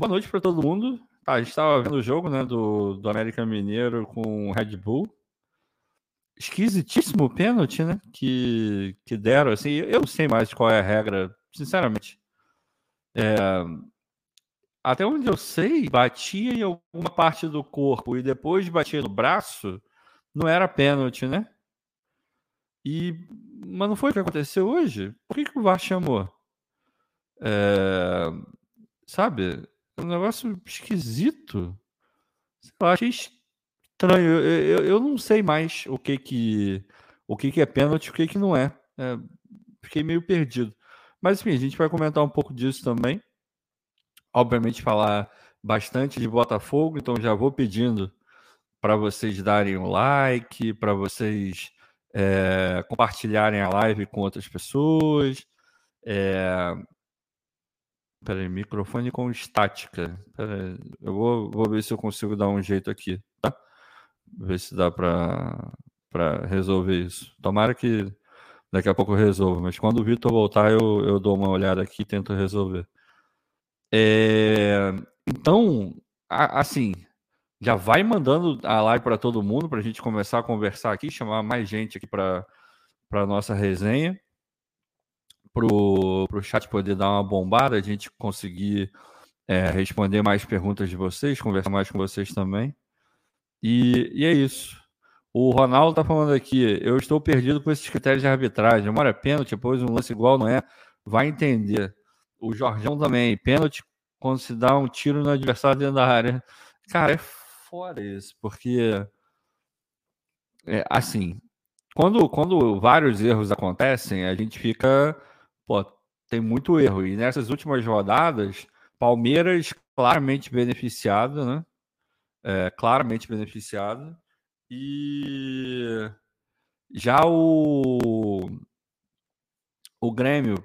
Boa noite para todo mundo. Tá, a gente estava vendo o jogo né, do, do América Mineiro com o Red Bull. Esquisitíssimo pênalti, né? Que, que deram. Assim, eu não sei mais qual é a regra, sinceramente. É, até onde eu sei, batia em alguma parte do corpo e depois batia no braço, não era pênalti, né? E, mas não foi o que aconteceu hoje? Por que, que o VAR chamou? É, sabe? Um negócio esquisito. Lá, achei estranho. Eu, eu, eu, não sei mais o que que, o que, que é pênalti e o que, que não é. é. Fiquei meio perdido. Mas enfim, a gente vai comentar um pouco disso também. Obviamente, falar bastante de Botafogo, então já vou pedindo para vocês darem um like, para vocês é, compartilharem a live com outras pessoas. É, Peraí, microfone com estática. Peraí, eu vou, vou ver se eu consigo dar um jeito aqui, tá? Ver se dá para resolver isso. Tomara que daqui a pouco eu resolva, mas quando o Vitor voltar, eu, eu dou uma olhada aqui e tento resolver. É, então, a, assim, já vai mandando a live para todo mundo para a gente começar a conversar aqui, chamar mais gente aqui para a nossa resenha para o chat poder dar uma bombada, a gente conseguir é, responder mais perguntas de vocês, conversar mais com vocês também. E, e é isso. O Ronaldo está falando aqui, eu estou perdido com esses critérios de arbitragem. É pênalti, depois um lance igual não é, vai entender. O Jorgão também, pênalti quando se dá um tiro no adversário dentro da área. Cara, é fora isso, porque é, assim, quando, quando vários erros acontecem, a gente fica pô, tem muito erro. E nessas últimas rodadas, Palmeiras claramente beneficiado, né? É, claramente beneficiado. E já o, o Grêmio,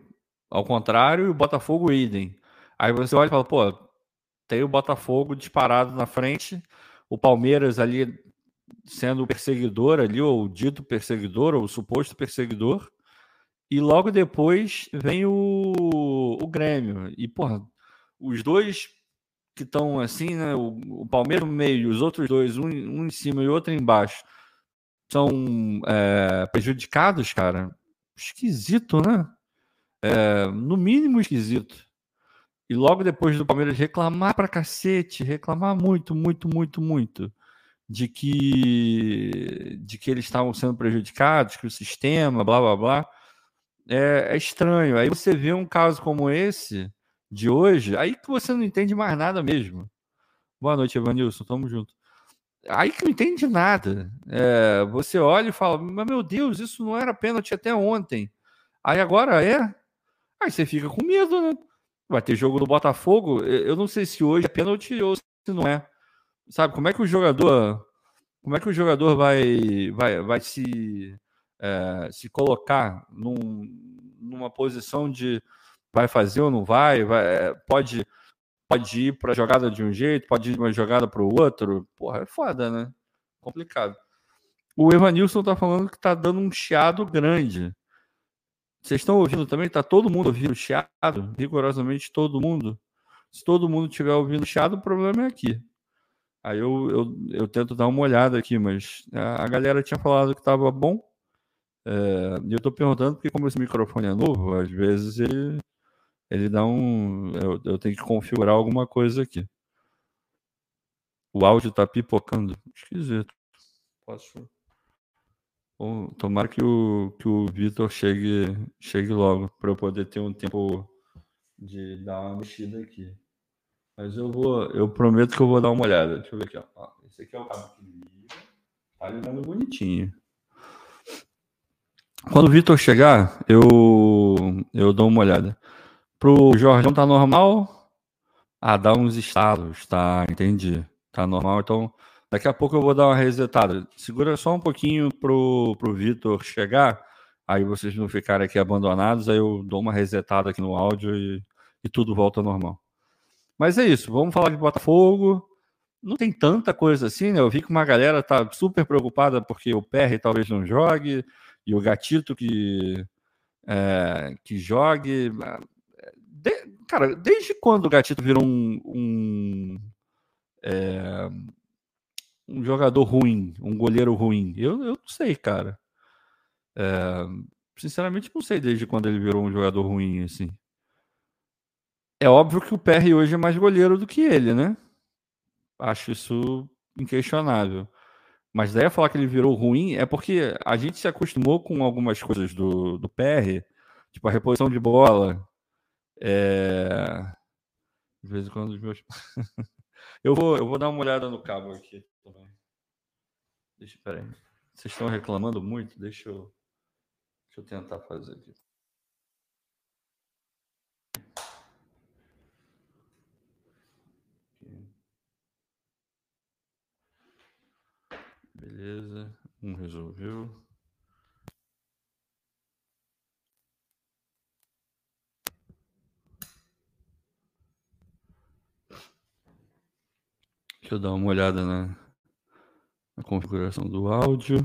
ao contrário, e o Botafogo idem. Aí você olha e fala, pô, tem o Botafogo disparado na frente, o Palmeiras ali sendo o perseguidor ali, ou o dito perseguidor, ou o suposto perseguidor, e logo depois vem o, o Grêmio. E, porra, os dois que estão assim, né? O, o Palmeiras no meio, os outros dois, um, um em cima e outro embaixo, são é, prejudicados, cara. Esquisito, né? É, no mínimo esquisito. E logo depois do Palmeiras reclamar pra cacete, reclamar muito, muito, muito, muito de que de que eles estavam sendo prejudicados, que o sistema, blá blá blá é, é estranho. Aí você vê um caso como esse de hoje, aí que você não entende mais nada mesmo. Boa noite, Evanilson, tamo junto. Aí que não entende nada. É, você olha e fala, mas meu Deus, isso não era pênalti até ontem. Aí agora é? Aí você fica com medo, né? Vai ter jogo do Botafogo. Eu não sei se hoje é pênalti ou se não é. Sabe, como é que o jogador. Como é que o jogador vai, vai, vai se é, se colocar num, numa posição de vai fazer ou não vai, vai eh, pode, pode ir para a jogada de um jeito, pode ir de uma jogada para o outro. Porra, é foda, né? Complicado. O Evanilson tá falando que tá dando um chiado grande. Vocês estão ouvindo também? Tá todo mundo ouvindo chiado? Rigorosamente todo mundo. Se todo mundo estiver ouvindo chiado, o problema é aqui. Aí eu, eu, eu tento dar uma olhada aqui, mas a galera tinha falado que tava bom. É, eu estou perguntando porque, como esse microfone é novo, às vezes ele, ele dá um. Eu, eu tenho que configurar alguma coisa aqui. O áudio está pipocando. Esquisito. Posso. Bom, tomara que o, que o Vitor chegue, chegue logo para eu poder ter um tempo de dar uma mexida aqui. Mas eu vou, eu prometo que eu vou dar uma olhada. Deixa eu ver aqui, ó. Esse aqui é o cabo que liga. Tá ligando bonitinho. Quando o Vitor chegar, eu, eu dou uma olhada. Pro Jorgão tá normal? Ah, dá uns estalos, tá? Entendi. Tá normal, então daqui a pouco eu vou dar uma resetada. Segura só um pouquinho pro, pro Vitor chegar, aí vocês não ficarem aqui abandonados, aí eu dou uma resetada aqui no áudio e, e tudo volta normal. Mas é isso, vamos falar de Botafogo. Não tem tanta coisa assim, né? Eu vi que uma galera tá super preocupada porque o PR talvez não jogue e o gatito que, é, que jogue. De, cara, desde quando o Gatito virou um, um, é, um jogador ruim, um goleiro ruim? Eu, eu não sei, cara. É, sinceramente, não sei desde quando ele virou um jogador ruim, assim. É óbvio que o PR hoje é mais goleiro do que ele, né? Acho isso inquestionável. Mas daí a falar que ele virou ruim é porque a gente se acostumou com algumas coisas do, do PR, tipo a reposição de bola. É... De vez em quando os meus. eu, vou, eu vou dar uma olhada no cabo aqui também. Deixa, peraí. Vocês estão reclamando muito? Deixa eu, deixa eu tentar fazer aqui. Beleza. Um resolveu. Deixa eu dar uma olhada na, na configuração do áudio.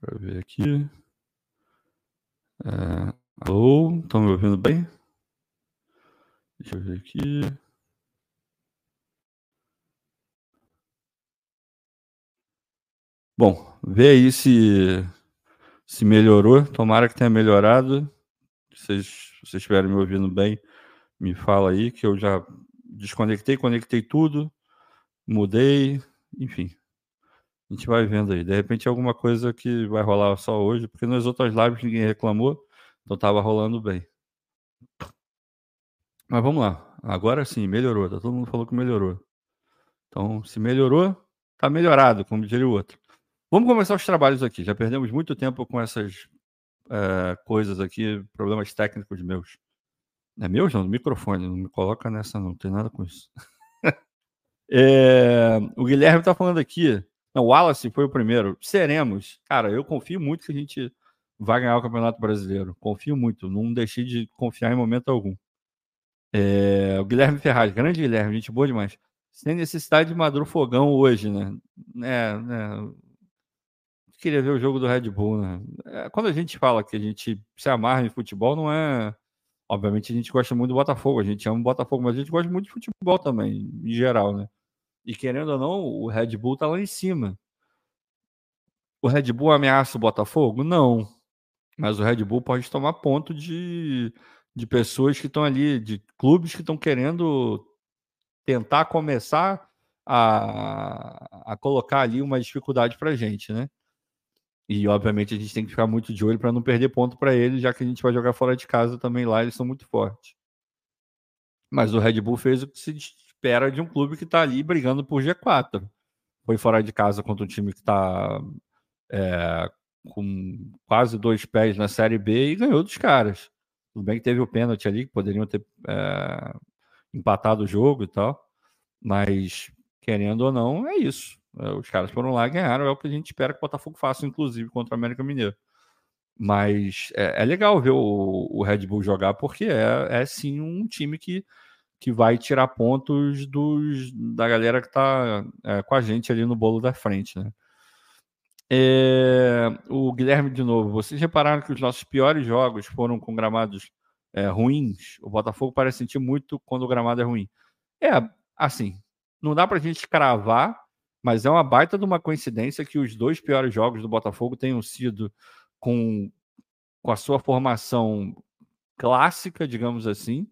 Para ver aqui. É, alô, estão me ouvindo bem? Deixa eu ver aqui. Bom, vê aí se, se melhorou. Tomara que tenha melhorado. Se vocês, vocês estiverem me ouvindo bem, me fala aí que eu já desconectei, conectei tudo, mudei, enfim. A gente vai vendo aí. De repente alguma coisa que vai rolar só hoje, porque nas outras lives ninguém reclamou, então estava rolando bem. Mas vamos lá. Agora sim, melhorou. Tá todo mundo falou que melhorou. Então, se melhorou, tá melhorado, como diria o outro. Vamos começar os trabalhos aqui. Já perdemos muito tempo com essas é, coisas aqui, problemas técnicos meus. É meus não, microfone, não me coloca nessa não, não tem nada com isso. é, o Guilherme está falando aqui, não, o Wallace foi o primeiro. Seremos. Cara, eu confio muito que a gente vai ganhar o Campeonato Brasileiro. Confio muito, não deixei de confiar em momento algum. É, o Guilherme Ferraz, grande Guilherme, gente boa demais. Sem necessidade de Maduro Fogão hoje, né? É, né? Queria ver o jogo do Red Bull, né? É, quando a gente fala que a gente se amarra em futebol, não é. Obviamente a gente gosta muito do Botafogo, a gente ama o Botafogo, mas a gente gosta muito de futebol também, em geral, né? E querendo ou não, o Red Bull tá lá em cima. O Red Bull ameaça o Botafogo? Não. Mas o Red Bull pode tomar ponto de, de pessoas que estão ali, de clubes que estão querendo tentar começar a, a colocar ali uma dificuldade para gente, né? E obviamente a gente tem que ficar muito de olho para não perder ponto para eles, já que a gente vai jogar fora de casa também lá, eles são muito fortes. Mas o Red Bull fez o que se espera de um clube que está ali brigando por G4. Foi fora de casa contra um time que está é, com quase dois pés na Série B e ganhou dos caras. Tudo bem que teve o pênalti ali, que poderiam ter é, empatado o jogo e tal, mas querendo ou não, é isso. É, os caras foram lá e ganharam, é o que a gente espera que o Botafogo faça, inclusive, contra o América Mineiro. Mas é, é legal ver o, o, Red Bull jogar, porque é, é sim um time que, que vai tirar pontos dos, da galera que está é, com a gente ali no bolo da frente, né? É, o Guilherme, de novo, vocês repararam que os nossos piores jogos foram com gramados é, ruins? O Botafogo parece sentir muito quando o gramado é ruim. É, assim, não dá para a gente cravar mas é uma baita de uma coincidência que os dois piores jogos do Botafogo tenham sido com, com a sua formação clássica, digamos assim,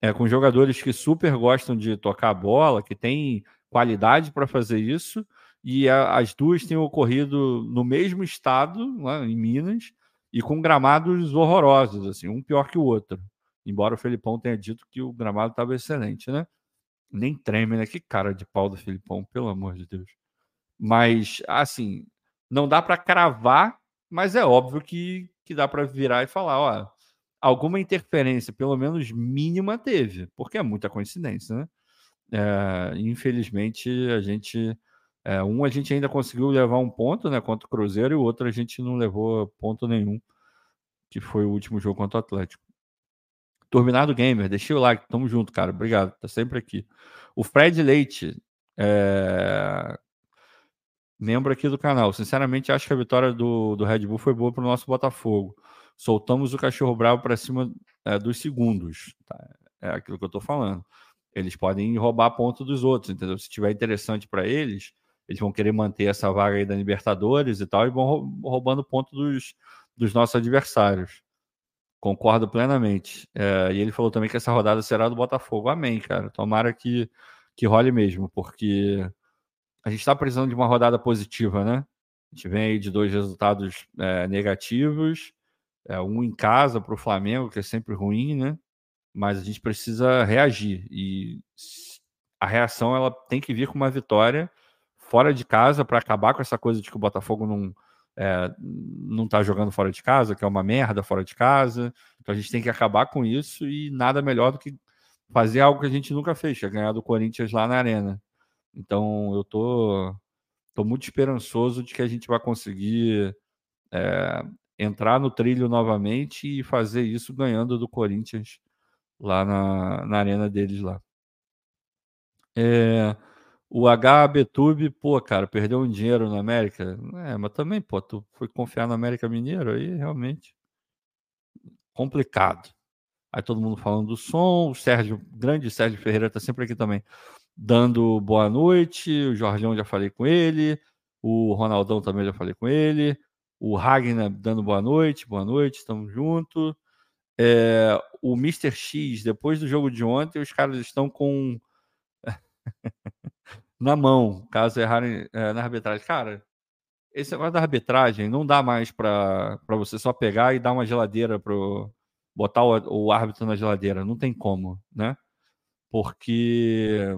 é, com jogadores que super gostam de tocar a bola, que têm qualidade para fazer isso, e a, as duas têm ocorrido no mesmo estado, lá em Minas, e com gramados horrorosos, assim, um pior que o outro. Embora o Felipão tenha dito que o gramado estava excelente, né? Nem treme, né? Que cara de pau do Filipão, pelo amor de Deus. Mas, assim, não dá para cravar, mas é óbvio que, que dá para virar e falar, ó, alguma interferência, pelo menos mínima, teve, porque é muita coincidência, né? É, infelizmente, a gente. É, um a gente ainda conseguiu levar um ponto né, contra o Cruzeiro e o outro a gente não levou ponto nenhum, que foi o último jogo contra o Atlético. Turbinado Gamer, deixei o like, tamo junto, cara. Obrigado, tá sempre aqui. O Fred Leite, é... membro aqui do canal. Sinceramente, acho que a vitória do, do Red Bull foi boa pro nosso Botafogo. Soltamos o cachorro bravo para cima é, dos segundos. Tá? É aquilo que eu estou falando. Eles podem roubar ponto dos outros, entendeu? Se tiver interessante para eles, eles vão querer manter essa vaga aí da Libertadores e tal, e vão roubando ponto dos, dos nossos adversários. Concordo plenamente. É, e ele falou também que essa rodada será do Botafogo. Amém, cara. Tomara que, que role mesmo, porque a gente está precisando de uma rodada positiva, né? A gente vem aí de dois resultados é, negativos, é, um em casa para o Flamengo, que é sempre ruim, né? Mas a gente precisa reagir e a reação ela tem que vir com uma vitória fora de casa para acabar com essa coisa de que o Botafogo não é, não está jogando fora de casa, que é uma merda fora de casa. Então a gente tem que acabar com isso e nada melhor do que fazer algo que a gente nunca fez, que é ganhar do Corinthians lá na arena. Então eu tô tô muito esperançoso de que a gente vai conseguir é, entrar no trilho novamente e fazer isso ganhando do Corinthians lá na, na arena deles lá. É, o HBTube, pô, cara, perdeu um dinheiro na América. É, mas também, pô, tu foi confiar no América Mineiro aí, realmente complicado. Aí todo mundo falando do som, o Sérgio, grande Sérgio Ferreira tá sempre aqui também dando boa noite. O Jorgeão já falei com ele. O Ronaldão também já falei com ele. O Ragnar dando boa noite, boa noite, estamos juntos. É, o Mr. X, depois do jogo de ontem, os caras estão com. na mão, caso errarem é, na arbitragem. Cara, esse negócio da arbitragem não dá mais para você só pegar e dar uma geladeira para botar o, o árbitro na geladeira. Não tem como, né? Porque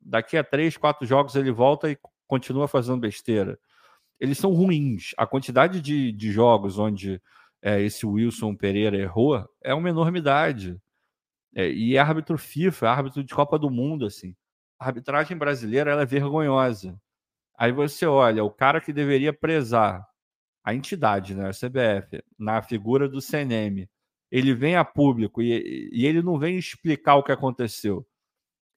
daqui a três, quatro jogos ele volta e continua fazendo besteira. Eles são ruins. A quantidade de, de jogos onde é, esse Wilson Pereira errou é uma enormidade. É, e é árbitro FIFA, é árbitro de Copa do Mundo, assim. A arbitragem brasileira ela é vergonhosa. Aí você olha, o cara que deveria prezar a entidade, né, a CBF, na figura do CNM, ele vem a público e, e ele não vem explicar o que aconteceu.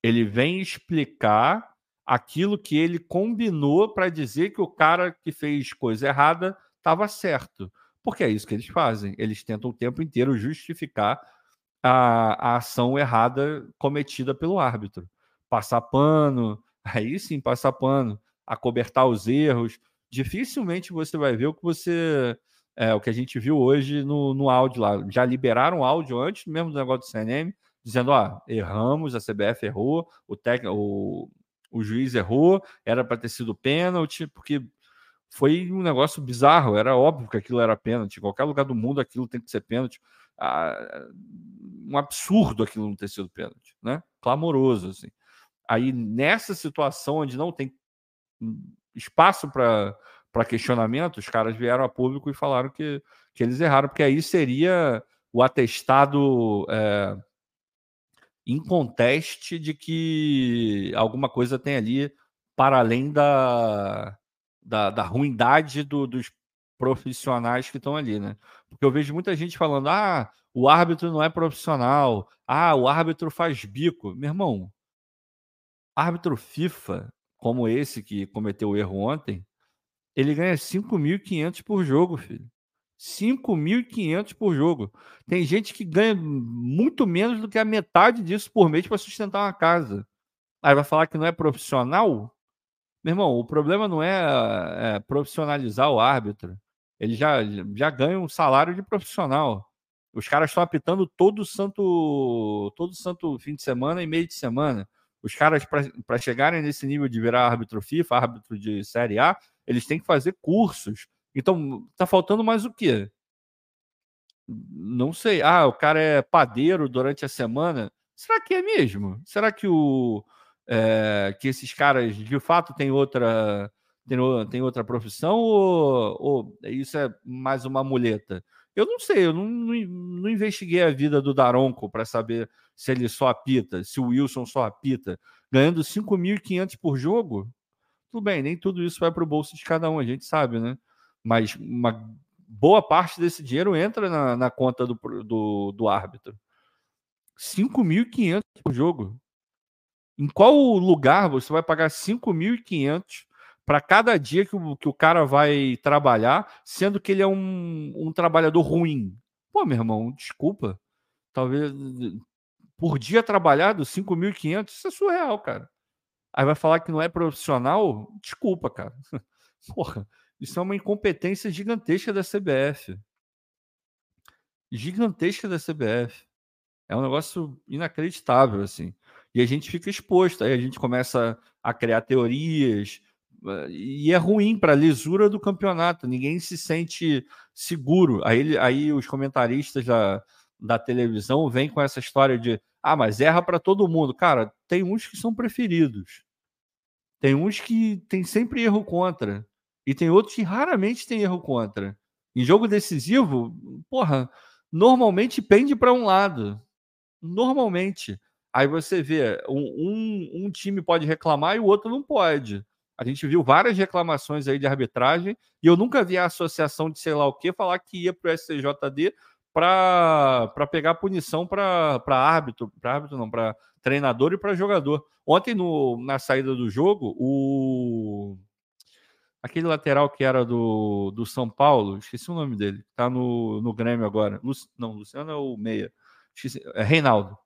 Ele vem explicar aquilo que ele combinou para dizer que o cara que fez coisa errada estava certo. Porque é isso que eles fazem. Eles tentam o tempo inteiro justificar a, a ação errada cometida pelo árbitro. Passar pano, aí sim, passar pano, acobertar os erros. Dificilmente você vai ver o que você. É, o que a gente viu hoje no, no áudio lá. Já liberaram o áudio antes mesmo do negócio do CNM, dizendo: ó, erramos, a CBF errou, o, tec, o, o juiz errou, era para ter sido pênalti, porque foi um negócio bizarro, era óbvio que aquilo era pênalti, em qualquer lugar do mundo aquilo tem que ser pênalti. Ah, um absurdo aquilo não ter sido pênalti, né? Clamoroso, assim. Aí, nessa situação onde não tem espaço para questionamento, os caras vieram a público e falaram que, que eles erraram, porque aí seria o atestado é, inconteste de que alguma coisa tem ali para além da, da, da ruindade do, dos profissionais que estão ali, né? Porque eu vejo muita gente falando: ah, o árbitro não é profissional, ah, o árbitro faz bico. Meu irmão, árbitro FIFA, como esse que cometeu o erro ontem, ele ganha 5.500 por jogo, filho. 5.500 por jogo. Tem gente que ganha muito menos do que a metade disso por mês para sustentar uma casa. Aí vai falar que não é profissional? Meu irmão, o problema não é, é profissionalizar o árbitro. Ele já, já ganha um salário de profissional. Os caras estão apitando todo santo todo santo fim de semana e meio de semana. Os caras, para chegarem nesse nível de virar árbitro FIFA, árbitro de Série A, eles têm que fazer cursos então, tá faltando mais o quê? Não sei. Ah, o cara é padeiro durante a semana. Será que é mesmo? Será que o é, que esses caras de fato têm outra tem, tem outra profissão ou, ou, isso é mais uma muleta? Eu não sei, eu não, não, não investiguei a vida do Daronco para saber se ele só apita, se o Wilson só apita, ganhando 5.500 por jogo. Tudo bem, nem tudo isso vai para o bolso de cada um, a gente sabe, né? mas uma boa parte desse dinheiro entra na, na conta do, do, do árbitro. 5.500 por jogo. Em qual lugar você vai pagar 5.500 para cada dia que o, que o cara vai trabalhar, sendo que ele é um, um trabalhador ruim? Pô, meu irmão, desculpa. Talvez por dia trabalhado, 5.500, isso é surreal, cara. Aí vai falar que não é profissional? Desculpa, cara. Porra, isso é uma incompetência gigantesca da CBF. Gigantesca da CBF. É um negócio inacreditável, assim. E a gente fica exposto. Aí a gente começa a criar teorias. E é ruim para a lisura do campeonato. Ninguém se sente seguro. Aí, aí os comentaristas da, da televisão vêm com essa história de ah, mas erra para todo mundo. Cara, tem uns que são preferidos. Tem uns que tem sempre erro contra. E tem outros que raramente tem erro contra. Em jogo decisivo, porra, normalmente pende para um lado. Normalmente. Aí você vê, um, um, um, time pode reclamar e o outro não pode. A gente viu várias reclamações aí de arbitragem e eu nunca vi a associação de sei lá o que falar que ia para o SCJD para pegar punição para árbitro, para árbitro não, para treinador e para jogador. Ontem, no, na saída do jogo, o aquele lateral que era do, do São Paulo, esqueci o nome dele, tá no, no Grêmio agora. Lu, não, Luciano é o Meia. Esqueci, é Reinaldo.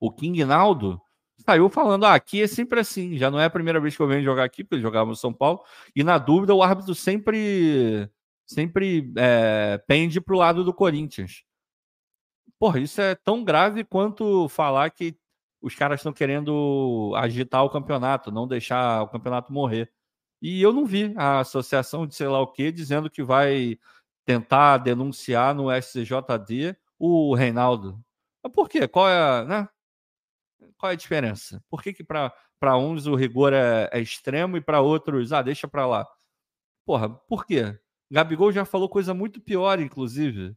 O King Naldo saiu falando: ah, aqui é sempre assim, já não é a primeira vez que eu venho jogar aqui, porque ele jogava no São Paulo, e na dúvida o árbitro sempre sempre é, pende para o lado do Corinthians. Porra, isso é tão grave quanto falar que os caras estão querendo agitar o campeonato, não deixar o campeonato morrer. E eu não vi a associação de sei lá o que dizendo que vai tentar denunciar no SCJD o Reinaldo. Por quê? Qual é né? Qual é a diferença? Por que, que para uns o rigor é, é extremo e para outros, ah, deixa para lá? Porra, por quê? Gabigol já falou coisa muito pior, inclusive.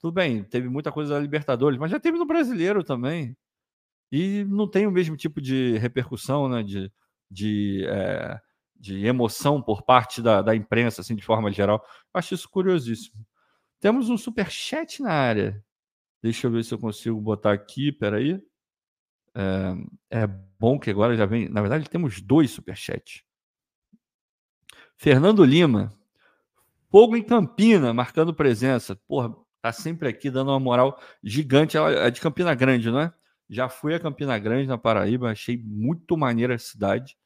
Tudo bem, teve muita coisa da Libertadores, mas já teve no brasileiro também. E não tem o mesmo tipo de repercussão, né? De, de, é, de emoção por parte da, da imprensa, assim, de forma geral. Eu acho isso curiosíssimo. Temos um super chat na área. Deixa eu ver se eu consigo botar aqui, peraí. É, é bom que agora já vem. Na verdade, temos dois superchats. Fernando Lima Fogo em Campina, marcando presença. Porra, tá sempre aqui dando uma moral gigante. É de Campina Grande, não é? Já fui a Campina Grande, na Paraíba, achei muito maneira a cidade.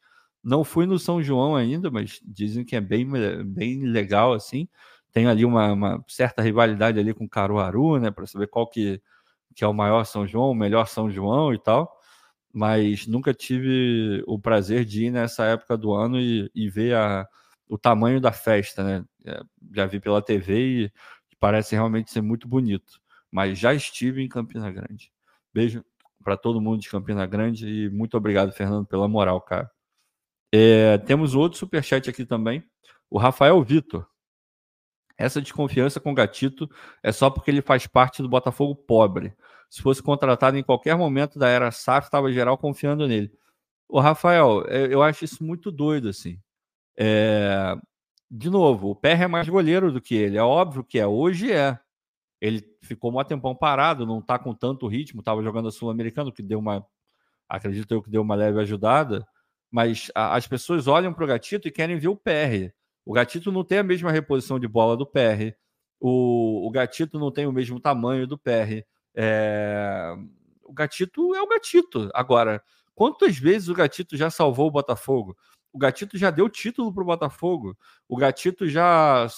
Não fui no São João ainda, mas dizem que é bem, bem legal, assim. Tem ali uma, uma certa rivalidade ali com Caruaru, né? Para saber qual que, que é o maior São João, o melhor São João e tal. Mas nunca tive o prazer de ir nessa época do ano e, e ver a, o tamanho da festa, né? É, já vi pela TV e parece realmente ser muito bonito. Mas já estive em Campina Grande. Beijo para todo mundo de Campina Grande e muito obrigado, Fernando, pela moral, cara. É, temos outro superchat aqui também. O Rafael Vitor. Essa desconfiança com o Gatito é só porque ele faz parte do Botafogo pobre. Se fosse contratado em qualquer momento da era SAF, estava geral confiando nele. O Rafael, é, eu acho isso muito doido, assim. É, de novo, o PR é mais goleiro do que ele. É óbvio que é. Hoje é. Ele ficou um tempão parado, não está com tanto ritmo. Estava jogando a Sul-Americano, que deu uma. Acredito eu que deu uma leve ajudada. Mas a, as pessoas olham para o Gatito e querem ver o PR. O Gatito não tem a mesma reposição de bola do PR. O, o Gatito não tem o mesmo tamanho do PR. É, o Gatito é o Gatito. Agora, quantas vezes o Gatito já salvou o Botafogo? O Gatito já deu título para o Botafogo. O Gatito já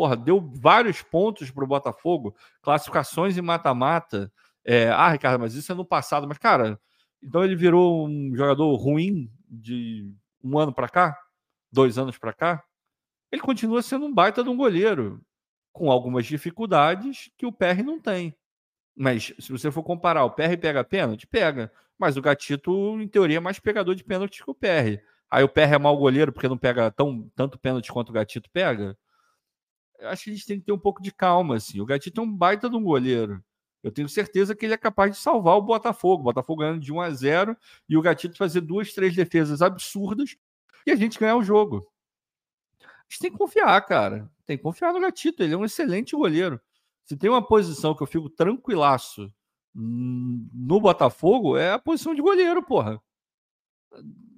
porra, deu vários pontos para o Botafogo, classificações e mata-mata. É, ah, Ricardo, mas isso é no passado. Mas, cara, então ele virou um jogador ruim de um ano para cá, dois anos para cá. Ele continua sendo um baita de um goleiro, com algumas dificuldades que o PR não tem. Mas se você for comparar, o PR pega pênalti? Pega. Mas o Gatito, em teoria, é mais pegador de pênalti que o PR. Aí o PR é mau goleiro porque não pega tão, tanto pênalti quanto o Gatito pega. Eu acho que a gente tem que ter um pouco de calma, assim. O Gatito é um baita de um goleiro. Eu tenho certeza que ele é capaz de salvar o Botafogo. O Botafogo ganhando de 1 a 0 e o Gatito fazer duas, três defesas absurdas e a gente ganhar o jogo. A gente tem que confiar, cara. Tem que confiar no Gatito. Ele é um excelente goleiro. Se tem uma posição que eu fico tranquilaço no Botafogo, é a posição de goleiro, porra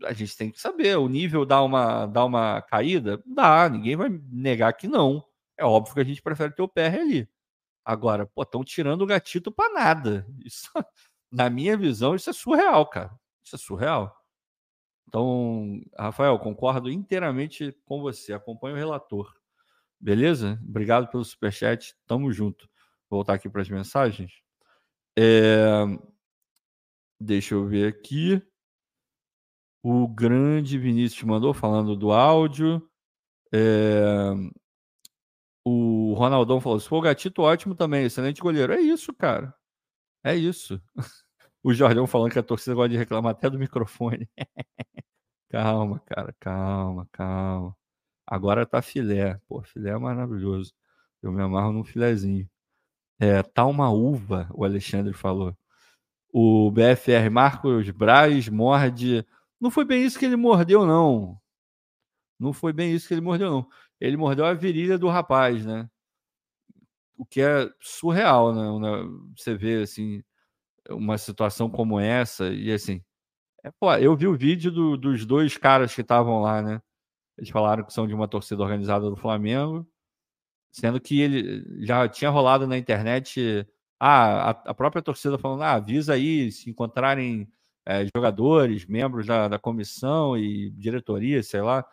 a gente tem que saber, o nível dá uma, dá uma caída? Dá, ninguém vai negar que não. É óbvio que a gente prefere ter o PR ali. Agora, pô, estão tirando o gatito para nada. Isso, na minha visão, isso é surreal, cara. Isso é surreal. Então, Rafael, concordo inteiramente com você. Acompanho o relator. Beleza? Obrigado pelo superchat. Tamo junto. Vou voltar aqui para as mensagens. É... Deixa eu ver aqui. O grande Vinícius mandou falando do áudio. É... O Ronaldão falou: se for o Gatito, ótimo também, excelente goleiro. É isso, cara. É isso. O Jordão falando que a torcida gosta de reclamar até do microfone. calma, cara, calma, calma. Agora tá filé. Pô, filé é maravilhoso. Eu me amarro num filézinho. É, tá uma uva, o Alexandre falou. O BFR Marcos Braz morde. Não foi bem isso que ele mordeu, não. Não foi bem isso que ele mordeu, não. Ele mordeu a virilha do rapaz, né? O que é surreal, né? Você vê, assim, uma situação como essa e, assim... É, pô, eu vi o vídeo do, dos dois caras que estavam lá, né? Eles falaram que são de uma torcida organizada do Flamengo, sendo que ele já tinha rolado na internet ah, a, a própria torcida falando: ah, avisa aí se encontrarem é, jogadores, membros da, da, comissão e diretoria, sei lá,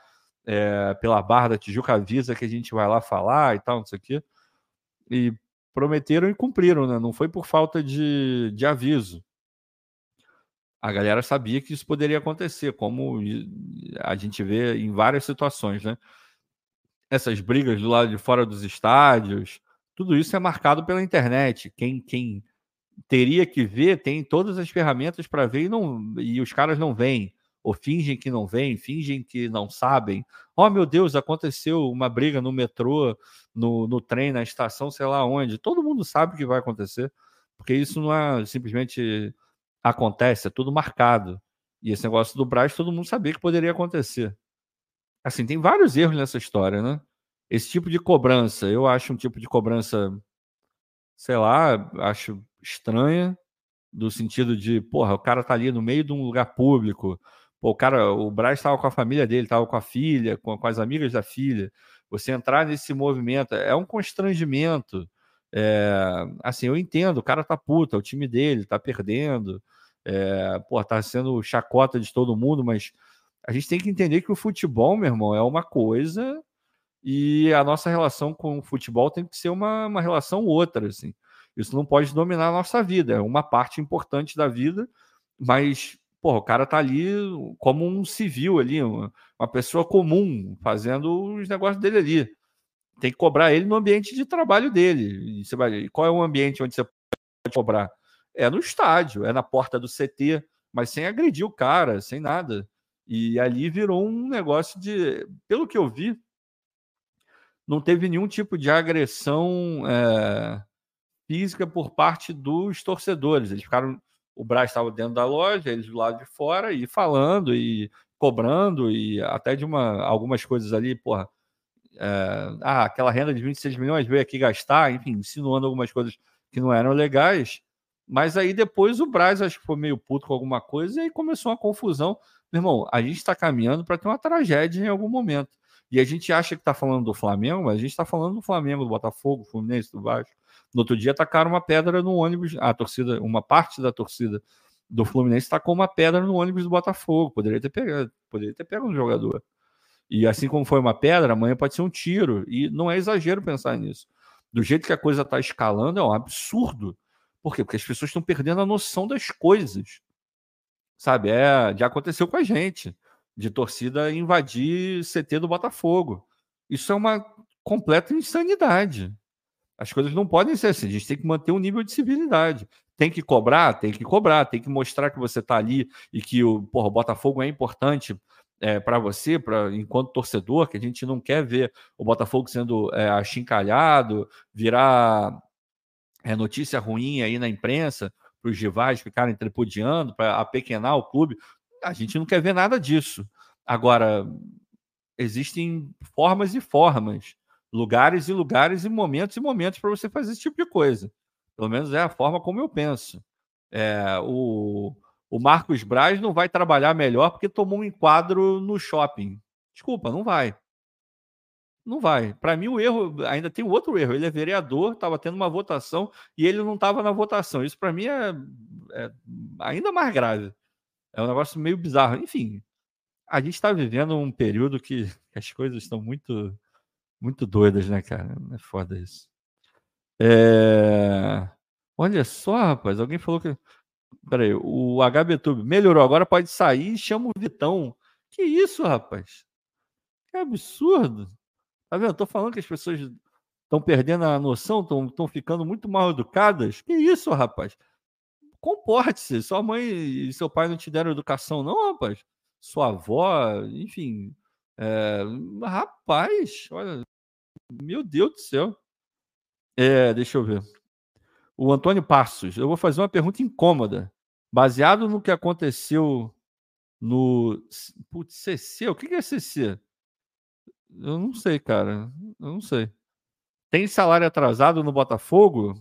é, pela Barra da Tijuca, avisa que a gente vai lá falar e tal, não sei o quê. E prometeram e cumpriram, né? Não foi por falta de, de aviso a galera sabia que isso poderia acontecer, como a gente vê em várias situações, né? Essas brigas do lado de fora dos estádios, tudo isso é marcado pela internet. Quem, quem teria que ver tem todas as ferramentas para ver e, não, e os caras não vêm, ou fingem que não vêm, fingem que não sabem. Oh, meu Deus, aconteceu uma briga no metrô, no, no trem, na estação, sei lá onde. Todo mundo sabe o que vai acontecer, porque isso não é simplesmente acontece, é tudo marcado. E esse negócio do Braz, todo mundo sabia que poderia acontecer. Assim, tem vários erros nessa história, né? Esse tipo de cobrança, eu acho um tipo de cobrança, sei lá, acho estranha, do sentido de, porra, o cara tá ali no meio de um lugar público, pô, o cara, o Braz estava com a família dele, estava com a filha, com, com, as amigas da filha. Você entrar nesse movimento é um constrangimento. É, assim, eu entendo, o cara tá puto, é o time dele, tá perdendo, é, pô, tá sendo chacota de todo mundo, mas a gente tem que entender que o futebol, meu irmão, é uma coisa e a nossa relação com o futebol tem que ser uma, uma relação outra, assim. Isso não pode dominar a nossa vida, é uma parte importante da vida, mas, pô, o cara tá ali como um civil ali, uma, uma pessoa comum, fazendo os negócios dele ali tem que cobrar ele no ambiente de trabalho dele. E você vai, qual é o ambiente onde você pode cobrar? É no estádio, é na porta do CT, mas sem agredir o cara, sem nada. E ali virou um negócio de. Pelo que eu vi, não teve nenhum tipo de agressão é, física por parte dos torcedores. Eles ficaram. O Braz estava dentro da loja, eles do lado de fora, e falando, e cobrando, e até de uma, algumas coisas ali, porra é, ah, aquela renda de 26 milhões veio aqui gastar, enfim, insinuando algumas coisas que não eram legais. Mas aí depois o Braz acho que foi meio puto com alguma coisa e começou uma confusão. Meu irmão, a gente está caminhando para ter uma tragédia em algum momento. E a gente acha que está falando do Flamengo, mas a gente está falando do Flamengo, do Botafogo, do Fluminense, do Vasco. No outro dia tacaram uma pedra no ônibus, a torcida, uma parte da torcida do Fluminense tacou uma pedra no ônibus do Botafogo. Poderia ter pegado, poderia ter pegado um jogador. E assim como foi uma pedra, amanhã pode ser um tiro. E não é exagero pensar nisso. Do jeito que a coisa está escalando, é um absurdo. Por quê? Porque as pessoas estão perdendo a noção das coisas. Sabe? É, já aconteceu com a gente, de torcida invadir CT do Botafogo. Isso é uma completa insanidade. As coisas não podem ser assim. A gente tem que manter um nível de civilidade. Tem que cobrar? Tem que cobrar. Tem que mostrar que você está ali e que o, porra, o Botafogo é importante é, para você, para enquanto torcedor, que a gente não quer ver o Botafogo sendo é, achincalhado, virar é, notícia ruim aí na imprensa, para os rivais ficarem tripudiando, para apequenar o clube. A gente não quer ver nada disso. Agora, existem formas e formas, lugares e lugares e momentos e momentos para você fazer esse tipo de coisa. Pelo menos é a forma como eu penso. É, o, o Marcos Braz não vai trabalhar melhor porque tomou um enquadro no shopping. Desculpa, não vai. Não vai. Para mim, o erro ainda tem outro erro. Ele é vereador, estava tendo uma votação e ele não estava na votação. Isso para mim é, é, ainda mais grave. É um negócio meio bizarro. Enfim, a gente está vivendo um período que, as coisas estão muito, muito doidas, né, cara? É foda isso. É... Olha só, rapaz, alguém falou que. Peraí, o HBTube melhorou, agora pode sair e chama o Vitão. Que isso, rapaz? Que absurdo. Tá vendo? Tô falando que as pessoas estão perdendo a noção, estão ficando muito mal educadas. Que isso, rapaz? Comporte-se. Sua mãe e seu pai não te deram educação, não, rapaz? Sua avó, enfim. É... Rapaz, olha. Meu Deus do céu. É, deixa eu ver. O Antônio Passos. Eu vou fazer uma pergunta incômoda. Baseado no que aconteceu no. Putz, CC? O que é CC? Eu não sei, cara. Eu não sei. Tem salário atrasado no Botafogo?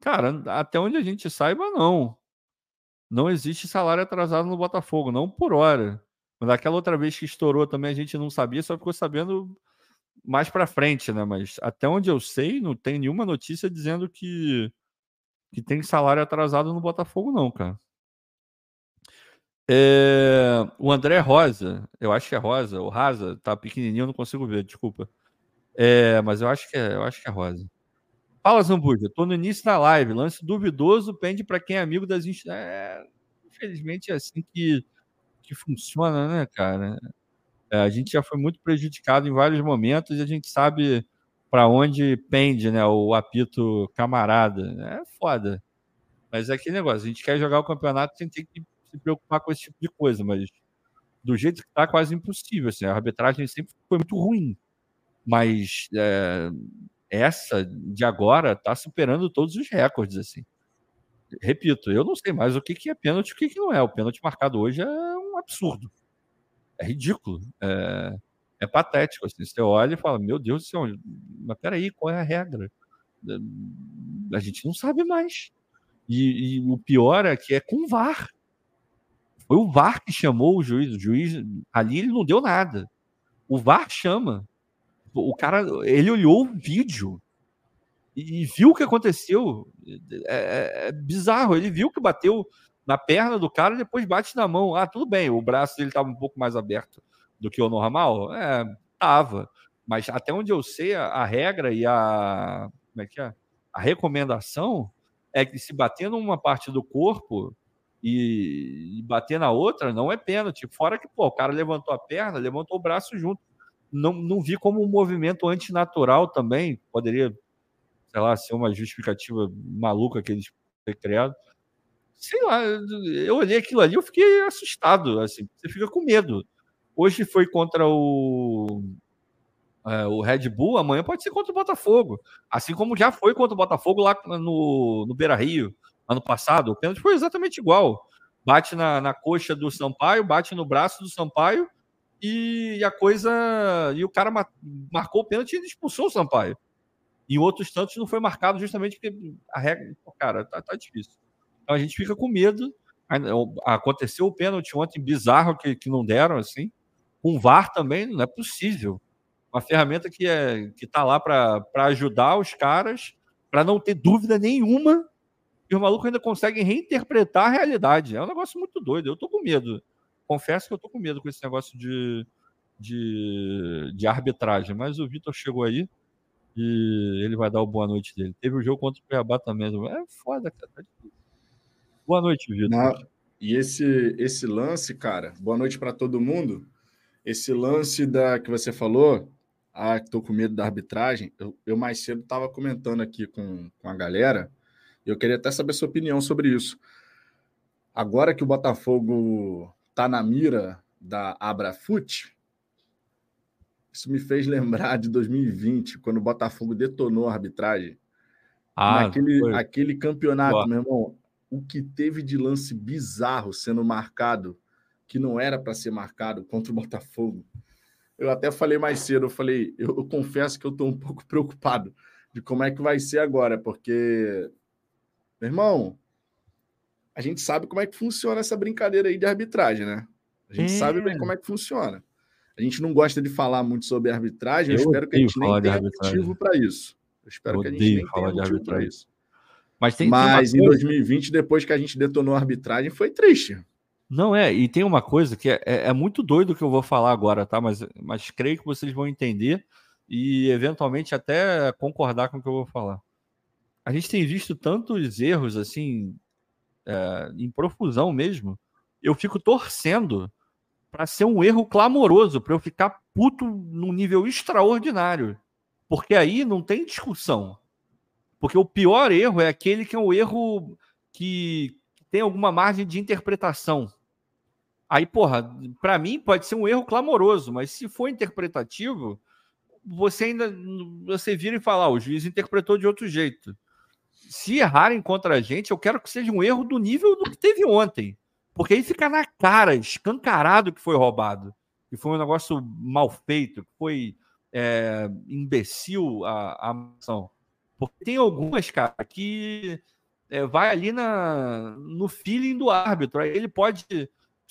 Cara, até onde a gente saiba, não. Não existe salário atrasado no Botafogo, não por hora. Mas aquela outra vez que estourou também a gente não sabia, só ficou sabendo mais para frente, né? Mas até onde eu sei, não tem nenhuma notícia dizendo que, que tem salário atrasado no Botafogo, não, cara. É, o André Rosa, eu acho que é Rosa, ou Rasa, tá pequenininho, eu não consigo ver, desculpa. É, mas eu acho que é, eu acho que é Rosa. Fala, Zambuja, tô no início da live. Lance duvidoso pende para quem é amigo das. É, infelizmente é assim que, que funciona, né, cara? É, a gente já foi muito prejudicado em vários momentos e a gente sabe para onde pende, né, o apito camarada. É foda. Mas é aquele negócio, a gente quer jogar o campeonato sem ter que se preocupar com esse tipo de coisa, mas do jeito que está, quase impossível. Assim, a arbitragem sempre foi muito ruim, mas é, essa de agora está superando todos os recordes. assim. Repito, eu não sei mais o que, que é pênalti e o que, que não é. O pênalti marcado hoje é um absurdo. É ridículo. É, é patético. Assim. Você olha e fala: Meu Deus do céu, mas peraí, qual é a regra? A gente não sabe mais. E, e o pior é que é com VAR. Foi o VAR que chamou o juiz. O juiz ali ele não deu nada. O VAR chama. O cara, ele olhou o vídeo e, viu o que aconteceu. É, é, é, bizarro. Ele viu que bateu na perna do cara e depois bate na mão. Ah, tudo bem. O braço dele estava um pouco mais aberto do que o normal. É, tava. Mas até onde eu sei, a, a regra e a como é que é? A recomendação é que se bater numa parte do corpo e, e, bater na outra não é pênalti. Fora que pô, o cara levantou a perna, levantou o braço junto. Não, não vi como um movimento antinatural também. Poderia, sei lá, ser uma justificativa maluca que eles criado. Sei lá, eu olhei aquilo ali, eu fiquei assustado. Assim, você fica com medo. Hoje foi contra o, é, o Red Bull, amanhã pode ser contra o Botafogo. Assim como já foi contra o Botafogo lá no, no Beira Rio ano passado, o pênalti foi exatamente igual. Bate na, na coxa do Sampaio, bate no braço do Sampaio e a coisa. E o cara marcou o pênalti e expulsou o Sampaio. E outros tantos não foi marcado justamente porque a regra. Cara, tá, tá difícil. Então a gente fica com medo. Aconteceu o pênalti ontem bizarro que, que não deram, assim. Com VAR também, não é possível. Uma ferramenta que é que está lá para ajudar os caras, para não ter dúvida nenhuma e os malucos ainda conseguem reinterpretar a realidade. É um negócio muito doido. Eu tô com medo. Confesso que eu tô com medo com esse negócio de, de, de arbitragem. Mas o Vitor chegou aí e ele vai dar o boa noite dele. Teve o um jogo contra o Cuiabá também. É foda, cara. Tá boa noite, Vitor. E esse, esse lance, cara, boa noite para todo mundo. Esse lance da que você falou, ah, que tô com medo da arbitragem. Eu, eu mais cedo estava comentando aqui com, com a galera eu queria até saber sua opinião sobre isso. Agora que o Botafogo está na mira da Abrafute, isso me fez lembrar de 2020, quando o Botafogo detonou a arbitragem. Ah, Naquele aquele campeonato, Boa. meu irmão, o que teve de lance bizarro sendo marcado, que não era para ser marcado contra o Botafogo. Eu até falei mais cedo, eu falei, eu, eu confesso que eu estou um pouco preocupado de como é que vai ser agora, porque meu irmão, a gente sabe como é que funciona essa brincadeira aí de arbitragem, né? A gente é. sabe bem como é que funciona. A gente não gosta de falar muito sobre arbitragem, eu, eu espero que a gente nem tenha motivo para isso. Eu espero eu que a gente nem tenha motivo para isso. Mas, tem, Mas tem em 2020, depois que a gente detonou a arbitragem, foi triste. Não é, e tem uma coisa que é, é, é muito doido que eu vou falar agora, tá? Mas, mas creio que vocês vão entender e eventualmente até concordar com o que eu vou falar. A gente tem visto tantos erros assim, é, em profusão mesmo. Eu fico torcendo para ser um erro clamoroso, para eu ficar puto num nível extraordinário. Porque aí não tem discussão. Porque o pior erro é aquele que é um erro que tem alguma margem de interpretação. Aí, porra, para mim pode ser um erro clamoroso, mas se for interpretativo, você ainda você vira e fala, ah, o juiz interpretou de outro jeito. Se errarem contra a gente, eu quero que seja um erro do nível do que teve ontem. Porque aí fica na cara, escancarado que foi roubado. Que foi um negócio mal feito, que foi é, imbecil a, a ação. Porque tem algumas, cara, que é, vai ali na, no feeling do árbitro. Aí ele pode.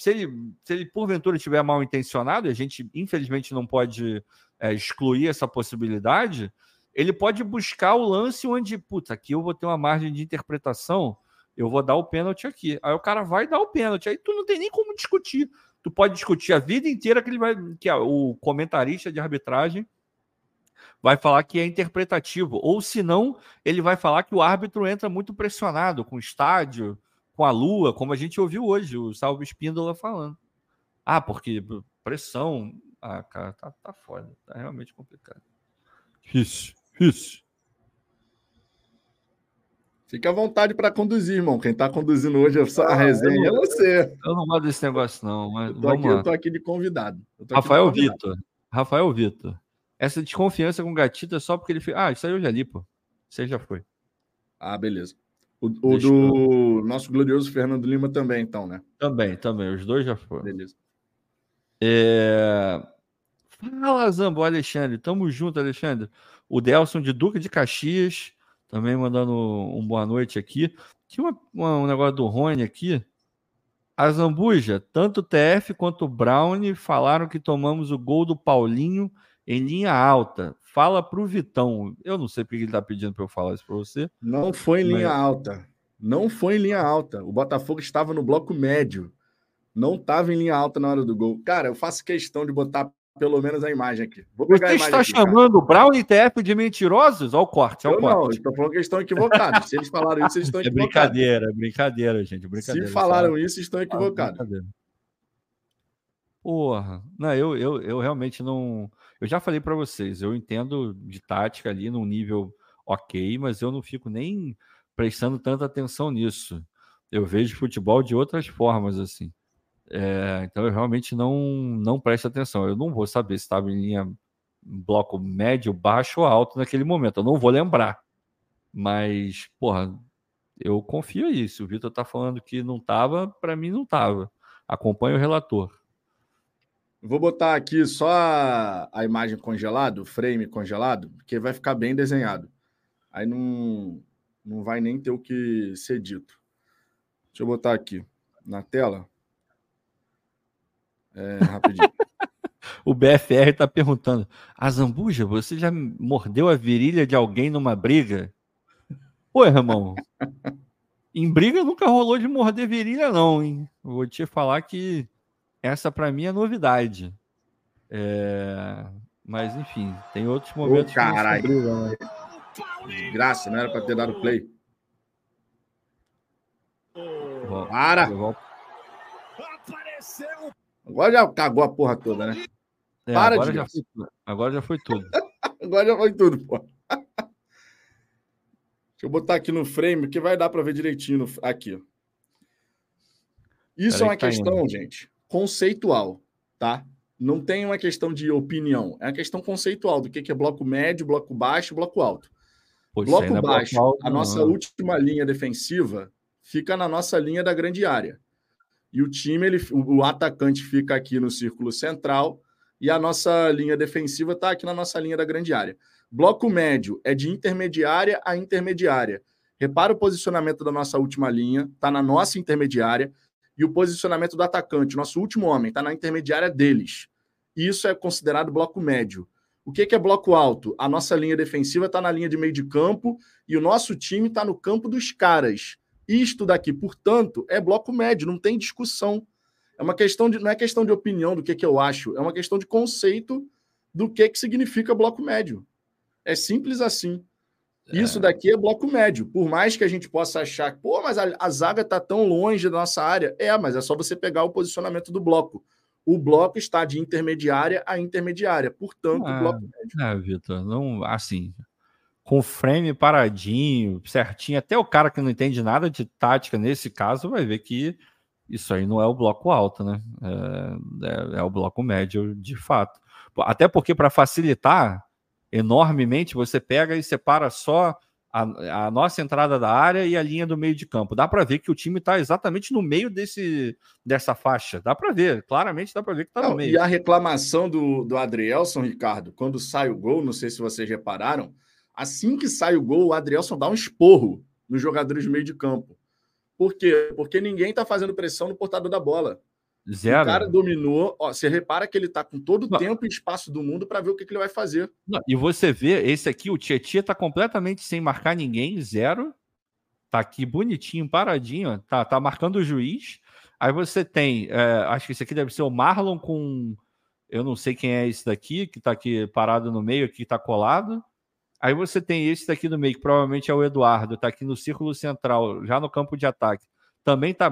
Se ele, se ele porventura estiver mal intencionado, a gente infelizmente não pode é, excluir essa possibilidade, ele pode buscar o lance onde, puta, aqui eu vou ter uma margem de interpretação eu vou dar o pênalti aqui. Aí o cara vai dar o pênalti. Aí tu não tem nem como discutir. Tu pode discutir a vida inteira que ele vai, que o comentarista de arbitragem vai falar que é interpretativo, ou se não, ele vai falar que o árbitro entra muito pressionado com o estádio, com a lua, como a gente ouviu hoje, o Salvo Espíndola falando. Ah, porque pressão. Ah, cara, tá, tá foda, tá realmente complicado. Isso, isso. Fique à vontade para conduzir, irmão. Quem está conduzindo hoje a ah, resenha eu, é você. Eu não gosto desse negócio, não. Mas eu, tô aqui, eu tô aqui de convidado. Rafael Vitor. Rafael Vitor. Essa desconfiança com o gatito é só porque ele fez. Ah, isso aí eu já li, pô. Aí já foi. Ah, beleza. O, o do eu... nosso glorioso Fernando Lima também, então, né? Também, também. Os dois já foram. Beleza. É... Fala, Zambo, Alexandre. Tamo junto, Alexandre. O Delson de Duca de Caxias também mandando um boa noite aqui. Tinha uma, uma, um negócio do Rony aqui. A Zambuja, tanto o TF quanto o Brown falaram que tomamos o gol do Paulinho em linha alta. Fala pro Vitão. Eu não sei porque ele tá pedindo para eu falar isso para você. Não foi em mas... linha alta. Não foi em linha alta. O Botafogo estava no bloco médio. Não estava em linha alta na hora do gol. Cara, eu faço questão de botar pelo menos a imagem aqui. Vou pegar Você está aqui, chamando o Brown e TF de mentirosos? Olha o corte, olha o corte. Não, estou falando que eles estão equivocados. Se eles falaram isso, eles estão é equivocados. Brincadeira, é brincadeira, gente. Brincadeira, Se falaram isso, estão equivocados. Porra, não, eu, eu, eu realmente não. Eu já falei para vocês, eu entendo de tática ali num nível ok, mas eu não fico nem prestando tanta atenção nisso. Eu vejo futebol de outras formas, assim. É, então eu realmente não, não presto atenção. Eu não vou saber se estava em linha bloco médio, baixo ou alto naquele momento. Eu não vou lembrar. Mas, porra, eu confio. Se o Vitor está falando que não estava, para mim não estava. Acompanhe o relator. Vou botar aqui só a, a imagem congelada, o frame congelado, porque vai ficar bem desenhado. Aí não, não vai nem ter o que ser dito. Deixa eu botar aqui na tela. É, rapidinho. o BFR está perguntando: A Zambuja, você já mordeu a virilha de alguém numa briga? Pô, irmão, em briga nunca rolou de morder virilha, não, hein? Vou te falar que essa para mim é novidade. É... Mas enfim, tem outros momentos. Ô, caralho. Né? Graça, não era para ter dado play. Para! Agora já cagou a porra toda, né? É, Para agora de já foi, Agora já foi tudo. agora já foi tudo, pô. Deixa eu botar aqui no frame, que vai dar para ver direitinho no... aqui. Isso é uma que tá questão, indo. gente, conceitual, tá? Não tem uma questão de opinião, é uma questão conceitual do que é bloco médio, bloco baixo, bloco alto. Pois bloco é baixo, bloco alto, a nossa não. última linha defensiva fica na nossa linha da grande área. E o time, ele, o, atacante fica aqui no círculo central e a nossa linha defensiva está aqui na nossa linha da grande área. Bloco médio é de intermediária a intermediária. Repara o posicionamento da nossa última linha, está na nossa intermediária, e o posicionamento do atacante, nosso último homem, está na intermediária deles. Isso é considerado bloco médio. O que é bloco alto? A nossa linha defensiva está na linha de meio de campo e o nosso time está no campo dos caras. Isto daqui, portanto, é bloco médio, não tem discussão. É uma questão de, não é questão de opinião do que, que eu acho, é uma questão de conceito do que, que significa bloco médio. É simples assim. É. Isso daqui é bloco médio. Por mais que a gente possa achar, pô, mas a, a zaga está tão longe da nossa área. É, mas é só você pegar o posicionamento do bloco. O bloco está de intermediária a intermediária, portanto, ah, bloco médio. É, Vitor, não, assim, com frame paradinho, certinho, até o cara que não entende nada de tática nesse caso vai ver que isso aí não é o bloco alto, né? É, é, é o bloco médio de fato. Até porque para facilitar, enormemente, você pega e separa só a, a, nossa entrada da área e a linha do meio de campo. Dá para ver que o time está exatamente no meio desse, dessa faixa. Dá para ver, claramente dá para ver que está no meio. E a reclamação do, do Adrielson, Ricardo, quando sai o gol, não sei se vocês repararam, assim que sai o gol, o Adrielson dá um esporro nos jogadores do meio de campo. Por quê? Porque ninguém está fazendo pressão no portador da bola. Zero. O cara dominou. Ó, você repara que ele tá com todo o tempo e espaço do mundo para ver o que, que, ele vai fazer. Não, e você vê, esse aqui, o Tietchan tá completamente sem marcar ninguém, zero. Tá aqui bonitinho, paradinho, tá, tá marcando o juiz. Aí você tem, é, acho que esse aqui deve ser o Marlon com. Eu não sei quem é esse daqui, que tá aqui parado no meio, aqui tá colado. Aí você tem esse daqui no meio, que provavelmente é o Eduardo, tá aqui no círculo central, já no campo de ataque. Também tá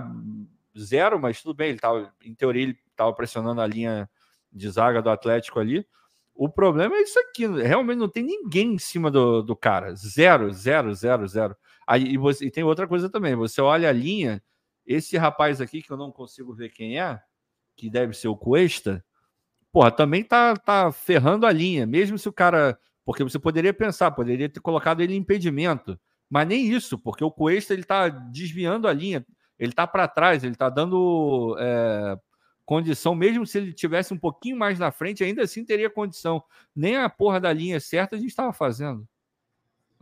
zero, mas tudo bem, ele tava, em teoria, ele estava pressionando a linha de zaga do Atlético ali. O problema é isso aqui, realmente não tem ninguém em cima do, do cara. Zero, zero, zero, zero. Aí, e, você, e tem outra coisa também, você olha a linha, esse rapaz aqui, que eu não consigo ver quem é, que deve ser o Cuesta, porra, também tá, tá ferrando a linha, mesmo se o cara. Porque você poderia pensar, poderia ter colocado ele em impedimento, mas nem isso, porque o Cuesta ele tá desviando a linha, ele está para trás, ele está dando é, condição, mesmo se ele tivesse um pouquinho mais na frente, ainda assim teria condição. Nem a porra da linha certa a gente estava fazendo.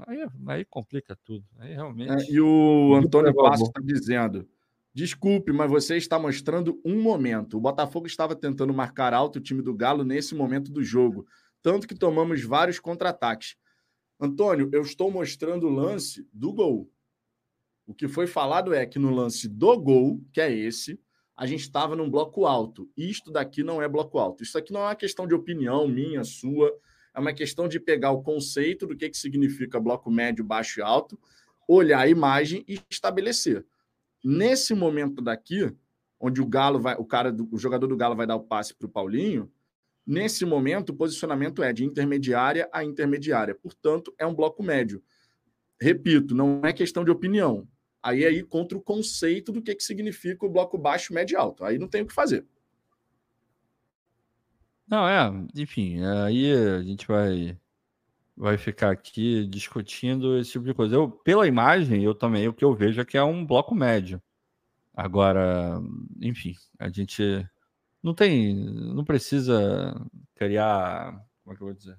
Aí, aí, complica tudo. Aí realmente. É, e o Antônio Passos está dizendo: desculpe, mas você está mostrando um momento. O Botafogo estava tentando marcar alto o time do Galo nesse momento do jogo, tanto que tomamos vários contra-ataques. Antônio, eu estou mostrando o lance do gol. O que foi falado é que no lance do gol, que é esse, a gente estava num bloco alto. Isto daqui não é bloco alto. Isso aqui não é uma questão de opinião minha, sua. É uma questão de pegar o conceito do que, que significa bloco médio, baixo e alto, olhar a imagem e estabelecer. Nesse momento daqui, onde o Galo vai, o cara, do, o jogador do Galo vai dar o passe para o Paulinho, nesse momento o posicionamento é de intermediária a intermediária. Portanto, é um bloco médio. Repito, não é questão de opinião aí é ir contra o conceito do que, que significa o bloco baixo, médio e alto. Aí não tem o que fazer. Não, é, enfim, aí a gente vai vai ficar aqui discutindo esse tipo de coisa. Eu, pela imagem, eu também, o que eu vejo é que é um bloco médio. Agora, enfim, a gente não tem, não precisa criar, como é que eu vou dizer?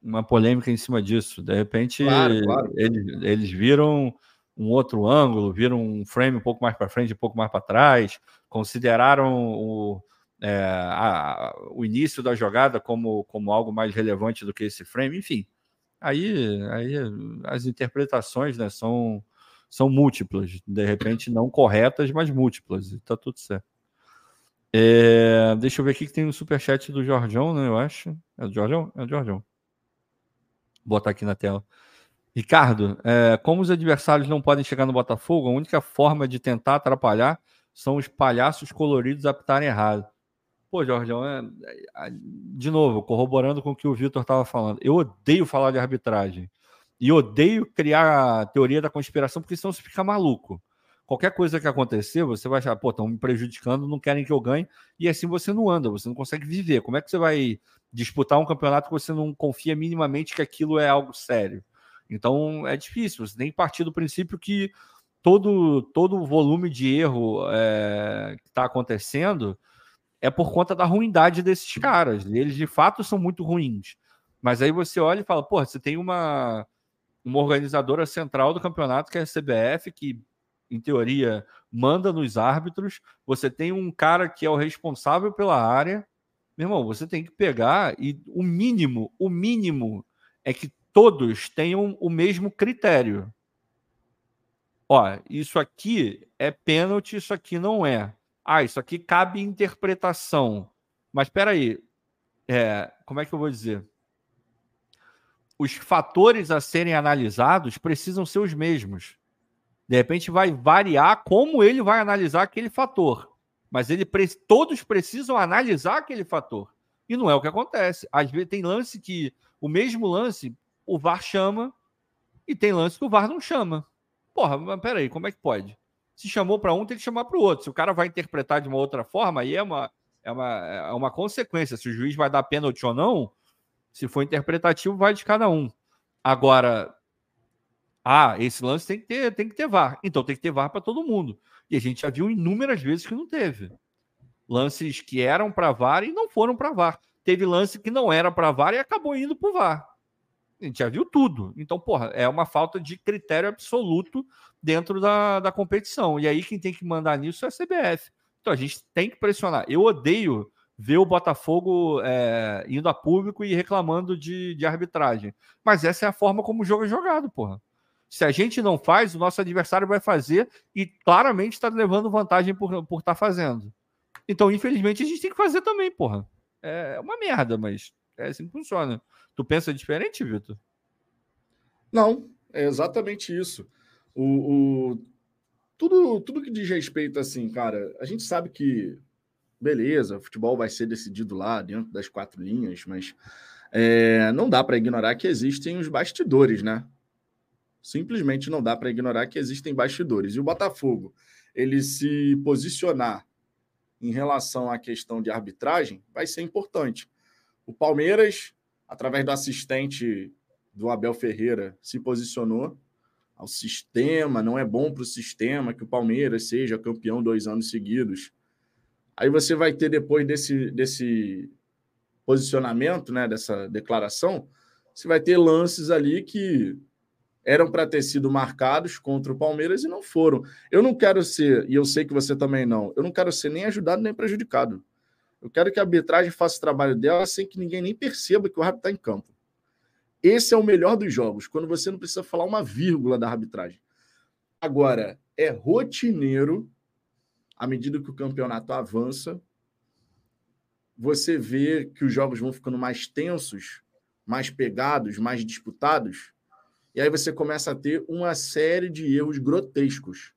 Uma polêmica em cima disso. De repente, claro, claro. Eles, eles viram um outro ângulo, viram um frame um pouco mais para frente, um pouco mais para trás, consideraram o, é, a, o início da jogada como, como algo mais relevante do que esse frame, enfim. Aí, aí as interpretações né, são, são múltiplas, de repente não corretas, mas múltiplas, e está tudo certo. É, deixa eu ver aqui que tem um superchat do Jorjão, né? Eu acho. É do Jorjão? É do Jorjão. Vou botar aqui na tela. Ricardo, é, como os adversários não podem chegar no Botafogo, a única forma de tentar atrapalhar são os palhaços coloridos apitarem errado. Pô, Jorgeão, é, é, de novo, corroborando com o que o Vitor estava falando, eu odeio falar de arbitragem. E odeio criar a teoria da conspiração, porque senão você fica maluco. Qualquer coisa que acontecer, você vai achar, pô, estão me prejudicando, não querem que eu ganhe, e assim você não anda, você não consegue viver. Como é que você vai disputar um campeonato que você não confia minimamente que aquilo é algo sério? Então é difícil, você tem que partir do princípio que todo, todo o volume de erro é, que está acontecendo é por conta da ruindade desses caras. Eles de fato são muito ruins. Mas aí você olha e fala, pô, você tem uma, uma organizadora central do campeonato, que é a CBF, que, em teoria, manda nos árbitros. Você tem um cara que é o responsável pela área. Meu irmão, você tem que pegar e o mínimo, o mínimo é que todos tenham o mesmo critério. Ó, isso aqui é pênalti, isso aqui não é. Ah, isso aqui cabe interpretação. Mas espera aí, é, como é que eu vou dizer? Os fatores a serem analisados precisam ser os mesmos. De repente vai variar como ele vai analisar aquele fator. Mas ele todos precisam analisar aquele fator. E não é o que acontece. Às vezes tem lance que o mesmo lance o VAR chama e tem lance que o VAR não chama. Porra, mas peraí, como é que pode? Se chamou para um, tem que chamar para o outro. Se o cara vai interpretar de uma outra forma, aí é uma, é, uma, é uma consequência. Se o juiz vai dar pênalti ou não, se for interpretativo, vai de cada um. Agora, ah, esse lance tem que ter, tem que ter VAR. Então tem que ter VAR para todo mundo. E a gente já viu inúmeras vezes que não teve. Lances que eram para VAR e não foram para VAR. Teve lance que não era para VAR e acabou indo para o VAR. A gente já viu tudo. Então, porra, é uma falta de critério absoluto dentro da, da competição. E aí quem tem que mandar nisso é a CBF. Então a gente tem que pressionar. Eu odeio ver o Botafogo é, indo a público e reclamando de, de arbitragem. Mas essa é a forma como o jogo é jogado, porra. Se a gente não faz, o nosso adversário vai fazer e claramente está levando vantagem por estar por tá fazendo. Então, infelizmente, a gente tem que fazer também, porra. É uma merda, mas é assim que funciona. Tu pensa diferente, Vitor? Não, é exatamente isso. O, o, tudo, tudo que diz respeito, assim, cara, a gente sabe que, beleza, o futebol vai ser decidido lá dentro das quatro linhas, mas é, não dá para ignorar que existem os bastidores, né? Simplesmente não dá para ignorar que existem bastidores. E o Botafogo, ele se posicionar em relação à questão de arbitragem, vai ser importante. O Palmeiras, através do assistente do Abel Ferreira, se posicionou ao sistema, não é bom para o sistema que o Palmeiras seja campeão dois anos seguidos. Aí você vai ter, depois desse, desse posicionamento, né, dessa declaração, você vai ter lances ali que eram para ter sido marcados contra o Palmeiras e não foram. Eu não quero ser, e eu sei que você também não, eu não quero ser nem ajudado nem prejudicado. Eu quero que a arbitragem faça o trabalho dela sem que ninguém nem perceba que o árbitro está em campo. Esse é o melhor dos jogos, quando você não precisa falar uma vírgula da arbitragem. Agora, é rotineiro, à medida que o campeonato avança, você vê que os jogos vão ficando mais tensos, mais pegados, mais disputados, e aí você começa a ter uma série de erros grotescos.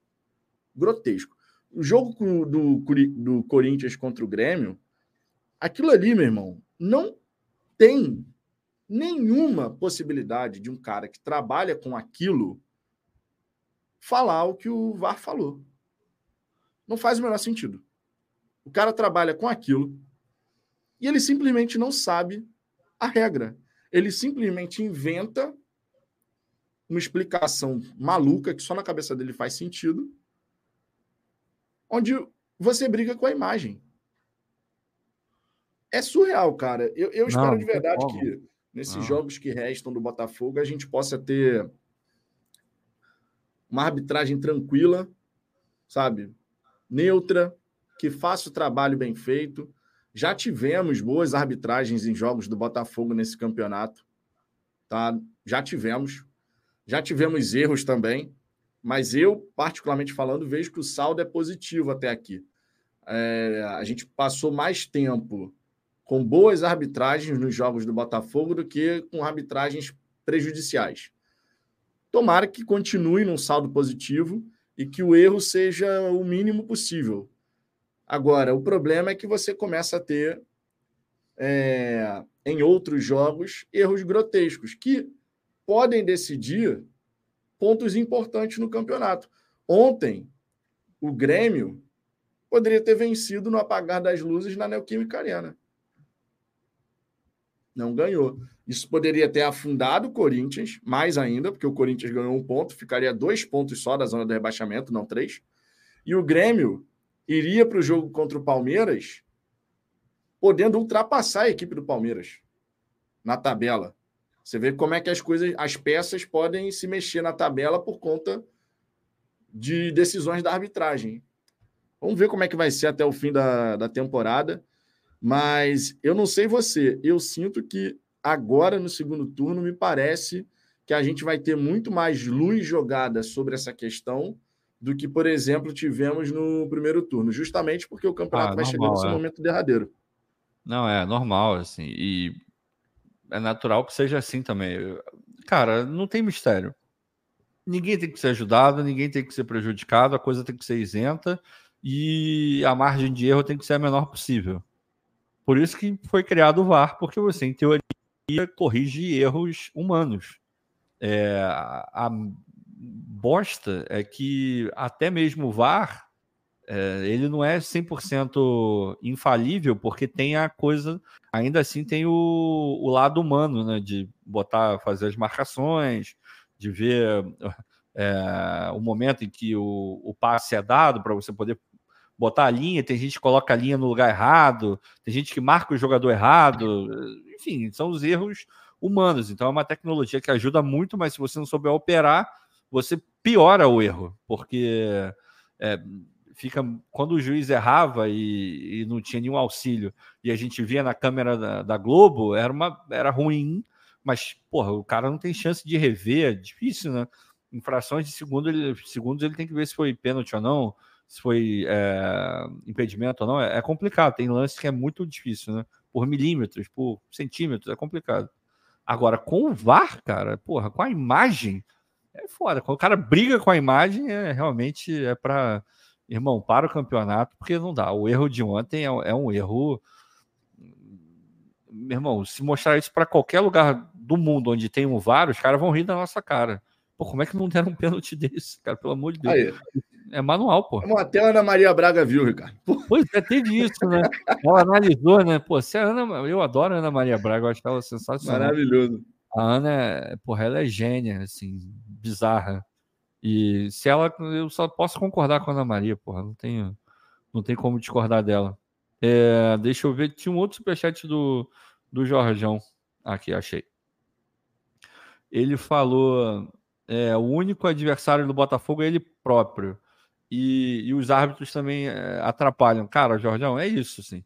Grotesco. O jogo do, do Corinthians contra o Grêmio, aquilo ali, meu irmão, não tem nenhuma possibilidade de um cara que trabalha com aquilo falar o que o VAR falou. Não faz o menor sentido. O cara trabalha com aquilo e ele simplesmente não sabe a regra. Ele simplesmente inventa uma explicação maluca que só na cabeça dele faz sentido, onde você briga com a imagem. É surreal, cara. Eu, eu espero não, de verdade que nesses não. jogos que restam do Botafogo a gente possa ter uma arbitragem tranquila, sabe? Neutra, que faça o trabalho bem feito. Já tivemos boas arbitragens em jogos do Botafogo nesse campeonato, tá? Já tivemos. Já tivemos erros também, mas eu, particularmente falando, vejo que o saldo é positivo até aqui. É, a gente passou mais tempo com boas arbitragens nos jogos do Botafogo do que com arbitragens prejudiciais. Tomara que continue num saldo positivo e que o erro seja o mínimo possível. Agora, o problema é que você começa a ter, é, em outros jogos, erros grotescos que podem decidir pontos importantes no campeonato. Ontem, o Grêmio poderia ter vencido no apagar das luzes na Neoquímica Arena. Não ganhou. Isso poderia ter afundado o Corinthians, mais ainda, porque o Corinthians ganhou um ponto, ficaria dois pontos só da zona do rebaixamento, não três. E o Grêmio iria para o jogo contra o Palmeiras, podendo ultrapassar a equipe do Palmeiras na tabela. Você vê como é que as coisas, as peças podem se mexer na tabela por conta de decisões da arbitragem. Vamos ver como é que vai ser até o fim da, da temporada. Mas eu não sei você, eu sinto que agora no segundo turno me parece que a gente vai ter muito mais luz jogada sobre essa questão do que, por exemplo, tivemos no primeiro turno, justamente porque o campeonato ah, vai normal, no seu é. momento derradeiro. Não, é normal, assim, e é natural que seja assim também. Cara, não tem mistério. Ninguém tem que ser ajudado, ninguém tem que ser prejudicado, a coisa tem que ser isenta e a margem de erro tem que ser a menor possível. Por isso que foi criado o VAR, porque você, em teoria, corrige erros humanos. É, a, bosta é que até mesmo o VAR é, ele não é 100% infalível, porque tem a coisa, ainda assim tem o, o lado humano, né, de botar, fazer as marcações, de ver é, o momento em que o, o passe é dado para você poder botar a linha, tem gente que coloca a linha no lugar errado, tem gente que marca o jogador errado, enfim, são os erros humanos. Então é uma tecnologia que ajuda muito, mas se você não souber operar, você piora o erro, porque é, fica quando o juiz errava e, e, não tinha nenhum auxílio e a gente via na câmera da, da, Globo, era uma era ruim, mas porra, o cara não tem chance de rever, é difícil, né? Em frações de segundo, ele, segundos ele tem que ver se foi pênalti ou não, se foi é, impedimento ou não. É, é complicado, tem lance que é muito difícil, né? Por milímetros, por centímetros, é complicado. Agora, com o VAR, cara, porra, com a imagem, é foda. Quando o cara briga com a imagem, é realmente é para irmão, para o campeonato, porque não dá. O erro de ontem é, é um erro. Meu irmão, se mostrar isso para qualquer lugar do mundo onde tem um VAR, os caras vão rir da nossa cara. Pô, como é que não deram um pênalti desse, cara? Pelo amor de Deus. Aí. É manual, pô. Até a Ana Maria Braga viu, Ricardo. Pois é, teve isso, né? Ela analisou, né? Pô, se a Ana, eu adoro a Ana Maria Braga, eu acho ela sensacional. Maravilhoso. A Ana, é, porra, ela é gênia, assim, bizarra. E se ela, eu só posso concordar com a Ana Maria, porra, não tenho, não tem como discordar dela. É, deixa eu ver, tinha um outro superchat do, do Jorjão. Aqui, achei. Ele falou: é, o único adversário do Botafogo é ele próprio. E, e os árbitros também é, atrapalham. Cara, Jorjão, é isso, sim.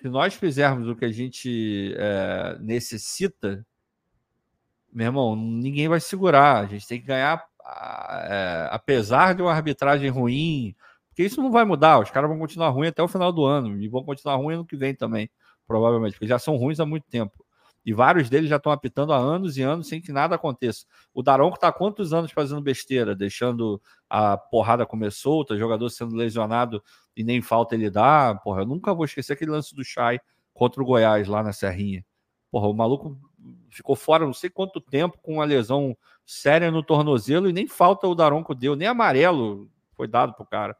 Se nós fizermos o que a gente é, necessita, meu irmão, ninguém vai segurar. A gente tem que ganhar é, apesar de uma arbitragem ruim, porque isso não vai mudar, os caras vão continuar ruim até o final do ano e vão continuar ruim ano que vem também, provavelmente, porque já são ruins há muito tempo. E vários deles já estão apitando há anos e anos sem que nada aconteça. O Daronco está há quantos anos fazendo besteira, deixando a porrada comer solta, jogador sendo lesionado e nem falta ele dá. Porra, eu nunca vou esquecer aquele lance do Chay contra o Goiás lá na Serrinha. Porra, o maluco ficou fora não sei quanto tempo com uma lesão séria no tornozelo e nem falta o Daronco deu, nem amarelo foi dado pro cara.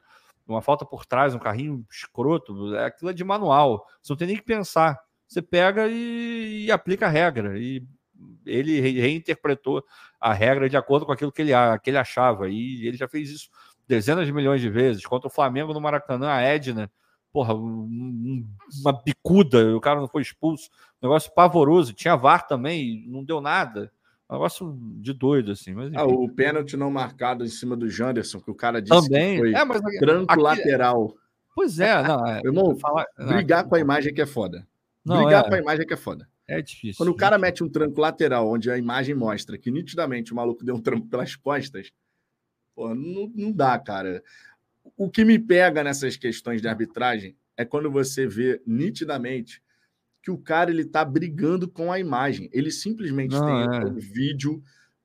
Uma falta por trás, um carrinho escroto, é aquilo é de manual. Você não tem nem que pensar. Você pega e, e aplica a regra. E ele reinterpretou a regra de acordo com aquilo que ele, que ele achava. E ele já fez isso dezenas de milhões de vezes. Contra o Flamengo no Maracanã, a Edna porra, um, uma bicuda, o cara não foi expulso. negócio pavoroso. Tinha VAR também, não deu nada. Um negócio de doido, assim. Mas, ah, o pênalti não marcado em cima do Janderson, que o cara disse também. que foi é, mas, tranco aqui, lateral. Pois é, não. É, Irmão, falar, brigar não, com a imagem que é foda. Não, brigar é, com a imagem que é foda. É difícil. Quando o cara mete um tranco lateral, onde a imagem mostra que nitidamente o maluco deu um tranco pelas costas, não, não dá, cara o que me pega nessas questões de arbitragem é quando você vê nitidamente que o cara ele tá brigando com a imagem. Ele simplesmente Não, tem é. um vídeo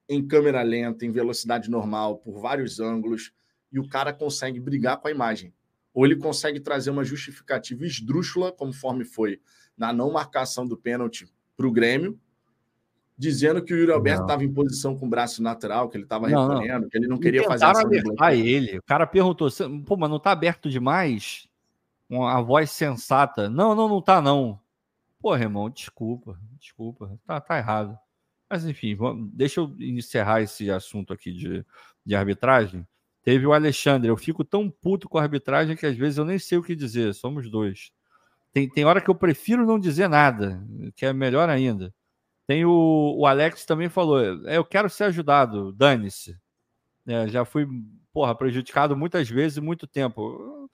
em câmera lenta, em velocidade normal, por vários ângulos, e o cara consegue brigar com a imagem. Ou ele consegue trazer uma justificativa esdrúxula, conforme foi na não marcação do pênalti para o Grêmio, dizendo que o Yuri Alberto estava em posição com o braço lateral, que ele estava recolhendo, que ele não queria fazer essa alertar ele. O cara perguntou, pô, mas não está aberto demais? Uma voz sensata. Não, não, não tá não. Pô, irmão, desculpa, desculpa. Tá, tá errado. Mas enfim, vamos, deixa eu encerrar esse assunto aqui de, de arbitragem. Teve o Alexandre. Eu fico tão puto com a arbitragem que às vezes eu nem sei o que dizer. Somos dois. Tem, tem hora que eu prefiro não dizer nada, que é melhor ainda. Tem o, o Alex também falou: é, eu quero ser ajudado, dane-se. É, já fui porra, prejudicado muitas vezes muito tempo.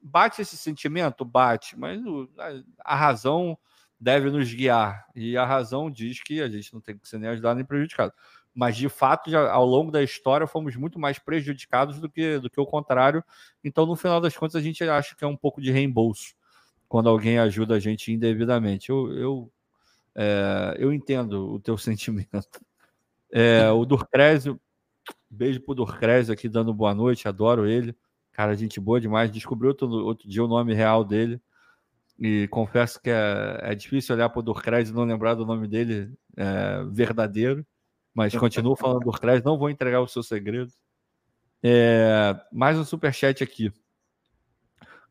bate esse sentimento? Bate, mas a, a razão deve nos guiar. E a razão diz que a gente não tem que ser nem ajudado nem prejudicado. Mas, de fato, já, ao longo da história, fomos muito mais prejudicados do que, do que o contrário. Então, no final das contas, a gente acha que é um pouco de reembolso quando alguém ajuda a gente indevidamente. Eu, eu, é, eu entendo o teu sentimento. É, o Durcrésio, beijo pro Durcrésio aqui dando boa noite, adoro ele. Cara, gente boa demais. Descobri outro, outro dia o nome real dele. E confesso que é, é difícil olhar para o Durcrés e não lembrar do nome dele é, verdadeiro. Mas continuo falando Durcrés, não vou entregar o seu segredo. É, mais um superchat aqui.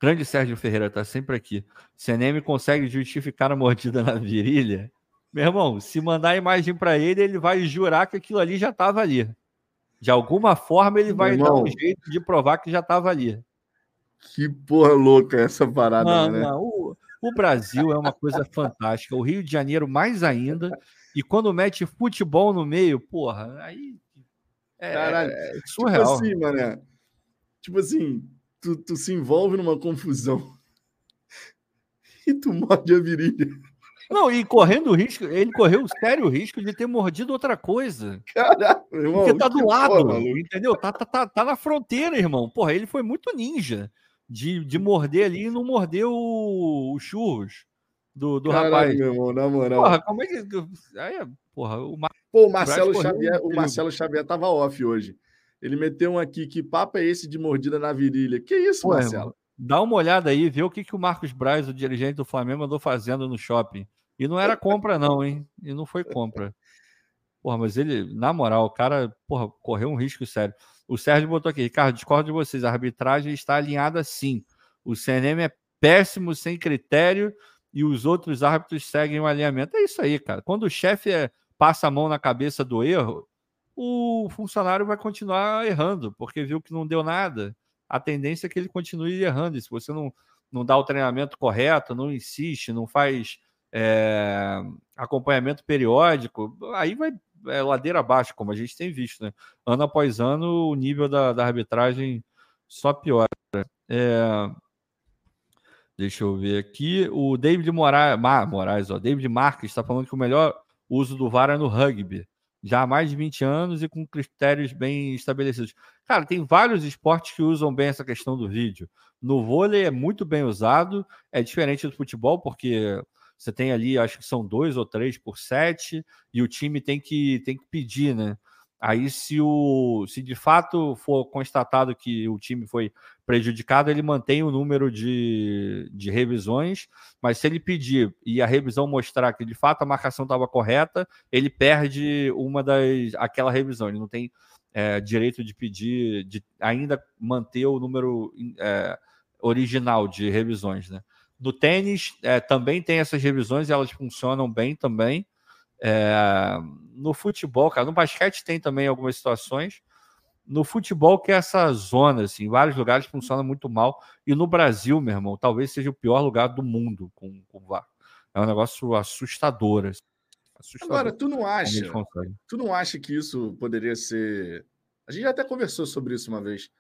Grande Sérgio Ferreira está sempre aqui. CNM consegue justificar a mordida na virilha? Meu irmão, se mandar a imagem para ele, ele vai jurar que aquilo ali já estava ali. De alguma forma, ele vai dar um jeito de provar que já estava ali. Que porra louca essa parada, né? O, o Brasil é uma coisa fantástica. O Rio de Janeiro, mais ainda. E quando mete futebol no meio, porra, aí. É, Caralho, é tipo surreal. Tipo assim, mané. Tipo assim, tu, tu se envolve numa confusão e tu morde a virilha. Não, e correndo o risco, ele correu o sério risco de ter mordido outra coisa. Caraca, irmão. Porque tá do lado, porra, entendeu? Tá, tá, tá, tá na fronteira, irmão. Porra, ele foi muito ninja de, de morder ali e não morder o, o churros do, do Caralho, rapaz. meu irmão, na moral. Porra, como é que. Aí, porra, o Mar... Pô, o Marcelo Xavier, o Marcelo Xavier tava off hoje. Ele meteu um aqui, que papo é esse de mordida na virilha? Que isso, Pô, Marcelo? Dá uma olhada aí, vê o que, que o Marcos Braz, o dirigente do Flamengo, andou fazendo no shopping. E não era compra, não, hein? E não foi compra. Porra, mas ele, na moral, o cara, porra, correu um risco sério. O Sérgio botou aqui, Ricardo, discordo de vocês. A arbitragem está alinhada sim. O CNM é péssimo, sem critério, e os outros árbitros seguem o alinhamento. É isso aí, cara. Quando o chefe é, passa a mão na cabeça do erro, o funcionário vai continuar errando, porque viu que não deu nada. A tendência é que ele continue errando. E se você não, não dá o treinamento correto, não insiste, não faz é, acompanhamento periódico, aí vai é, ladeira abaixo, como a gente tem visto, né? Ano após ano, o nível da, da arbitragem só piora. É, deixa eu ver aqui. O David Moraes, Moraes ó, David Marques está falando que o melhor uso do VAR é no rugby. Já há mais de 20 anos e com critérios bem estabelecidos. Cara, tem vários esportes que usam bem essa questão do vídeo. No vôlei é muito bem usado, é diferente do futebol, porque você tem ali, acho que são dois ou três por sete, e o time tem que, tem que pedir, né? Aí, se, o, se de fato for constatado que o time foi prejudicado, ele mantém o número de, de revisões, mas se ele pedir e a revisão mostrar que de fato a marcação estava correta, ele perde uma das aquela revisão. Ele não tem é, direito de pedir, de ainda manter o número é, original de revisões, né? No tênis é, também tem essas revisões elas funcionam bem também. É, no futebol, cara, no basquete tem também algumas situações. No futebol, que é essa zona, assim, em vários lugares funciona muito mal. E no Brasil, meu irmão, talvez seja o pior lugar do mundo com, o VAR. É um negócio assustador. Assim. assustador Agora, tu não acha? Tu não acha que isso poderia ser. A gente até conversou sobre isso uma vez.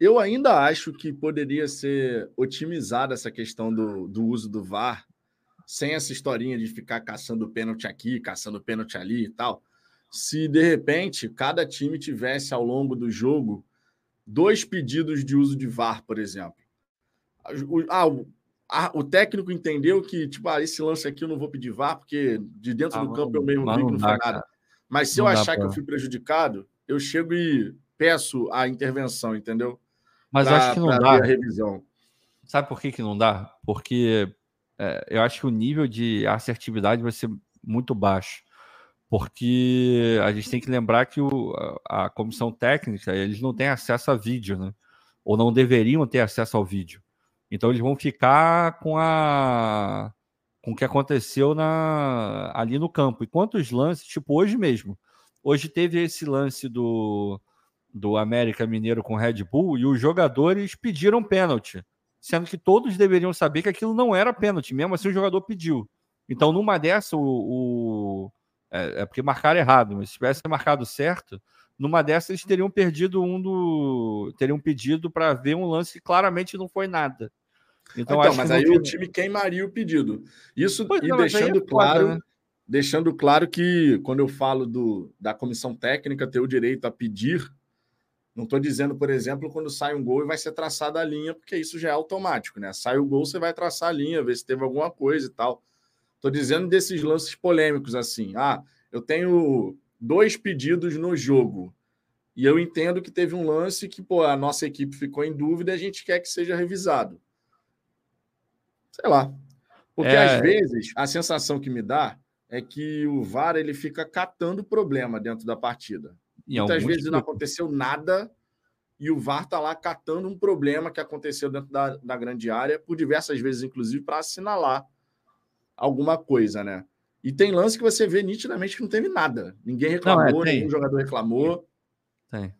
Eu ainda acho que poderia ser otimizada essa questão do, do uso do VAR, sem essa historinha de ficar caçando pênalti aqui, caçando pênalti ali e tal. Se de repente cada time tivesse ao longo do jogo dois pedidos de uso de VAR, por exemplo. O, ah, o, a, o técnico entendeu que, tipo, ah, esse lance aqui eu não vou pedir VAR, porque de dentro ah, do campo eu mesmo vi que não foi nada. Mas se não eu achar pra... que eu fui prejudicado, eu chego e peço a intervenção, entendeu? Mas pra, acho que não dá. revisão. Sabe por que, que não dá? Porque é, eu acho que o nível de assertividade vai ser muito baixo. Porque a gente tem que lembrar que o, a, a comissão técnica eles não têm acesso a vídeo, né? Ou não deveriam ter acesso ao vídeo. Então eles vão ficar com a com o que aconteceu na, ali no campo. E quantos lances, tipo hoje mesmo. Hoje teve esse lance do do América Mineiro com Red Bull e os jogadores pediram pênalti, sendo que todos deveriam saber que aquilo não era pênalti, mesmo assim o jogador pediu. Então, numa dessa, o, o é, é, porque marcaram errado, mas se tivesse marcado certo, numa dessas eles teriam perdido um do. teriam pedido para ver um lance que claramente não foi nada. Então, então mas aí o time queimaria o pedido. Isso pois e não, deixando é claro. Foda, né? Deixando claro que quando eu falo do, da comissão técnica ter o direito a pedir, não estou dizendo, por exemplo, quando sai um gol e vai ser traçada a linha, porque isso já é automático, né? Sai o gol, você vai traçar a linha, ver se teve alguma coisa e tal. Estou dizendo desses lances polêmicos assim. Ah, eu tenho dois pedidos no jogo. E eu entendo que teve um lance que pô, a nossa equipe ficou em dúvida e a gente quer que seja revisado. Sei lá. Porque é... às vezes a sensação que me dá é que o VAR ele fica catando problema dentro da partida. Em Muitas vezes não aconteceu nada e o VAR está lá catando um problema que aconteceu dentro da, da grande área, por diversas vezes, inclusive, para assinalar alguma coisa, né? E tem lance que você vê nitidamente que não teve nada. Ninguém reclamou, não, é, nenhum jogador reclamou. Tem.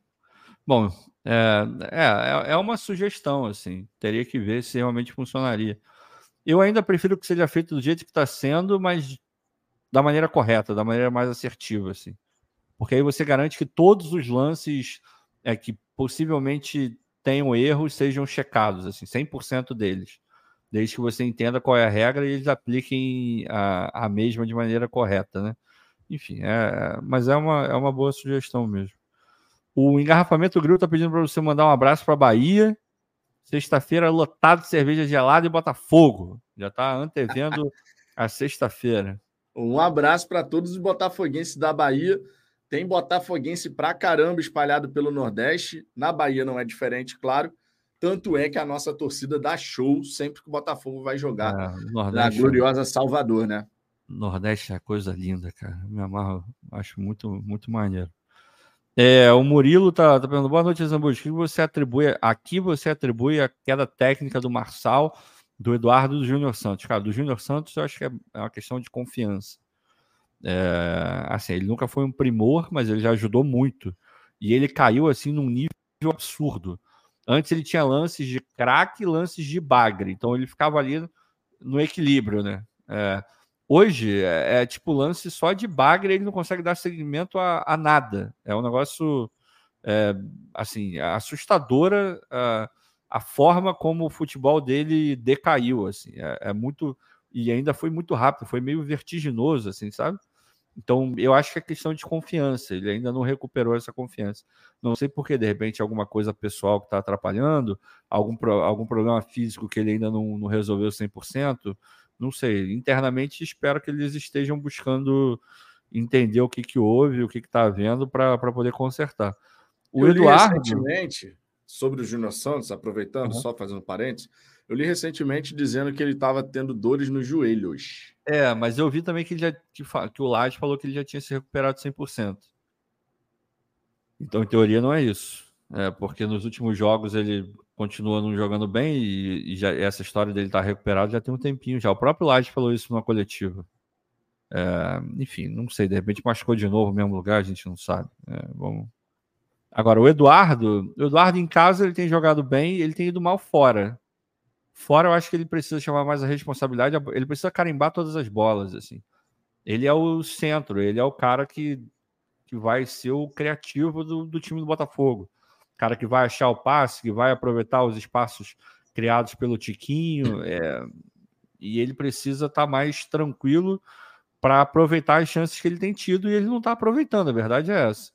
Bom, é, é, é uma sugestão, assim. Teria que ver se realmente funcionaria. Eu ainda prefiro que seja feito do jeito que está sendo, mas da maneira correta, da maneira mais assertiva, assim. Porque aí você garante que todos os lances é, que possivelmente tenham erros sejam checados, assim, 100% deles desde que você entenda qual é a regra e eles apliquem a, a mesma de maneira correta, né? Enfim, é, mas é uma, é uma boa sugestão mesmo. O engarrafamento Grill está pedindo para você mandar um abraço para Bahia. Sexta-feira lotado de cerveja gelada e Botafogo. Já está antevendo a sexta-feira. Um abraço para todos os botafoguenses da Bahia. Tem botafoguense pra caramba espalhado pelo Nordeste. Na Bahia não é diferente, claro. Tanto é que a nossa torcida dá show sempre que o Botafogo vai jogar é, na é gloriosa Salvador, né? Nordeste é coisa linda, cara. Me amarro, acho muito, muito maneiro. É, o Murilo tá, tá perguntando: boa noite, Zambuji. O que você atribui? Aqui você atribui a queda técnica do Marçal, do Eduardo e do Júnior Santos. Cara, do Júnior Santos eu acho que é, é uma questão de confiança. É, assim, ele nunca foi um primor, mas ele já ajudou muito. E ele caiu assim num nível absurdo. Antes ele tinha lances de craque e lances de bagre, então ele ficava ali no equilíbrio, né? É, hoje é, é, tipo lance só de bagre, ele não consegue dar seguimento a, a nada. É um negócio é, assim assustadora a, a, forma como o futebol dele decaiu, assim. É, é muito e ainda foi muito rápido, foi meio vertiginoso, assim, sabe? Então, eu acho que é questão de confiança. Ele ainda não recuperou essa confiança. Não sei por que, de repente, alguma coisa pessoal que está atrapalhando, algum, algum problema físico que ele ainda não, não resolveu 100%. Não sei. Internamente, espero que eles estejam buscando entender o que, que houve, o que está havendo, para poder consertar. O eu Eduardo. recentemente, sobre o Júnior Santos, aproveitando, uhum. só fazendo parênteses, eu li recentemente dizendo que ele estava tendo dores nos joelhos. É, mas eu vi também que, ele já, que, que o Laje falou que ele já tinha se recuperado 100%. Então, em teoria, não é isso. É, porque nos últimos jogos ele continua não jogando bem e, e já, essa história dele estar tá recuperado já tem um tempinho já. O próprio Laje falou isso numa coletiva. É, enfim, não sei, de repente machucou de novo no mesmo lugar, a gente não sabe. É, vamos... Agora, o Eduardo, o Eduardo em casa ele tem jogado bem, ele tem ido mal fora. Fora, eu acho que ele precisa chamar mais a responsabilidade, ele precisa carimbar todas as bolas, assim. Ele é o centro, ele é o cara que, que vai ser o criativo do, do time do Botafogo. O cara que vai achar o passe, que vai aproveitar os espaços criados pelo Tiquinho, é, e ele precisa estar tá mais tranquilo para aproveitar as chances que ele tem tido e ele não está aproveitando, a verdade é essa.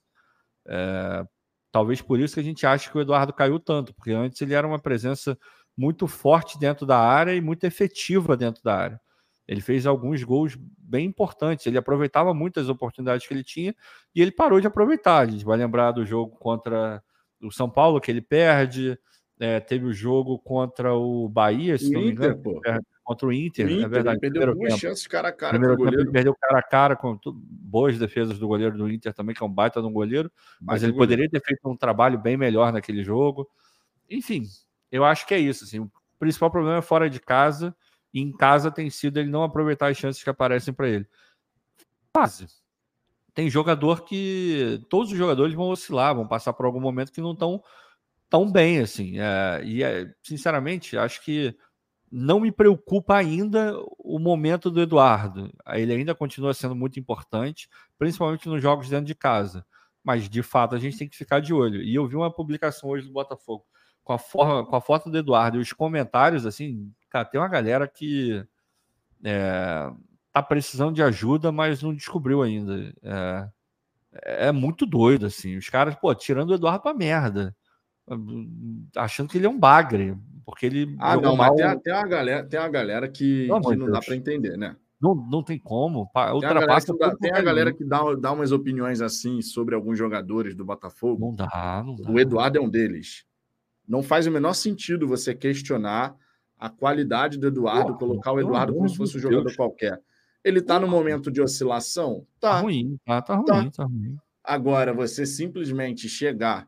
É, talvez por isso que a gente acha que o Eduardo caiu tanto, porque antes ele era uma presença muito forte dentro da área e muito efetiva dentro da área. Ele fez alguns gols bem importantes, ele aproveitava muitas oportunidades que ele tinha e ele parou de aproveitar. A gente vai lembrar do jogo contra o São Paulo, que ele perde, é, teve o jogo contra o Bahia, se não me engano, é, contra o Inter, o é Inter, é verdade. Ele perdeu duas chances cara a cara primeiro com o goleiro. Ele perdeu cara a cara com boas defesas do goleiro do Inter também, que é um baita de um goleiro, mas, mas ele poderia ter feito um trabalho bem melhor naquele jogo. Enfim, eu acho que é isso. Assim, o principal problema é fora de casa, e em casa tem sido ele não aproveitar as chances que aparecem para ele. Fase. Tem jogador que. Todos os jogadores vão oscilar, vão passar por algum momento que não estão tão bem assim. É, e, é, sinceramente, acho que não me preocupa ainda o momento do Eduardo. Ele ainda continua sendo muito importante, principalmente nos jogos dentro de casa. mas de fato a gente tem que ficar de olho. E eu vi uma publicação hoje do Botafogo com a, forma, com a foto do Eduardo e os comentários, assim, cara, tem uma galera que é, tá precisando de ajuda, mas não descobriu ainda. É, é muito doido, assim. Os caras, pô, tirando o Eduardo pra merda. Achando que ele é um bagre. Porque ele. Ah, não, mal... mas tem, tem, uma galera, tem uma galera que, não, que não dá para entender, né? Não, não tem como. Ultrapassa tem a galera que, dá, tem a galera que dá, dá umas opiniões assim sobre alguns jogadores do Botafogo. Não dá, não dá. O Eduardo é um deles. Não faz o menor sentido você questionar a qualidade do Eduardo, colocar o Eduardo como se fosse um jogador Deus. qualquer. Ele está no momento de oscilação? Tá. tá ruim, tá, tá, tá ruim, tá ruim. Agora, você simplesmente chegar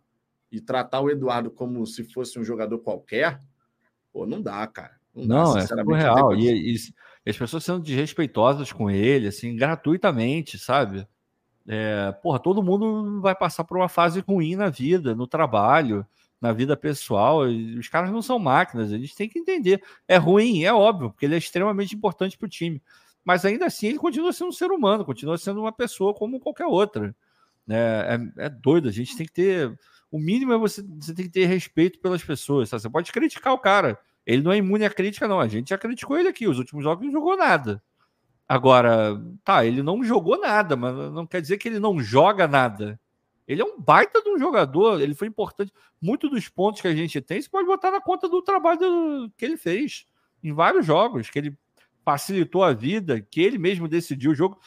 e tratar o Eduardo como se fosse um jogador qualquer, pô, não dá, cara. Não, não dá, é surreal. E, e, e as pessoas sendo desrespeitosas com ele, assim, gratuitamente, sabe? É, porra, todo mundo vai passar por uma fase ruim na vida, no trabalho, na vida pessoal. Os caras não são máquinas, gente tem que entender. É ruim, é óbvio, porque ele é extremamente importante para o time. Mas ainda assim, ele continua sendo um ser humano, continua sendo uma pessoa como qualquer outra. É, é, é doido, a gente tem que ter. O mínimo é você, você tem que ter respeito pelas pessoas. Sabe? Você pode criticar o cara, ele não é imune à crítica, não. A gente já criticou ele aqui. Os últimos jogos não jogou nada. Agora, tá, ele não jogou nada, mas não quer dizer que ele não joga nada. Ele é um baita de um jogador, ele foi importante. Muito dos pontos que a gente tem, você pode botar na conta do trabalho que ele fez em vários jogos, que ele facilitou a vida, que ele mesmo decidiu o jogo.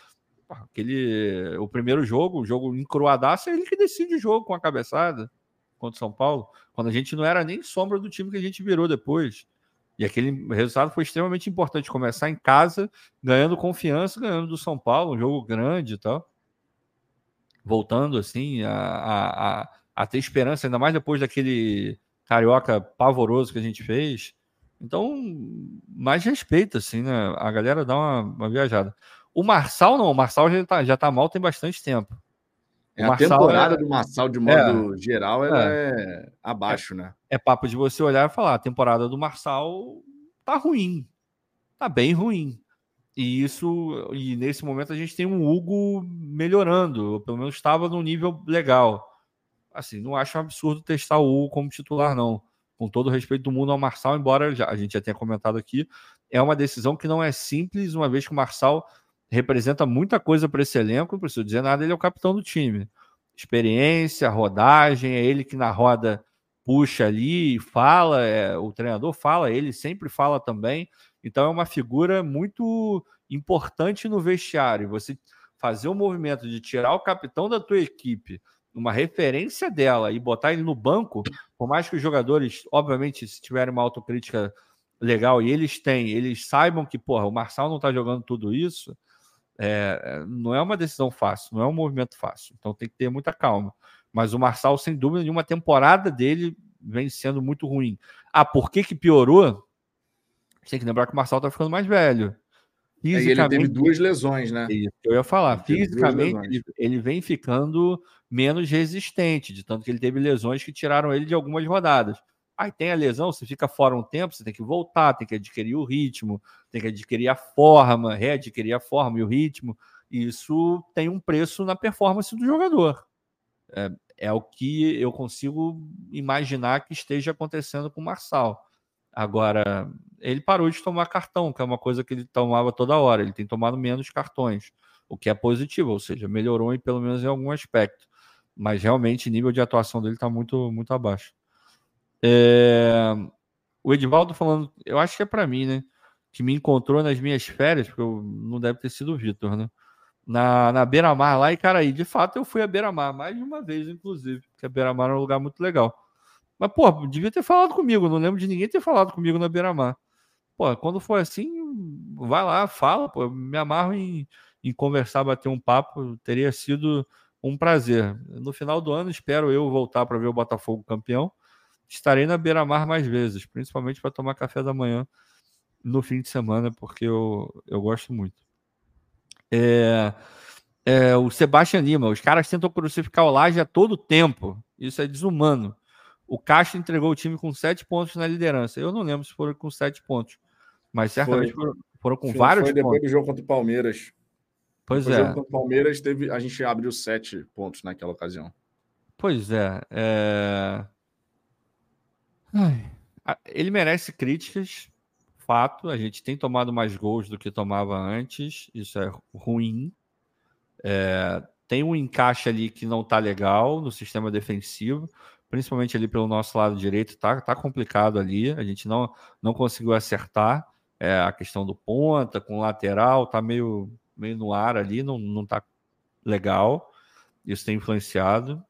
Aquele, o primeiro jogo, o jogo encruadaço, é ele que decide o jogo com a cabeçada contra o São Paulo, quando a gente não era nem sombra do time que a gente virou depois. E aquele resultado foi extremamente importante. Começar em casa, ganhando confiança, ganhando do São Paulo, um jogo grande e tal. Voltando assim a, a, a, ter esperança, ainda mais depois daquele carioca pavoroso que a gente fez. Então, mais respeito, assim, né? A galera dá uma, uma viajada. O Marçal não, o Marçal já tá, já tá mal tem bastante tempo. É, a temporada é... do Marçal, de modo é, é, ela é, é abaixo, né? É papo de você olhar e falar: a temporada do Marçal tá ruim. Tá bem ruim. E isso, e nesse momento a gente tem um Hugo melhorando, pelo menos estava num nível legal. Assim, não acho absurdo testar o Hugo como titular, não. Com todo o respeito do mundo ao Marçal, embora já, a gente já tenha comentado aqui, é uma decisão que não é simples, uma vez que o Marçal representa muita coisa para esse elenco, não preciso dizer nada, ele é o capitão do time. Experiência, rodagem, é ele que na roda puxa ali, fala, é, o treinador fala, ele sempre fala também. Então é uma figura muito importante no vestiário. Você fazer o movimento de tirar o capitão da tua equipe, uma referência dela e botar ele no banco, por mais que os jogadores, obviamente, se tiverem uma autocrítica legal e eles têm, eles saibam que, porra, o Marçal não tá jogando tudo isso, é, não é uma decisão fácil, não é um movimento fácil. Então tem que ter muita calma. Mas o Marçal, sem dúvida nenhuma, temporada dele vem sendo muito ruim. Ah, por que, que piorou? Tem que lembrar que o Marçal tá ficando mais velho. Fisicamente, é, ele teve duas lesões, né? eu ia falar. Fisicamente, ele, ele, vem ficando menos resistente, de tanto que ele teve lesões que tiraram ele de algumas rodadas. Aí tem a lesão, você fica fora um tempo, você tem que voltar, tem que adquirir o ritmo, tem que adquirir a forma, readquirir a forma e o ritmo. E isso tem um preço na performance do jogador. É, é o que eu consigo imaginar que esteja acontecendo com o Marçal. Agora, ele parou de tomar cartão, que é uma coisa que ele tomava toda hora. Ele tem tomado menos cartões, o que é positivo, ou seja, melhorou em, pelo menos em algum aspecto. Mas realmente o nível de atuação dele está muito, muito abaixo. É... O Edivaldo falando, eu acho que é para mim, né? Que me encontrou nas minhas férias, porque eu, não deve ter sido o Vitor, né? Na, na Beira-Mar lá, e cara, aí de fato eu fui a Beira-Mar, mais de uma vez, inclusive, porque a Beira-Mar é um lugar muito legal. Mas, pô, devia ter falado comigo, não lembro de ninguém ter falado comigo na Beira-Mar. Pô, quando for assim, vai lá, fala, pô, me amarro em, em conversar, bater um papo, teria sido um prazer. No final do ano, espero eu voltar para ver o Botafogo campeão estarei na beira-mar mais vezes, principalmente para tomar café da manhã no fim de semana, porque eu, eu gosto muito. É, é, o Sebastião Lima, os caras tentam crucificar o Laje a todo tempo. Isso é desumano. O Castro entregou o time com sete pontos na liderança. Eu não lembro se foram com sete pontos, mas certamente foi. foram, foram, com vários foi depois pontos. do jogo contra o Palmeiras. Pois o é. O Palmeiras teve, a gente abriu sete pontos naquela ocasião. Pois é. é... Ele merece críticas, fato. A gente tem tomado mais gols do que tomava antes, isso é ruim. É, tem um encaixe ali que não está legal no sistema defensivo, principalmente ali pelo nosso lado direito, tá, tá complicado ali. A gente não, não conseguiu acertar é, a questão do ponta com lateral, tá meio, meio no ar ali, não, não tá legal. Isso tem influenciado.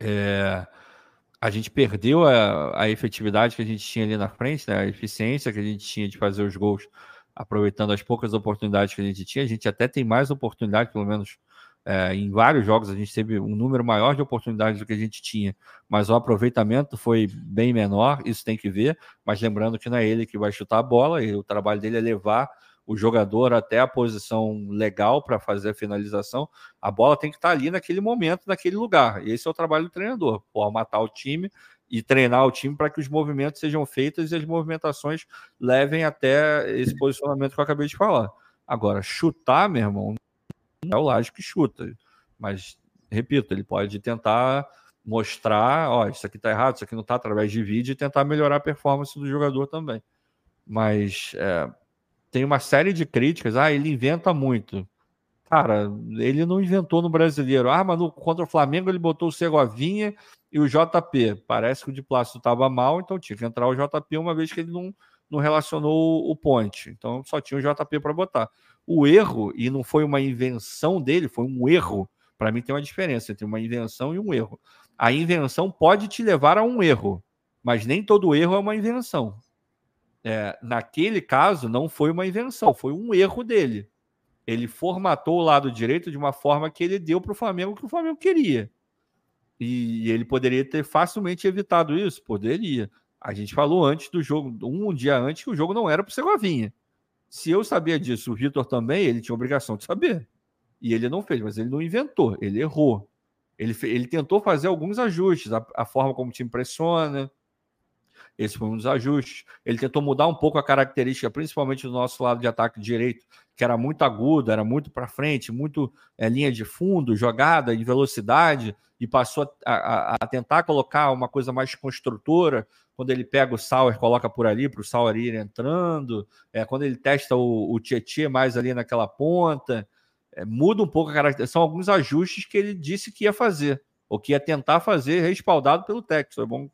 É, a gente perdeu a, a, efetividade que a gente tinha ali na frente, né? a eficiência que a gente tinha de fazer os gols, aproveitando as poucas oportunidades que a gente tinha. A gente até tem mais oportunidade, pelo menos é, em vários jogos a gente teve um número maior de oportunidades do que a gente tinha, mas o aproveitamento foi bem menor, isso tem que ver. Mas lembrando que não é ele que vai chutar a bola, e o trabalho dele é levar o jogador até a posição legal para fazer a finalização, a bola tem que estar tá ali naquele momento, naquele lugar. E esse é o trabalho do treinador, matar o time e treinar o time para que os movimentos sejam feitos e as movimentações levem até esse posicionamento que eu acabei de falar. Agora, chutar, meu irmão, é o Laje que chuta. Mas, repito, ele pode tentar mostrar, ó, isso aqui tá errado, isso aqui não tá, através de vídeo, e tentar melhorar a performance do jogador também. Mas é, tem uma série de críticas. Ah, ele inventa muito. Cara, ele não inventou no brasileiro. Ah, mas no, contra o Flamengo ele botou o Segovinha e o JP. Parece que o de plástico estava mal, então tinha que entrar o JP uma vez que ele não, não relacionou o ponte. Então só tinha o JP para botar. O erro, e não foi uma invenção dele, foi um erro. Para mim tem uma diferença entre uma invenção e um erro. A invenção pode te levar a um erro, mas nem todo erro é uma invenção é, naquele caso, não foi uma invenção, foi um erro dele. Ele formatou o lado direito de uma forma que ele deu para o Flamengo que o Flamengo queria. E ele poderia ter facilmente evitado isso? Poderia. A gente falou antes do jogo, um dia antes, que o jogo não era para o Segovinha. Se eu sabia disso, o Vitor também, ele tinha obrigação de saber. E ele não fez, mas ele não inventou, ele errou. Ele, ele tentou fazer alguns ajustes, a, a forma como o time pressiona, esse foi um dos ajustes. Ele tentou mudar um pouco a característica, principalmente do nosso lado de ataque direito, que era muito agudo, era muito para frente, muito é, linha de fundo, jogada em velocidade, e passou a, a, a, tentar colocar uma coisa mais construtora. Quando ele pega o Sauer, coloca por ali para o Sauer ir entrando. É, quando ele testa o, o Tietchan mais ali naquela ponta, é, muda um pouco a característica. São alguns ajustes que ele disse que ia fazer, ou que ia tentar fazer, respaldado pelo técnico. É bom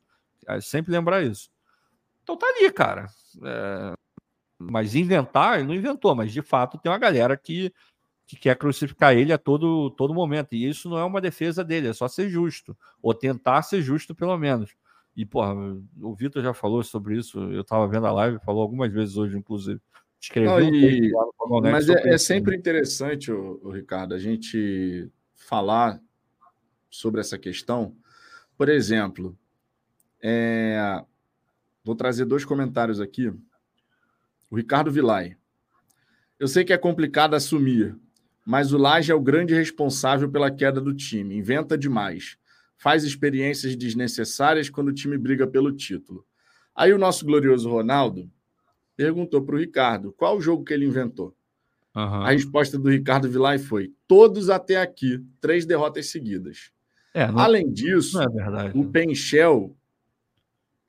é sempre lembrar isso. Então tá ali, cara. É... Mas inventar, ele não inventou, mas de fato tem uma galera que, que quer crucificar ele a todo, todo momento. E isso não é uma defesa dele, é só ser justo. Ou tentar ser justo, pelo menos. E, porra, o Vitor já falou sobre isso, eu tava vendo a live, falou algumas vezes hoje, inclusive. Escreveu não, e... um Mas é, é, sempre interessante, o, o Ricardo, a gente falar sobre essa questão. Por exemplo, é... Vou trazer dois comentários aqui. O Ricardo Vilay. Eu sei que é complicado assumir, mas o Laje é o grande responsável pela queda do time. Inventa demais. Faz experiências desnecessárias quando o time briga pelo título. Aí o nosso glorioso Ronaldo perguntou para o Ricardo qual o jogo que ele inventou. Uhum. A resposta do Ricardo Vilay foi: todos até aqui, três derrotas seguidas. É, não, Além disso, é o Penchel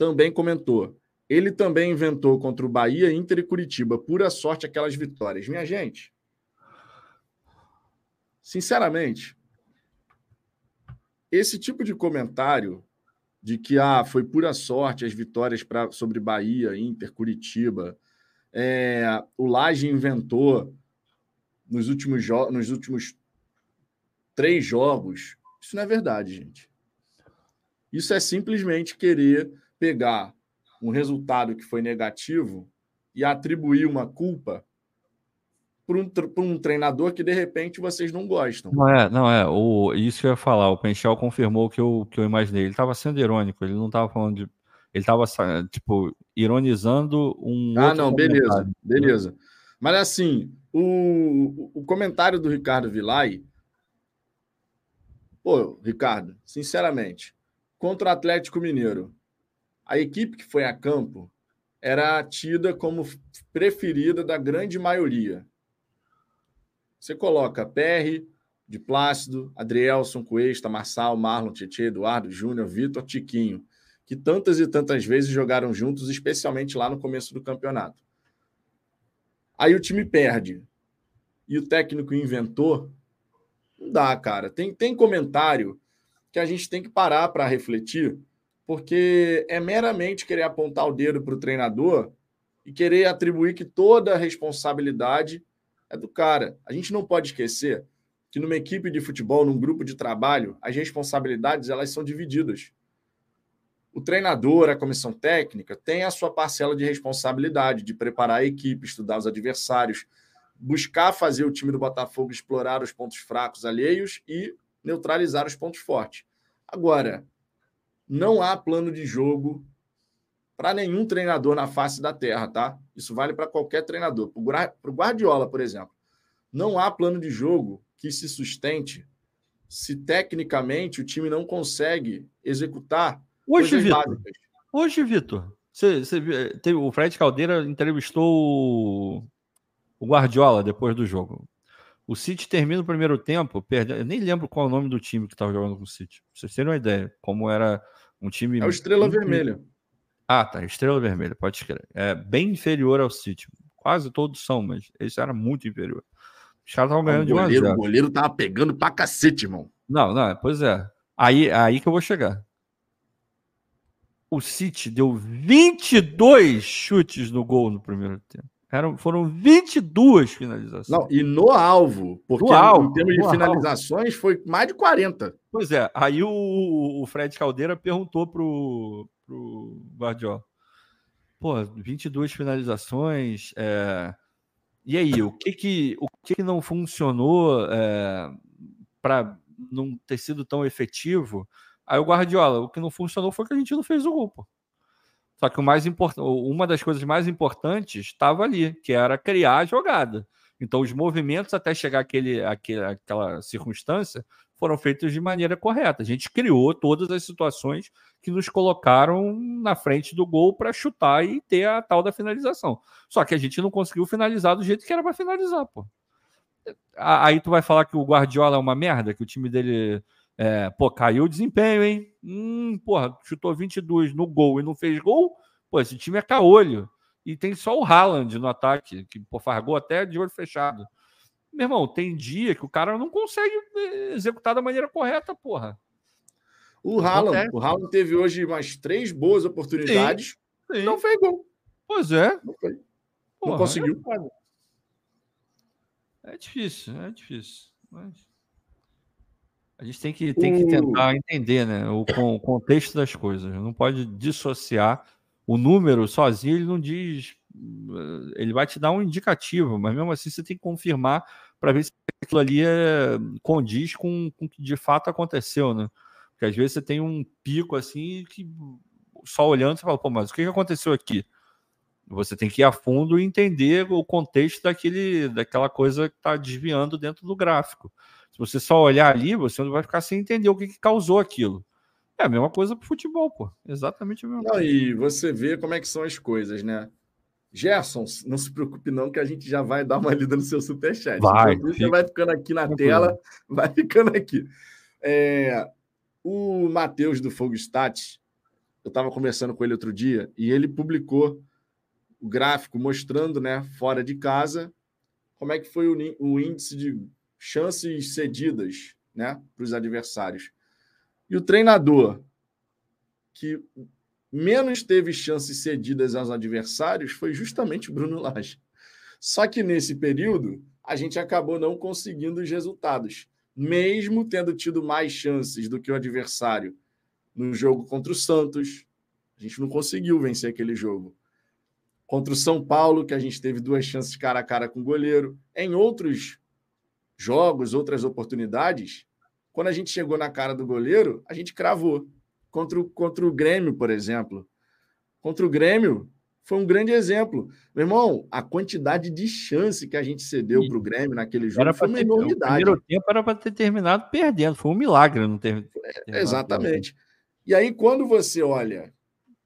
também comentou. Ele também inventou contra o Bahia, Inter e Curitiba. Pura sorte aquelas vitórias. Minha gente, sinceramente, esse tipo de comentário de que ah, foi pura sorte as vitórias pra, sobre Bahia, Inter, Curitiba, é, o Laje inventou nos últimos, nos últimos três jogos. Isso não é verdade, gente. Isso é simplesmente querer pegar um resultado que foi negativo e atribuir uma culpa para um, um, treinador que de repente vocês não gostam. Não é, não é. O, isso que eu ia falar. O Penchel confirmou o que eu, que eu imaginei. Ele estava sendo irônico, ele não estava falando de. Ele estava, tipo, ironizando um. Ah, não, beleza, né? beleza. Mas assim, o, o comentário do Ricardo Vilay. Pô, Ricardo, sinceramente, contra o Atlético Mineiro, a equipe que foi a campo era tida como preferida da grande maioria. Você coloca PR, de Plácido, Adrielson, Cuesta, Marçal, Marlon, Tietê, Eduardo, Júnior, Vitor, Tiquinho, que tantas e tantas vezes jogaram juntos, especialmente lá no começo do campeonato. Aí o time perde e o técnico inventou. Não dá, cara. Tem, tem comentário que a gente tem que parar para refletir, porque é meramente querer apontar o dedo para o treinador e querer atribuir que toda a responsabilidade é do cara. A gente não pode esquecer que numa equipe de futebol, num grupo de trabalho, as responsabilidades elas são divididas. O treinador, a comissão técnica, tem a sua parcela de responsabilidade de preparar a equipe, estudar os adversários, buscar fazer o time do Botafogo explorar os pontos fracos alheios e neutralizar os pontos fortes. Agora, não há plano de jogo para nenhum treinador na face da terra, tá? Isso vale para qualquer treinador. Para o Guardiola, por exemplo, não há plano de jogo que se sustente se tecnicamente o time não consegue executar hoje, Vitor. Hoje, Vitor, você, você, teve, o Fred Caldeira entrevistou o, o Guardiola depois do jogo. O City termina o primeiro tempo, perde, eu nem lembro qual é o nome do time que estava jogando com o City. Pra vocês terem uma ideia, como era um time. É o Estrela muito... Vermelha. Ah, tá. Estrela Vermelha, pode escrever. É bem inferior ao City. Quase todos são, mas esse era muito inferior. Os caras estavam ganhando o goleiro, de 1 O goleiro tava pegando pra cacete, irmão. Não, não, pois é. Aí, aí que eu vou chegar. O City deu 22 chutes no gol no primeiro tempo. Eram, foram 22 finalizações. Não, e no alvo, porque no alvo, em termos de finalizações alvo. foi mais de 40. Pois é, aí o, o Fred Caldeira perguntou pro, pro Guardiola. Pô, 22 finalizações, é, e aí, o que que, o que, que não funcionou é, para não ter sido tão efetivo? Aí o Guardiola, o que não funcionou foi que a gente não fez o gol, pô. Só que o mais importante, uma das coisas mais importantes estava ali, que era criar a jogada. Então, os movimentos até chegar àquele, àquele, àquela circunstância foram feitos de maneira correta. A gente criou todas as situações que nos colocaram na frente do gol para chutar e ter a tal da finalização. Só que a gente não conseguiu finalizar do jeito que era para finalizar, pô. Aí tu vai falar que o Guardiola é uma merda, que o time dele é, pô, caiu o desempenho, hein? Hum, porra, chutou 22 no gol e não fez gol? Pô, esse time é caolho. E tem só o Haaland no ataque, que pô, gol até de olho fechado. Meu irmão, tem dia que o cara não consegue eh, executar da maneira correta, porra. O Haaland, o Haaland teve hoje mais três boas oportunidades sim, sim. não fez gol. Pois é. Não, fez. Porra, não conseguiu. É, é, difícil, é difícil. Mas a gente tem que, tem que tentar entender né, o, o contexto das coisas. Não pode dissociar o número sozinho, ele não diz ele vai te dar um indicativo, mas mesmo assim você tem que confirmar para ver se aquilo ali é, condiz com, com o que de fato aconteceu, né? Porque às vezes você tem um pico assim que só olhando você fala, pô, mas o que aconteceu aqui? Você tem que ir a fundo e entender o contexto daquele, daquela coisa que está desviando dentro do gráfico. Se você só olhar ali, você não vai ficar sem entender o que, que causou aquilo. É a mesma coisa para futebol, pô. Exatamente a mesma não, coisa. E você vê como é que são as coisas, né? Gerson, não se preocupe não que a gente já vai dar uma lida no seu superchat. Vai. Então, você vai ficando aqui na tela, vai ficando aqui. É, o Matheus do Fogo Stats, eu estava conversando com ele outro dia e ele publicou o gráfico mostrando, né, fora de casa, como é que foi o, o índice de chances cedidas, né, para os adversários. E o treinador que menos teve chances cedidas aos adversários foi justamente o Bruno Lage. Só que nesse período, a gente acabou não conseguindo os resultados, mesmo tendo tido mais chances do que o adversário no jogo contra o Santos. A gente não conseguiu vencer aquele jogo. Contra o São Paulo, que a gente teve duas chances cara a cara com o goleiro. Em outros jogos, outras oportunidades, quando a gente chegou na cara do goleiro, a gente cravou contra o, contra o Grêmio, por exemplo. Contra o Grêmio, foi um grande exemplo. Meu irmão, a quantidade de chance que a gente cedeu para o Grêmio naquele jogo era foi uma ter, enormidade. O primeiro tempo era para ter terminado perdendo, foi um milagre não ter. É, exatamente. Perdendo. E aí, quando você olha,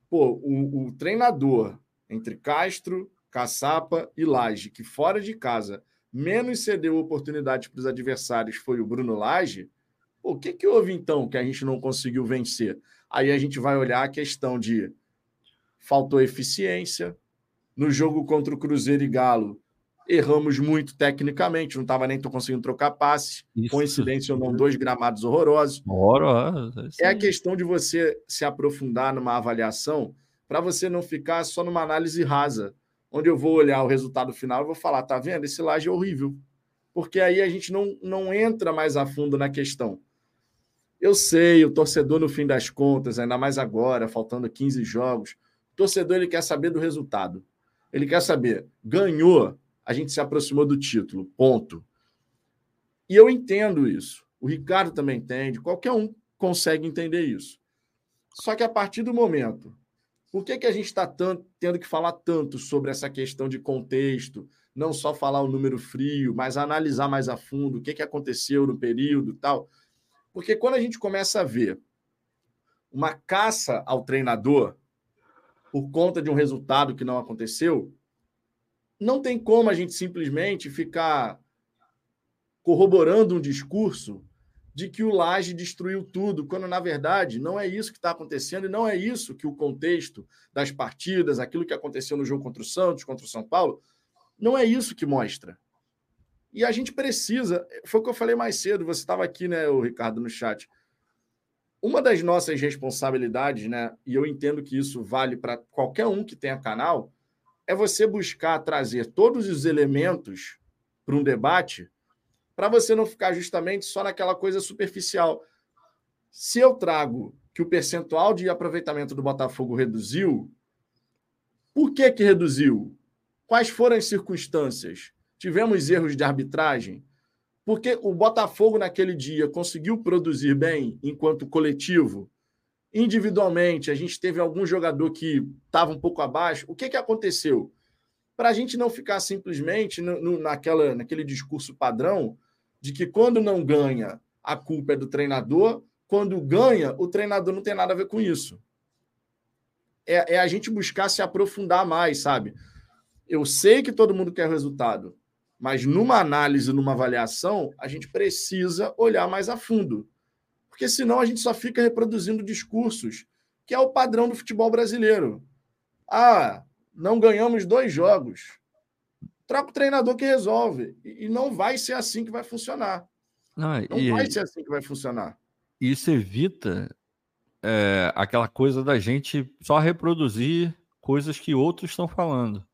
pô, o, o treinador entre Castro, Caçapa e Laje, que fora de casa menos cedeu oportunidades para os adversários foi o Bruno Lage, o que, que houve então que a gente não conseguiu vencer? Aí a gente vai olhar a questão de faltou eficiência. No jogo contra o Cruzeiro e Galo, erramos muito tecnicamente, não estava nem conseguindo trocar passe. Isso. Coincidência ou não, dois gramados horrorosos. Horroroso. É a questão de você se aprofundar numa avaliação para você não ficar só numa análise rasa, onde eu vou olhar o resultado final e vou falar, tá vendo? Esse laje é horrível. Porque aí a gente não, não entra mais a fundo na questão. Eu sei, o torcedor, no fim das contas, ainda mais agora, faltando 15 jogos, o torcedor ele quer saber do resultado. Ele quer saber, ganhou, a gente se aproximou do título, ponto. E eu entendo isso. O Ricardo também entende, qualquer um consegue entender isso. Só que a partir do momento, por que, que a gente está tendo que falar tanto sobre essa questão de contexto, não só falar o número frio, mas analisar mais a fundo o que, que aconteceu no período tal? Porque quando a gente começa a ver uma caça ao treinador por conta de um resultado que não aconteceu, não tem como a gente simplesmente ficar corroborando um discurso de que o Laje destruiu tudo, quando na verdade não é isso que está acontecendo e não é isso que o contexto das partidas, aquilo que aconteceu no jogo contra o Santos, contra o São Paulo, não é isso que mostra. E a gente precisa, foi o que eu falei mais cedo, você estava aqui, né, o Ricardo, no chat. Uma das nossas responsabilidades, né, e eu entendo que isso vale para qualquer um que tenha canal, é você buscar trazer todos os elementos para um debate, para você não ficar justamente só naquela coisa superficial. Se eu trago que o percentual de aproveitamento do Botafogo reduziu, por que que reduziu? Quais foram as circunstâncias? Tivemos erros de arbitragem? Porque o Botafogo naquele dia conseguiu produzir bem enquanto coletivo? Individualmente, a gente teve algum jogador que estava um pouco abaixo. O que, que aconteceu? Para a gente não ficar simplesmente no, no, naquela, naquele discurso padrão de que quando não ganha, a culpa é do treinador, quando ganha, o treinador não tem nada a ver com isso. É, é a gente buscar se aprofundar mais, sabe? Eu sei que todo mundo quer resultado, mas numa análise, numa avaliação, a gente precisa olhar mais a fundo porque senão a gente só fica reproduzindo discursos, que é o padrão do futebol brasileiro. Ah, não ganhamos dois jogos. Troca o treinador que resolve. E não vai ser assim que vai funcionar. Não, não e, vai ser assim que vai funcionar. Isso evita é, aquela coisa da gente só reproduzir coisas que outros estão falando.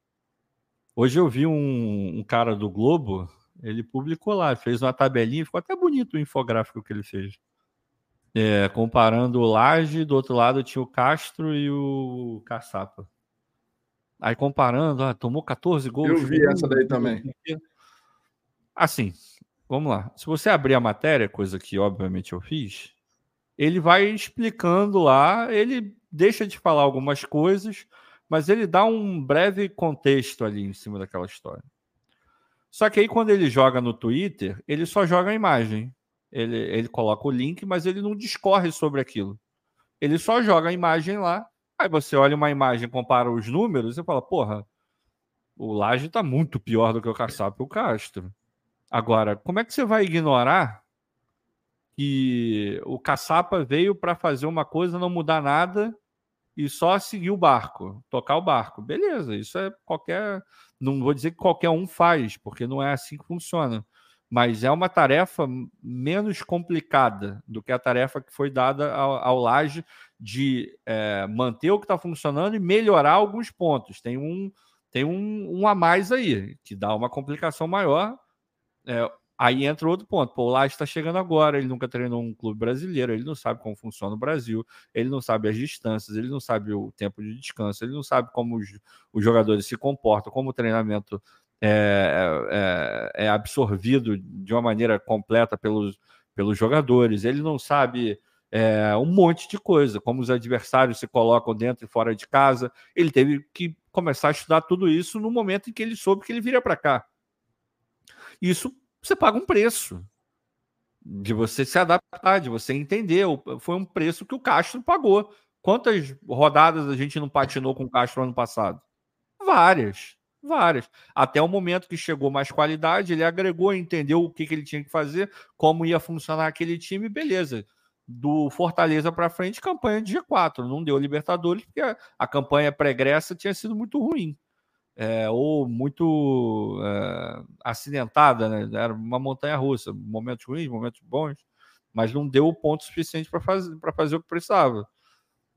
Hoje eu vi um, um, cara do Globo, ele publicou lá, fez uma tabelinha, ficou até bonito o infográfico que ele fez. É, comparando o Laje, do outro lado tinha o Castro e o Caçapa. Aí comparando, ah, tomou 14 gols. Eu vi essa daí também. Assim, vamos lá. Se você abrir a matéria, coisa que obviamente eu fiz, ele vai explicando lá, ele deixa de falar algumas coisas, mas ele dá um breve contexto ali em cima daquela história. Só que aí quando ele joga no Twitter, ele só joga a imagem. Ele, ele coloca o link, mas ele não discorre sobre aquilo. Ele só joga a imagem lá. Aí você olha uma imagem, compara os números e fala: porra, o Laje está muito pior do que o Caçap e o Castro. Agora, como é que você vai ignorar que o Caçapa veio para fazer uma coisa, não mudar nada e só seguir o barco, tocar o barco? Beleza, isso é qualquer. Não vou dizer que qualquer um faz, porque não é assim que funciona mas é uma tarefa menos complicada do que a tarefa que foi dada ao, ao Laje de é, manter o que está funcionando e melhorar alguns pontos. Tem um, tem um, um a mais aí, que dá uma complicação maior. É, aí entra outro ponto. Pô, o está chegando agora, ele nunca treinou um clube brasileiro, ele não sabe como funciona o Brasil, ele não sabe as distâncias, ele não sabe o tempo de descanso, ele não sabe como os, os jogadores se comportam, como o treinamento é, é, é, absorvido de uma maneira completa pelos, pelos jogadores, ele não sabe é, um monte de coisa, como os adversários se colocam dentro e fora de casa. Ele teve que começar a estudar tudo isso no momento em que ele soube que ele viria para cá. Isso você paga um preço de você se adaptar, de você entender. Foi um preço que o Castro pagou. Quantas rodadas a gente não patinou com o Castro ano passado? Várias. Várias. Até o momento que chegou mais qualidade, ele agregou, entendeu o que, que ele tinha que fazer, como ia funcionar aquele time, beleza. Do Fortaleza para frente, campanha de G4. Não deu Libertadores, porque a, a campanha pregressa tinha sido muito ruim. É, ou muito é, acidentada, né? Era uma montanha russa, momentos ruins, momentos bons, mas não deu o ponto suficiente para fazer, fazer o que precisava.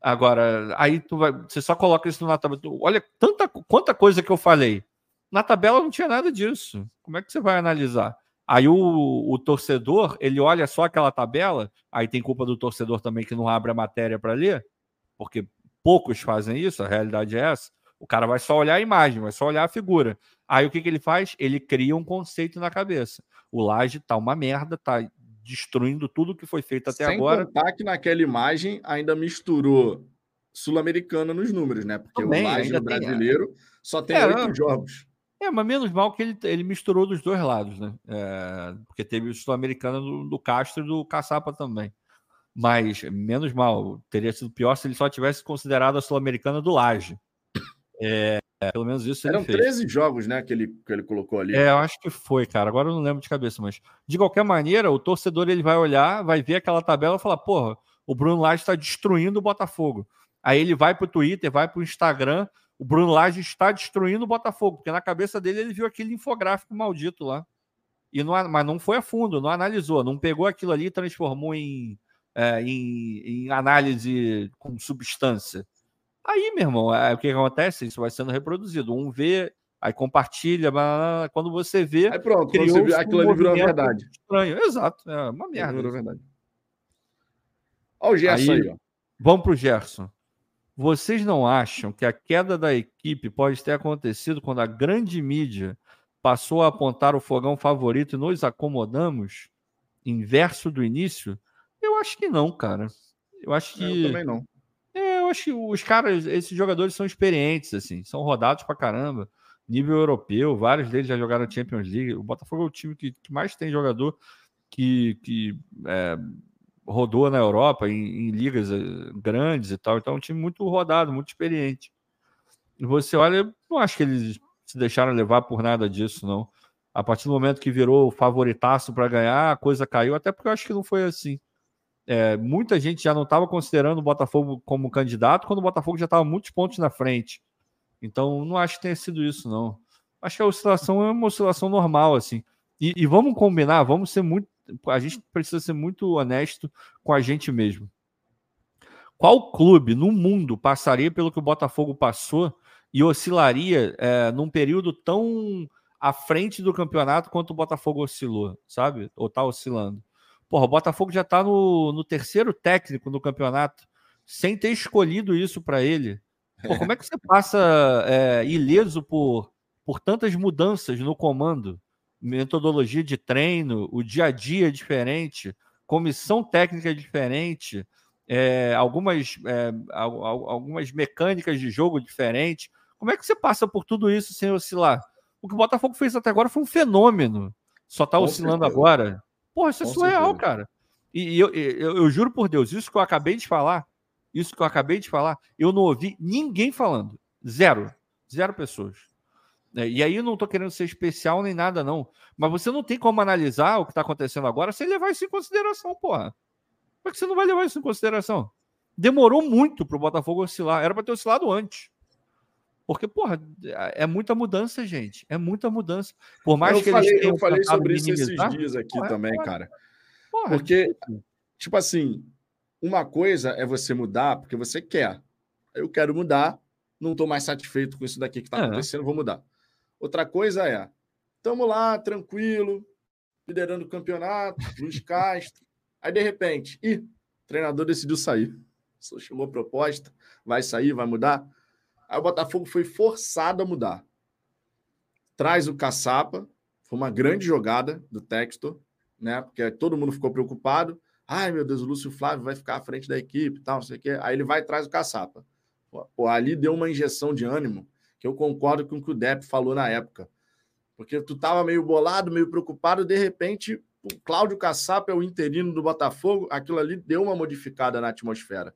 Agora, aí tu vai, você só coloca isso na tabela. Olha tanta quanta coisa que eu falei. Na tabela não tinha nada disso. Como é que você vai analisar? Aí o, o torcedor, ele olha só aquela tabela, aí tem culpa do torcedor também que não abre a matéria para ler, porque poucos fazem isso, a realidade é essa. O cara vai só olhar a imagem, vai só olhar a figura. Aí o que, que ele faz? Ele cria um conceito na cabeça. O laje tá uma merda, tá destruindo tudo que foi feito até Sem agora. Contar que naquela imagem ainda misturou sul-americana nos números, né? Porque Também, o Laje brasileiro tem, só tem é, oito jogos. É, mas menos mal que ele, ele misturou dos dois lados, né? É, porque teve o sul-americano do, do, Castro e do Caçapa também. Mas menos mal, teria sido pior se ele só tivesse considerado a sul-americana do Laje. É, pelo menos isso Eram 13 jogos, né, que ele, que ele colocou ali. É, eu acho que foi, cara. Agora eu não lembro de cabeça, mas de qualquer maneira, o torcedor ele vai olhar, vai ver aquela tabela e falar: porra, o Bruno Lage está destruindo o Botafogo. Aí ele vai para o Twitter, vai para o Instagram, o Bruno Lage está destruindo o Botafogo, porque na cabeça dele ele viu aquele infográfico maldito lá. E não, mas não foi a fundo, não analisou, não pegou aquilo ali e transformou em, é, em, em análise com substância. Aí, meu irmão, é, o que acontece? Isso vai sendo reproduzido. Um vê, aí compartilha, mas quando você vê. Aí pronto, quando você vê, aquilo um ali virou verdade. Estranho, exato. É uma merda. Virou verdade. Olha o Gerson aí, aí ó. Vamos para o Gerson. Vocês não acham que a queda da equipe pode ter acontecido quando a grande mídia passou a apontar o fogão favorito e nos acomodamos? Inverso do início? Eu acho que não, cara. Eu acho que. Eu também não. Acho que os caras, esses jogadores são experientes, assim, são rodados pra caramba. Nível europeu, vários deles já jogaram Champions League. O Botafogo é o time que, que mais tem jogador que, que é, rodou na Europa, em, em, ligas eh, grandes e tal. Então, é um time muito rodado, muito experiente. E você olha, eu não acho que eles se deixaram levar por nada disso, não. A partir do momento que virou favoritaço para ganhar, a coisa caiu, até porque eu acho que não foi assim é, muita gente já não estava considerando o Botafogo como candidato quando o Botafogo já estava muitos pontos na frente. Então, não acho que tenha sido isso, não. Acho que a oscilação é uma oscilação normal, assim. E, e vamos combinar, vamos ser muito. A gente precisa ser muito honesto com a gente mesmo. Qual clube no mundo passaria pelo que o Botafogo passou e oscilaria é, num período tão à frente do campeonato quanto o Botafogo oscilou, sabe? Ou está oscilando? Porra, o Botafogo já está no, no terceiro técnico no campeonato, sem ter escolhido isso para ele. Pô, como é que você passa é, ileso por, por tantas mudanças no comando? Metodologia de treino, o dia a dia é diferente, comissão técnica é diferente, é, algumas, é, algumas mecânicas de jogo diferentes. Como é que você passa por tudo isso sem oscilar? O que o Botafogo fez até agora foi um fenômeno. Só está oscilando agora. Porra, isso é surreal, certeza. cara. E eu, eu, eu, juro por Deus, isso que eu acabei de falar, isso que eu acabei de falar, eu não ouvi ninguém falando. Zero. Zero pessoas. É, e aí eu não estou querendo ser especial nem nada, não. Mas você não tem como analisar o que está acontecendo agora sem levar isso em consideração, porra. Como é que você não vai levar isso em consideração? Demorou muito para o Botafogo oscilar. Era para ter oscilado antes. Porque, porra, é muita mudança, gente. É muita mudança. Por mais eu que falei, eles Eu falei sobre isso esses dias aqui porra, também, porra. cara. Porra, porque, tipo assim, uma coisa é você mudar porque você quer. Eu quero mudar, não estou mais satisfeito com isso daqui que está é. acontecendo, vou mudar. Outra coisa é, estamos lá, tranquilo, liderando o campeonato, Luiz Castro. Aí, de repente, ih, o treinador decidiu sair. A proposta, vai sair, vai mudar. Aí o Botafogo foi forçado a mudar. Traz o Caçapa, foi uma grande jogada do Textor, né? Porque todo mundo ficou preocupado. Ai, meu Deus, o Lúcio Flávio vai ficar à frente da equipe tal, não sei o quê. Aí ele vai e traz o Caçapa. Pô, ali deu uma injeção de ânimo que eu concordo com o que o Depp falou na época. Porque tu tava meio bolado, meio preocupado, de repente o Cláudio Caçapa é o interino do Botafogo, aquilo ali deu uma modificada na atmosfera.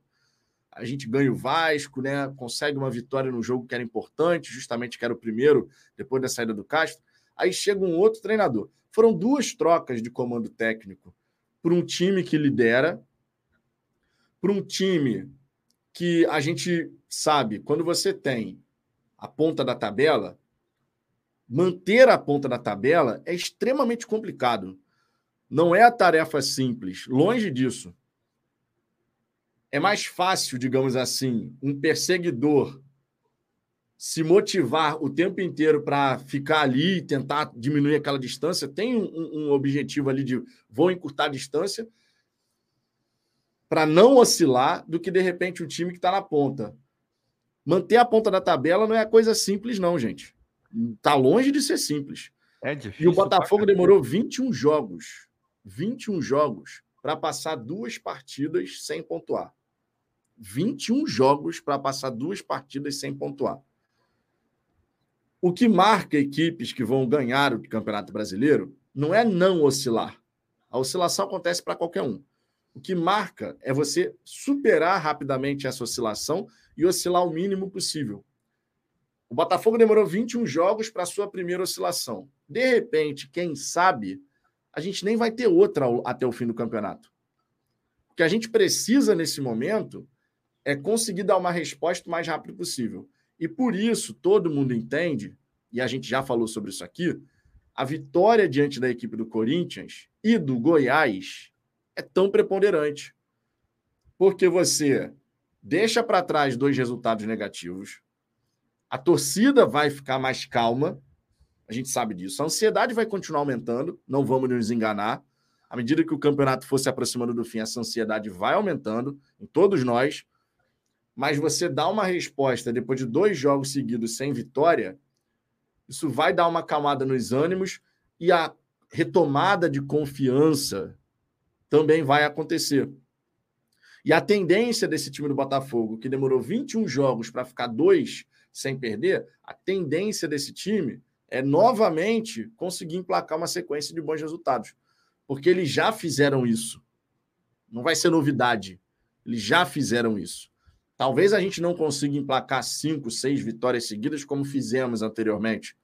A gente ganha o Vasco, né? Consegue uma vitória no jogo que era importante, justamente que era o primeiro depois da saída do Castro. Aí chega um outro treinador. Foram duas trocas de comando técnico para um time que lidera, para um time que a gente sabe, quando você tem a ponta da tabela, manter a ponta da tabela é extremamente complicado. Não é a tarefa simples, longe disso é mais fácil, digamos assim, um perseguidor se motivar o tempo inteiro para ficar ali e tentar diminuir aquela distância, tem um, um objetivo ali de vou encurtar a distância para não oscilar, do que de repente o um time que está na ponta. Manter a ponta da tabela não é coisa simples, não, gente. Está longe de ser simples. É difícil. E o Botafogo demorou 21 jogos. 21 jogos para passar duas partidas sem pontuar. 21 jogos para passar duas partidas sem pontuar. O que marca equipes que vão ganhar o Campeonato Brasileiro não é não oscilar. A oscilação acontece para qualquer um. O que marca é você superar rapidamente essa oscilação e oscilar o mínimo possível. O Botafogo demorou 21 jogos para a sua primeira oscilação. De repente, quem sabe, a gente nem vai ter outra até o fim do campeonato. O que a gente precisa nesse momento é conseguir dar uma resposta o mais rápido possível. E por isso, todo mundo entende, e a gente já falou sobre isso aqui, a vitória diante da equipe do Corinthians e do Goiás é tão preponderante. Porque você deixa para trás dois resultados negativos, a torcida vai ficar mais calma, a gente sabe disso. A ansiedade vai continuar aumentando, não vamos nos enganar. À medida que o campeonato for se aproximando do fim, essa ansiedade vai aumentando em todos nós mas você dá uma resposta depois de dois jogos seguidos sem vitória, isso vai dar uma camada nos ânimos e a retomada de confiança também vai acontecer. E a tendência desse time do Botafogo, que demorou 21 jogos para ficar dois sem perder, a tendência desse time é novamente conseguir emplacar uma sequência de bons resultados. Porque eles já fizeram isso. Não vai ser novidade. Eles já fizeram isso. Talvez a gente não consiga emplacar cinco, seis vitórias seguidas como fizemos anteriormente.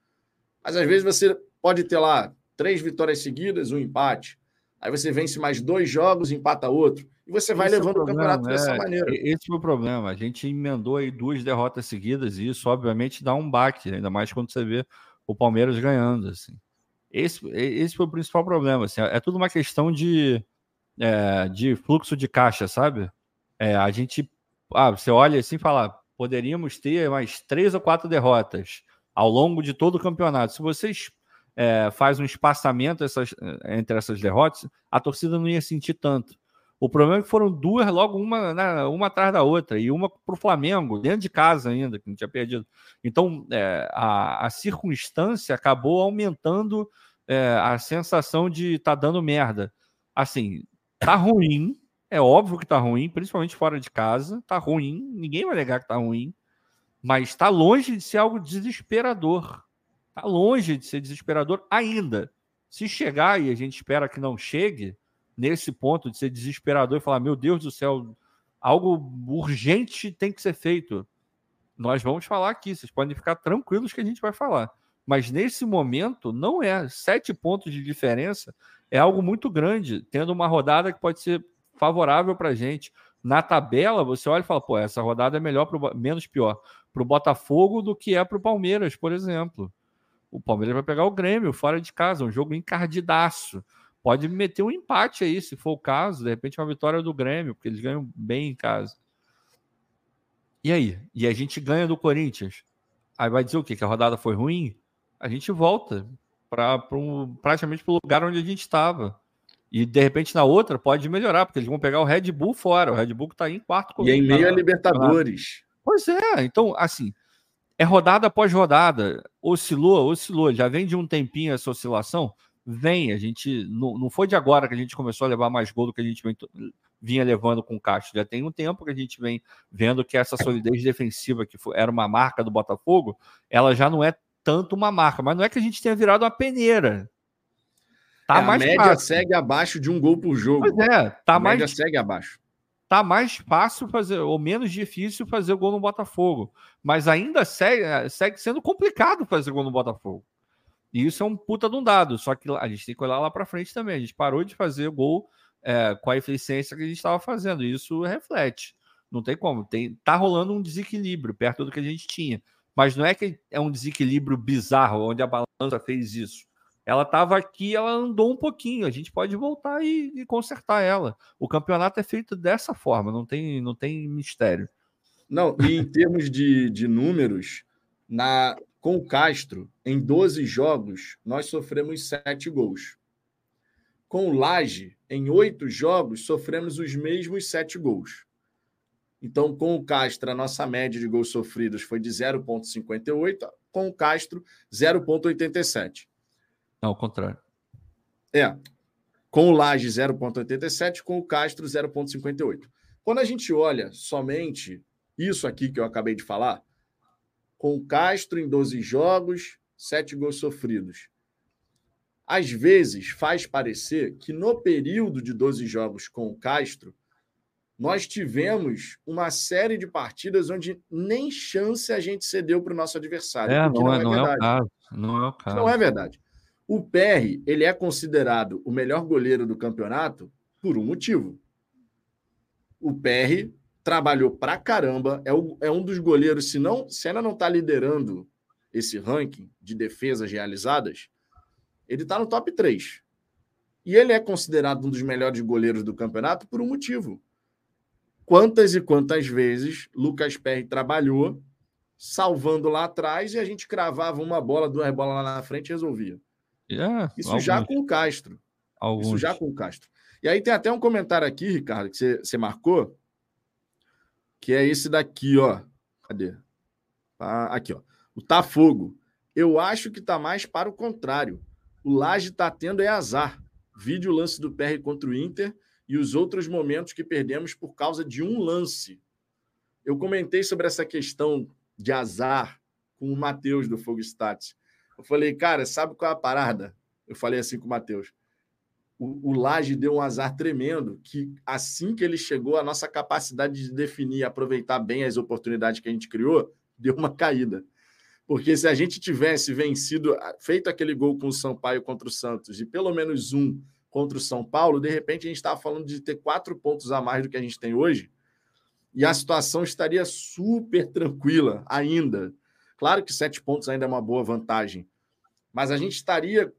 Mas às vezes você pode ter lá três vitórias seguidas, um empate. Aí você vence mais dois jogos, empata outro. E você vai esse levando é o, o campeonato dessa é, maneira. Esse foi o problema. A gente emendou aí duas derrotas seguidas e isso, obviamente, dá um baque, ainda mais quando você vê o Palmeiras ganhando. Assim. Esse, esse foi o principal problema. Assim. É tudo uma questão de, é, de fluxo de caixa, sabe? É, a gente ah, você olha assim e fala, poderíamos ter mais três ou quatro derrotas ao longo de todo o campeonato. Se vocês é, faz um espaçamento essas, entre essas derrotas, a torcida não ia sentir tanto. O problema é que foram duas, logo uma, né, uma atrás da outra, e uma para o Flamengo, dentro de casa ainda, que não tinha perdido. Então, é, a, a, circunstância acabou aumentando é, a sensação de tá dando merda. Assim, tá ruim, é óbvio que tá ruim, principalmente fora de casa. Tá ruim, ninguém vai negar que tá ruim. Mas está longe de ser algo desesperador. Está longe de ser desesperador ainda. Se chegar, e a gente espera que não chegue, nesse ponto de ser desesperador e falar: meu Deus do céu, algo urgente tem que ser feito. Nós vamos falar aqui, vocês podem ficar tranquilos que a gente vai falar. Mas nesse momento, não é. Sete pontos de diferença é algo muito grande, tendo uma rodada que pode ser favorável para gente. Na tabela, você olha e fala, pô, essa rodada é melhor, pro, menos pior, para o Botafogo do que é para o Palmeiras, por exemplo. O Palmeiras vai pegar o Grêmio fora de casa, um jogo encardidaço. Pode meter um empate aí, se for o caso, de repente uma vitória do Grêmio, porque eles ganham bem em casa. E aí? E a gente ganha do Corinthians. Aí vai dizer o quê? Que a rodada foi ruim? A gente volta para um, praticamente para o lugar onde a gente estava. E de repente na outra pode melhorar, porque eles vão pegar o Red Bull fora. O Red Bull está em quarto. E em meio a Libertadores. Pois é, então, assim, é rodada após rodada. Oscilou, oscilou. Já vem de um tempinho essa oscilação? Vem. A gente. Não, não foi de agora que a gente começou a levar mais gol do que a gente vem, vinha levando com o Castro. Já tem um tempo que a gente vem vendo que essa solidez defensiva, que foi, era uma marca do Botafogo, ela já não é tanto uma marca. Mas não é que a gente tenha virado uma peneira. Tá é, mais a média fácil. segue abaixo de um gol por jogo. Pois é, tá a mais. média segue abaixo. tá mais fácil fazer, ou menos difícil fazer gol no Botafogo. Mas ainda segue, segue sendo complicado fazer gol no Botafogo. E isso é um puta de um dado. Só que a gente tem que olhar lá para frente também. A gente parou de fazer gol é, com a eficiência que a gente estava fazendo. E isso reflete. Não tem como. Tem, tá rolando um desequilíbrio perto do que a gente tinha. Mas não é que é um desequilíbrio bizarro, onde a balança fez isso. Ela estava aqui, ela andou um pouquinho. A gente pode voltar e, e, consertar ela. O campeonato é feito dessa forma, não tem, não tem mistério. Não, e em termos de, de números, na com o Castro, em 12 jogos, nós sofremos 7 gols. Com o Laje, em 8 jogos, sofremos os mesmos 7 gols. Então, com o Castro, a nossa média de gols sofridos foi de 0,58, com o Castro, 0,87. Não, ao contrário. É. Com o Laje 0,87, com o Castro 0,58. Quando a gente olha somente isso aqui que eu acabei de falar, com o Castro em 12 jogos, 7 gols sofridos. Às vezes faz parecer que no período de 12 jogos com o Castro, nós tivemos uma série de partidas onde nem chance a gente cedeu para o nosso adversário. É, não, não, é, não é, o caso. Não é o caso. Não é verdade. O PR, ele é considerado o melhor goleiro do campeonato por um motivo. O PR trabalhou pra caramba, é, o, é um dos goleiros, se, não, se ainda não está liderando esse ranking de defesas realizadas, ele está no top 3. E ele é considerado um dos melhores goleiros do campeonato por um motivo. Quantas e quantas vezes Lucas Perry trabalhou salvando lá atrás e a gente cravava uma bola, duas bolas lá na frente e resolvia. Yeah, Isso alguns. já com o Castro. Alguns. Isso já com o Castro. E aí tem até um comentário aqui, Ricardo, que você, você marcou, que é esse daqui, ó. Cadê? Ah, aqui, ó. O Tá Fogo. Eu acho que tá mais para o contrário. O Laje tá tendo é azar. Vídeo lance do PR contra o Inter e os outros momentos que perdemos por causa de um lance. Eu comentei sobre essa questão de azar com o Matheus do Fogo Stats. Eu falei, cara, sabe qual é a parada? Eu falei assim com o Matheus. O, o Laje deu um azar tremendo que, assim que ele chegou, a nossa capacidade de definir e aproveitar bem as oportunidades que a gente criou deu uma caída. Porque se a gente tivesse vencido, feito aquele gol com o Sampaio contra o Santos e pelo menos um contra o São Paulo, de repente a gente estava falando de ter quatro pontos a mais do que a gente tem hoje e a situação estaria super tranquila ainda. Claro que sete pontos ainda é uma boa vantagem, mas a gente estaria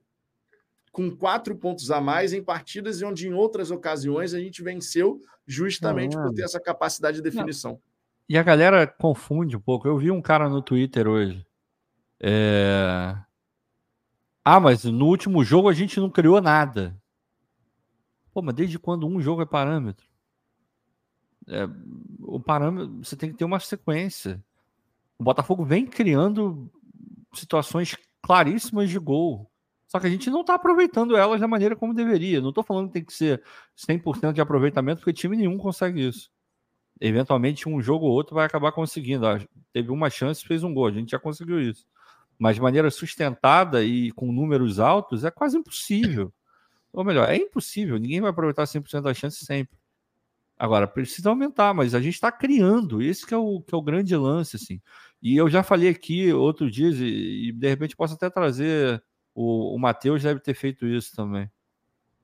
com quatro pontos a mais em partidas onde em outras ocasiões a gente venceu justamente por ter essa capacidade de definição. Não. E a galera confunde um pouco. Eu vi um cara no Twitter hoje. É... Ah, mas no último jogo a gente não criou nada. Pô, mas desde quando um jogo é parâmetro? É, o parâmetro, você tem que ter uma sequência. O Botafogo vem criando situações claríssimas de gol. Só que a gente não está aproveitando elas da maneira como deveria. Não estou falando que tem que ser 100% de aproveitamento, porque time nenhum consegue isso. Eventualmente, um jogo ou outro vai acabar conseguindo. Ah, teve uma chance, fez um gol. A gente já conseguiu isso. Mas de maneira sustentada e com números altos, é quase impossível. Ou melhor, é impossível. Ninguém vai aproveitar 100% das chances sempre. Agora, precisa aumentar, mas a gente está criando. Esse que é, o, que é o grande lance, assim. E eu já falei aqui outro dia, e, e de repente posso até trazer. O, o Matheus deve ter feito isso também.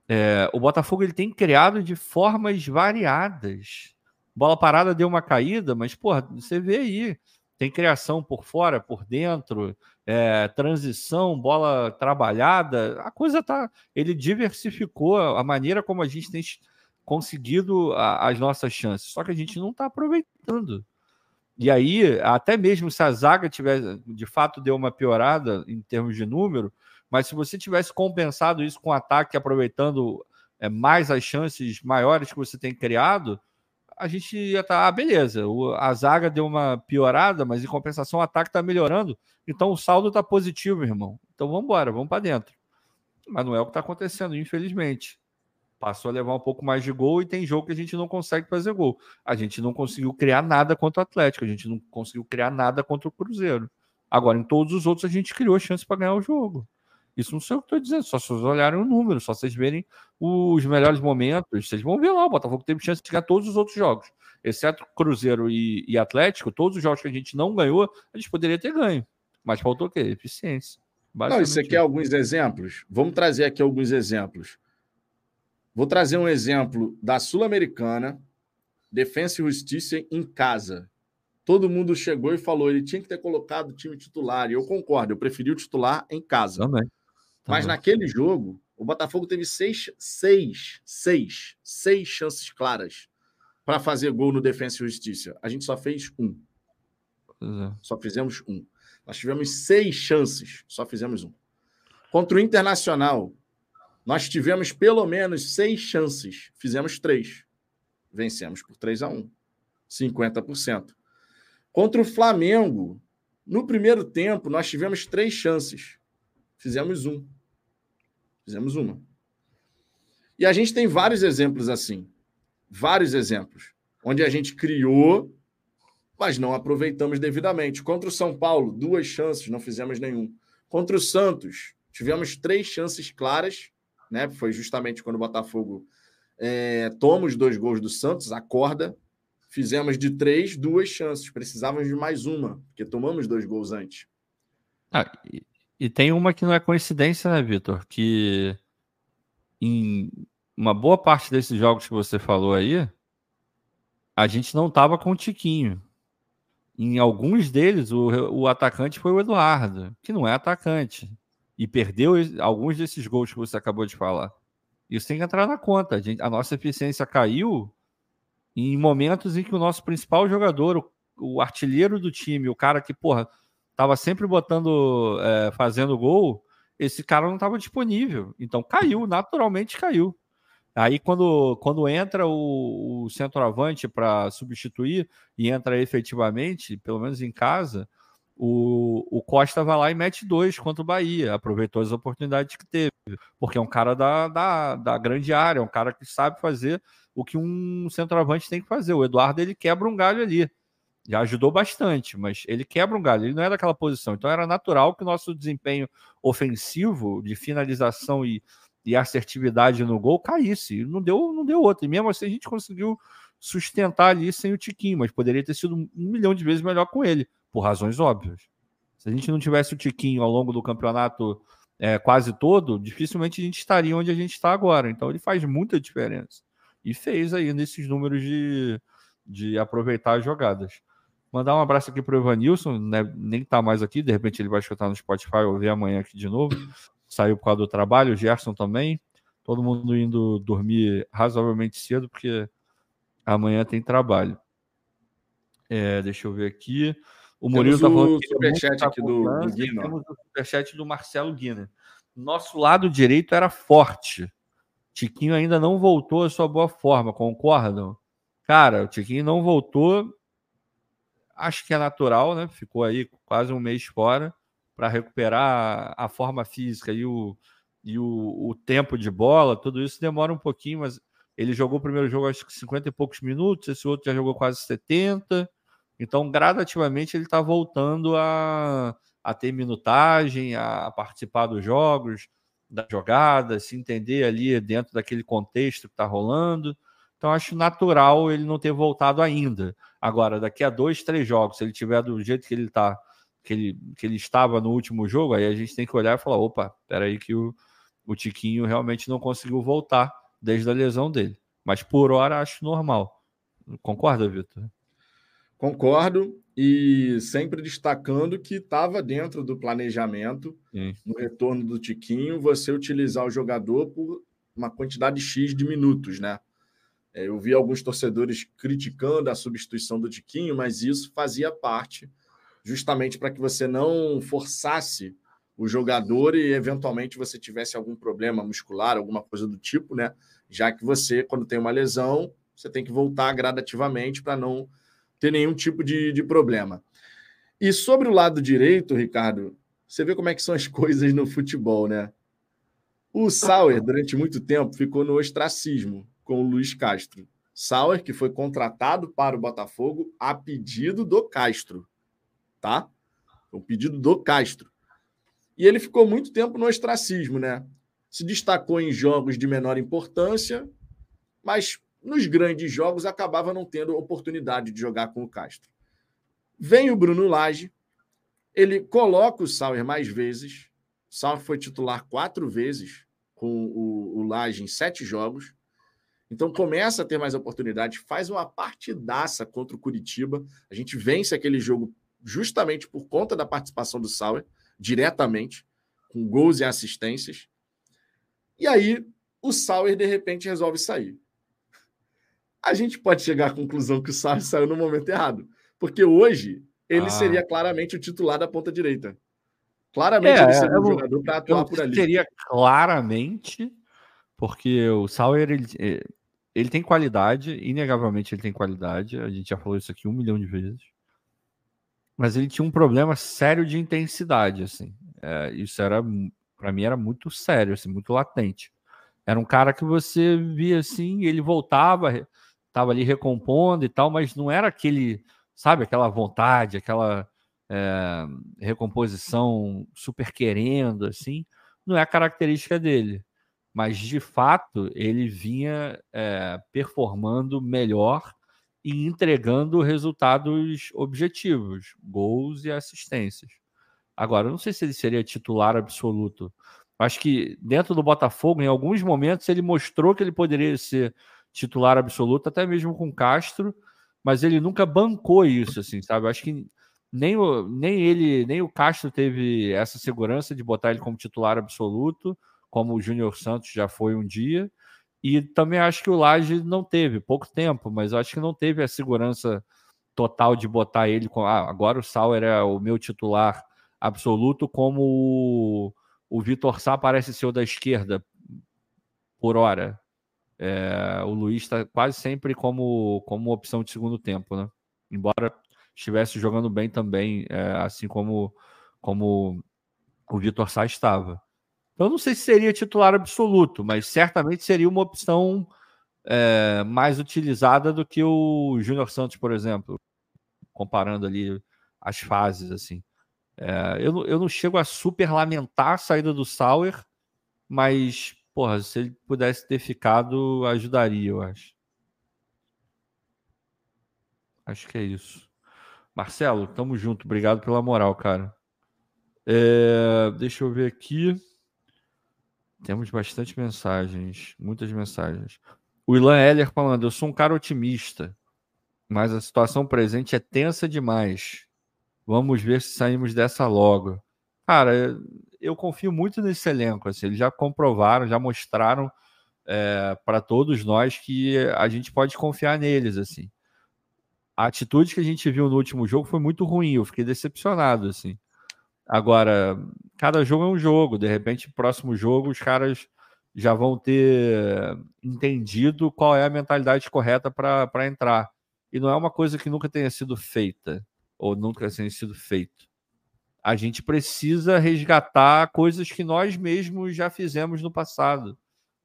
É, o Botafogo ele tem criado de formas variadas. Bola parada deu uma caída, mas, porra, você vê aí. Tem criação por fora, por dentro, é, transição, bola trabalhada. A coisa tá. Ele diversificou a maneira como a gente tem conseguido a, as nossas chances. Só que a gente não está aproveitando. E aí, até mesmo se a zaga tivesse, de fato, deu uma piorada em termos de número, mas se você tivesse compensado isso com ataque, aproveitando é, mais as chances maiores que você tem criado, a gente ia estar, tá, ah, beleza, o, a zaga deu uma piorada, mas em compensação o ataque está melhorando, então o saldo está positivo, irmão. Então vamos embora, vamos para dentro. Mas não é o que está acontecendo, infelizmente passou a levar um pouco mais de gol e tem jogo que a gente não consegue fazer gol. A gente não conseguiu criar nada contra o Atlético, a gente não conseguiu criar nada contra o Cruzeiro. Agora, em todos os outros, a gente criou chance para ganhar o jogo. Isso não sei o que estou dizendo, só se vocês olharem o número, só vocês verem os melhores momentos, vocês vão ver lá, o Botafogo teve chance de ganhar todos os outros jogos, exceto Cruzeiro e, e Atlético, todos os jogos que a gente não ganhou, a gente poderia ter ganho, mas faltou o quê? Eficiência. Não, isso aqui é alguns exemplos. Vamos trazer aqui alguns exemplos. Vou trazer um exemplo da Sul-Americana, Defensa e Justiça em casa. Todo mundo chegou e falou ele tinha que ter colocado o time titular. E eu concordo, eu preferi o titular em casa. Também. Mas naquele jogo, o Botafogo teve seis, seis, seis, seis chances claras para fazer gol no Defensa e Justiça. A gente só fez um. É. Só fizemos um. Nós tivemos seis chances, só fizemos um. Contra o Internacional, nós tivemos pelo menos seis chances, fizemos três. Vencemos por 3 a 1. 50%. Contra o Flamengo, no primeiro tempo, nós tivemos três chances. Fizemos um. Fizemos uma. E a gente tem vários exemplos assim. Vários exemplos. Onde a gente criou, mas não aproveitamos devidamente. Contra o São Paulo, duas chances, não fizemos nenhum. Contra o Santos, tivemos três chances claras, né? Foi justamente quando o Botafogo é, toma os dois gols do Santos, acorda. Fizemos de três, duas chances. Precisávamos de mais uma, porque tomamos dois gols antes. Ah, e, e tem uma que não é coincidência, né, Vitor? Que em uma boa parte desses jogos que você falou aí, a gente não estava com o Tiquinho. Em alguns deles, o, o atacante foi o Eduardo, que não é atacante. E perdeu alguns desses gols que você acabou de falar. Isso tem que entrar na conta. A, gente, a nossa eficiência caiu em momentos em que o nosso principal jogador, o, o artilheiro do time, o cara que, porra, estava sempre botando, é, fazendo gol, esse cara não estava disponível. Então caiu, naturalmente caiu. Aí quando, quando entra o, o centroavante para substituir e entra efetivamente, pelo menos em casa, o, o Costa vai lá e mete dois contra o Bahia, aproveitou as oportunidades que teve, porque é um cara da, da, da grande área, é um cara que sabe fazer o que um centroavante tem que fazer. O Eduardo ele quebra um galho ali já ajudou bastante, mas ele quebra um galho, ele não é daquela posição. Então era natural que o nosso desempenho ofensivo, de finalização e, e assertividade no gol caísse. Não deu, não deu outro. E mesmo assim a gente conseguiu sustentar ali sem o Tiquinho, mas poderia ter sido um milhão de vezes melhor com ele, por razões óbvias. Se a gente não tivesse o Tiquinho ao longo do campeonato é, quase todo, dificilmente a gente estaria onde a gente está agora. Então ele faz muita diferença. E fez aí nesses números de, de aproveitar as jogadas. Mandar um abraço aqui para o Evanilson, né? nem está mais aqui, de repente ele vai escutar no Spotify ou ver amanhã aqui de novo. Saiu por causa do trabalho, o Gerson também. Todo mundo indo dormir razoavelmente cedo, porque amanhã tem trabalho. É, deixa eu ver aqui. O Murilo está falando que superchat aqui do, do Guina. Temos o superchat do Marcelo Guina. Nosso lado direito era forte. Tiquinho ainda não voltou à sua boa forma, concordam? Cara, o Tiquinho não voltou acho que é natural, né? Ficou aí quase um mês fora para recuperar a forma física e, o, e o, o, tempo de bola, tudo isso demora um pouquinho, mas ele jogou o primeiro jogo acho que 50 e poucos minutos, esse outro já jogou quase 70. Então, gradativamente, ele está voltando a, a ter minutagem, a, participar dos jogos, das jogadas, se entender ali dentro daquele contexto que está rolando. Então, acho natural ele não ter voltado ainda. Agora, daqui a dois, três jogos, se ele tiver do jeito que ele tá, que ele, que ele estava no último jogo, aí a gente tem que olhar e falar: opa, peraí, que o, o Tiquinho realmente não conseguiu voltar desde a lesão dele. Mas por hora acho normal. Concorda, Vitor? Concordo e sempre destacando que estava dentro do planejamento, Sim. no retorno do Tiquinho, você utilizar o jogador por uma quantidade X de minutos, né? É, eu vi alguns torcedores criticando a substituição do Tiquinho, mas isso fazia parte justamente para que você não forçasse o jogador e eventualmente você tivesse algum problema muscular, alguma coisa do tipo, né? Já que você, quando tem uma lesão, você tem que voltar gradativamente para não ter nenhum tipo de, de problema. E sobre o lado direito, Ricardo, você vê como é que são as coisas no futebol, né? O Sauer, durante muito tempo, ficou no ostracismo com o Luiz Castro. Sauer, que foi contratado para o Botafogo a pedido do Castro, tá? O pedido do Castro. E ele ficou muito tempo no ostracismo, né? Se destacou em jogos de menor importância, mas nos grandes jogos acabava não tendo oportunidade de jogar com o Castro. Vem o Bruno Lage, ele coloca o Sauer mais vezes. O Sauer foi titular quatro vezes com o, o Lage em sete jogos. Então começa a ter mais oportunidade, faz uma partidaça contra o Curitiba. A gente vence aquele jogo justamente por conta da participação do Sauer, diretamente, com gols e assistências. E aí o Sauer, de repente, resolve sair. A gente pode chegar à conclusão que o Sauer saiu no momento errado. Porque hoje ele ah. seria claramente o titular da ponta direita. Claramente é, ele seria um jogador para atuar por ali. Seria claramente, porque o Sauer ele, é, ele tem qualidade, inegavelmente ele tem qualidade. A gente já falou isso aqui um milhão de vezes. Mas ele tinha um problema sério de intensidade, assim. É, isso era, para mim, era muito sério, assim, muito latente. Era um cara que você via assim, ele voltava, estava ali recompondo e tal, mas não era aquele sabe? Aquela vontade, aquela é, recomposição super querendo, assim, não é a característica dele. Mas, de fato, ele vinha é, performando melhor e entregando resultados objetivos, gols e assistências. Agora, eu não sei se ele seria titular absoluto. Acho que dentro do Botafogo, em alguns momentos, ele mostrou que ele poderia ser titular absoluto, até mesmo com Castro, mas ele nunca bancou isso, assim, sabe? Eu acho que nem, o, nem ele, nem o Castro teve essa segurança de botar ele como titular absoluto, como o Júnior Santos já foi um dia. E também acho que o Laje não teve, pouco tempo, mas acho que não teve a segurança total de botar ele com. Ah, agora o Sauer é o meu titular absoluto, como o, o Vitor Sá parece ser o da esquerda por hora. É, o Luiz está quase sempre como, como opção de segundo tempo, né? Embora estivesse jogando bem também, é, assim como, como o Vitor Sá estava. Então, não sei se seria titular absoluto, mas certamente seria uma opção é, mais utilizada do que o Júnior Santos, por exemplo, comparando ali as fases, assim. É, eu, eu não chego a super lamentar a saída do Sauer, mas Porra, se ele pudesse ter ficado, ajudaria, eu acho. Acho que é isso. Marcelo, tamo junto. Obrigado pela moral, cara. É, deixa eu ver aqui. Temos bastante mensagens, muitas mensagens. O Ilan Heller falando: Eu sou um cara otimista, mas a situação presente é tensa demais. Vamos ver se saímos dessa logo. Cara, eu confio muito nesse elenco. Assim, eles já comprovaram, já mostraram é, para todos nós que a gente pode confiar neles. assim. A atitude que a gente viu no último jogo foi muito ruim. Eu fiquei decepcionado. assim. Agora, cada jogo é um jogo. De repente, próximo jogo, os caras já vão ter entendido qual é a mentalidade correta para entrar. E não é uma coisa que nunca tenha sido feita, ou nunca tenha sido feito a gente precisa resgatar coisas que nós mesmos já fizemos no passado.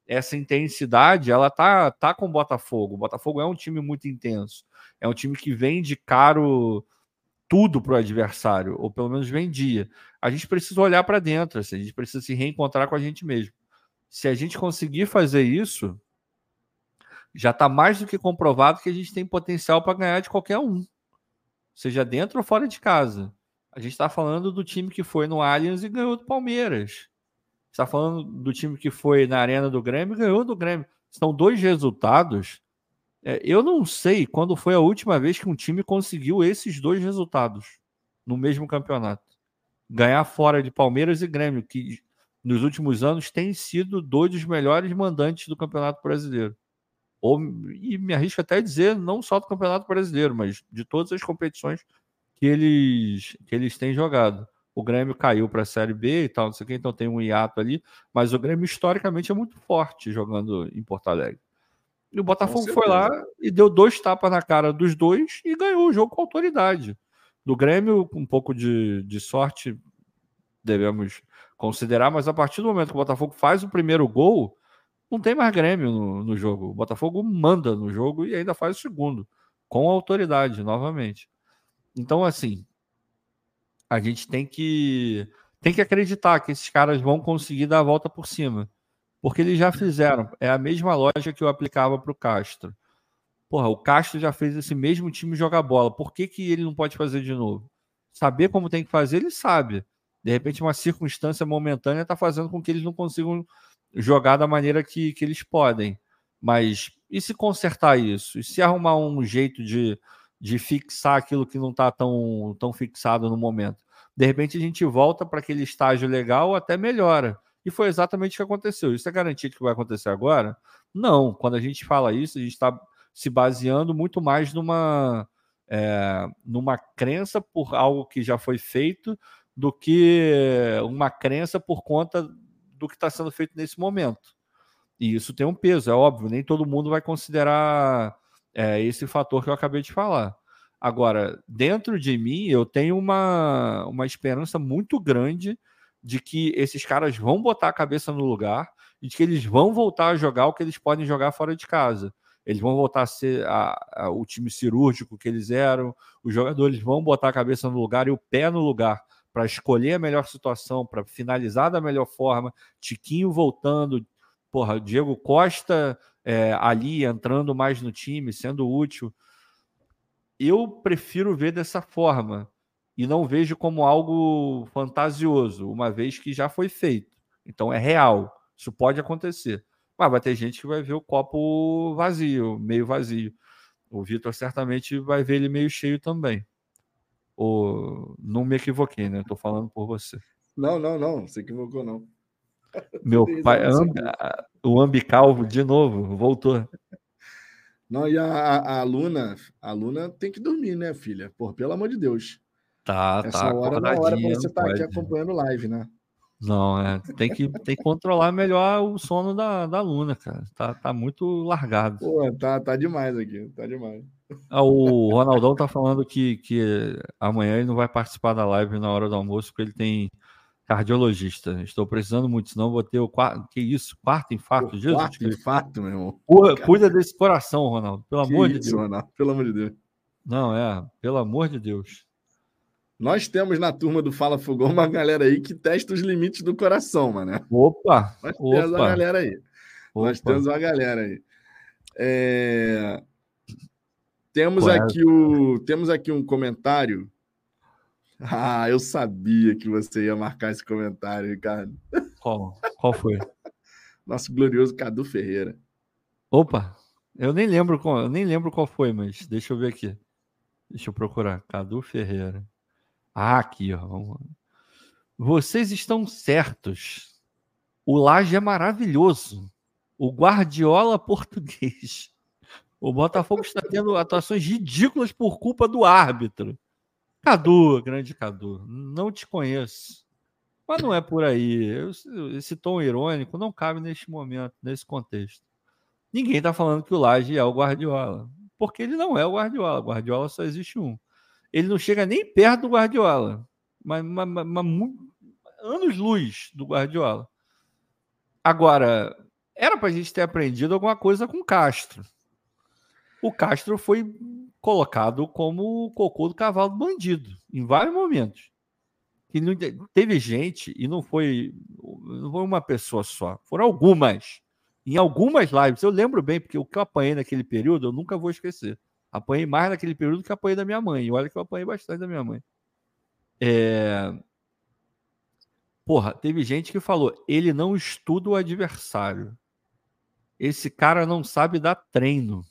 Essa intensidade, ela tá, tá com o Botafogo. O Botafogo é um time muito intenso. É um time que vende caro tudo para o adversário, ou pelo menos vendia. A gente precisa olhar para dentro, assim, a gente precisa se reencontrar com a gente mesmo. Se a gente conseguir fazer isso, já está mais do que comprovado que a gente tem potencial para ganhar de qualquer um, seja dentro ou fora de casa. A gente está falando do time que foi no Allianz e ganhou do Palmeiras. está falando do time que foi na Arena do Grêmio e ganhou do Grêmio. São dois resultados. É, eu não sei quando foi a última vez que um time conseguiu esses dois resultados no mesmo campeonato. Ganhar fora de Palmeiras e Grêmio, que nos últimos anos têm sido dois dos melhores mandantes do Campeonato Brasileiro. Ou, e me arrisco até a dizer, não só do Campeonato Brasileiro, mas de todas as competições que eles, que eles têm jogado. O Grêmio caiu para a Série B e tal, não sei o que, então tem um hiato ali, mas o Grêmio historicamente é muito forte jogando em Porto Alegre. E o Botafogo foi lá e deu dois tapas na cara dos dois e ganhou o jogo com autoridade. Do Grêmio, com um pouco de, de sorte, devemos considerar, mas a partir do momento que o Botafogo faz o primeiro gol, não tem mais Grêmio no, no jogo. O Botafogo manda no jogo e ainda faz o segundo, com autoridade, novamente. Então, assim, a gente tem que tem que acreditar que esses caras vão conseguir dar a volta por cima. Porque eles já fizeram. É a mesma lógica que eu aplicava para o Castro. Porra, o Castro já fez esse mesmo time jogar bola. Por que, que ele não pode fazer de novo? Saber como tem que fazer, ele sabe. De repente, uma circunstância momentânea está fazendo com que eles não consigam jogar da maneira que, que eles podem. Mas e se consertar isso? E se arrumar um jeito de, de fixar aquilo que não está tão, tão fixado no momento? De repente a gente volta para aquele estágio legal, até melhora. E foi exatamente o que aconteceu. Isso é garantido que vai acontecer agora? Não. Quando a gente fala isso, a gente está se baseando muito mais numa, é, numa crença por algo que já foi feito do que uma crença por conta do que está sendo feito nesse momento. E isso tem um peso, é óbvio, nem todo mundo vai considerar é, esse fator que eu acabei de falar. Agora, dentro de mim, eu tenho uma, uma esperança muito grande de que esses caras vão botar a cabeça no lugar e de que eles vão voltar a jogar o que eles podem jogar fora de casa. Eles vão voltar a ser a, a, o time cirúrgico que eles eram, os jogadores vão botar a cabeça no lugar e o pé no lugar para escolher a melhor situação, para finalizar da melhor forma. Tiquinho voltando, porra, Diego Costa é, ali entrando mais no time, sendo útil. Eu prefiro ver dessa forma e não vejo como algo fantasioso, uma vez que já foi feito. Então é real, isso pode acontecer. Mas vai ter gente que vai ver o copo vazio, meio vazio. O Vitor certamente vai ver ele meio cheio também. Ou não me equivoquei, né? Estou falando por você. Não, não, não, se equivocou não. Meu pai, amb, o ambicalvo de novo, voltou. Não, e a, a, a Luna, a Luna tem que dormir, né, filha? Por pelo amor de Deus. Tá, Essa tá. hora não é hora pra você estar tá aqui acompanhando live, né? Não, é. Tem que, tem que controlar melhor o sono da, da Luna, cara. Tá, tá muito largado. Pô, tá, tá demais aqui, tá demais. Ah, o Ronaldão tá falando que, que amanhã ele não vai participar da live na hora do almoço, porque ele tem cardiologista. Estou precisando muito, senão vou ter o quarto. Que isso? Quarto infarto? O quarto infarto, meu irmão. Cuida, cuida desse coração, Ronaldo. Pelo que amor isso, de Deus. Ronaldo, pelo amor de Deus. Não, é. Pelo amor de Deus. Nós temos na turma do Fala Fogão uma galera aí que testa os limites do coração, mano. Opa! Nós opa. temos uma galera aí. Opa. Nós temos uma galera aí. É... Temos aqui o temos aqui um comentário. Ah, eu sabia que você ia marcar esse comentário, Ricardo. Qual? Qual foi? Nosso glorioso Cadu Ferreira. Opa, eu nem lembro qual, eu nem lembro qual foi, mas deixa eu ver aqui. Deixa eu procurar. Cadu Ferreira. Ah, aqui, ó. Vocês estão certos. O Laje é maravilhoso. O Guardiola português. O Botafogo está tendo atuações ridículas por culpa do árbitro. Cadu, grande Cadu, não te conheço. Mas não é por aí. Esse tom irônico não cabe neste momento, nesse contexto. Ninguém está falando que o Laje é o Guardiola. Porque ele não é o Guardiola. O Guardiola só existe um. Ele não chega nem perto do Guardiola. Mas, mas, mas, mas anos luz do Guardiola. Agora, era para a gente ter aprendido alguma coisa com Castro. O Castro foi colocado como o cocô do cavalo do bandido, em vários momentos. Que não, teve gente, e não foi, não foi uma pessoa só, foram algumas. Em algumas lives, eu lembro bem, porque o que eu apanhei naquele período, eu nunca vou esquecer. Apanhei mais naquele período que apanhei da minha mãe. E olha que eu apanhei bastante da minha mãe. É... Porra, teve gente que falou: ele não estuda o adversário. Esse cara não sabe dar treino.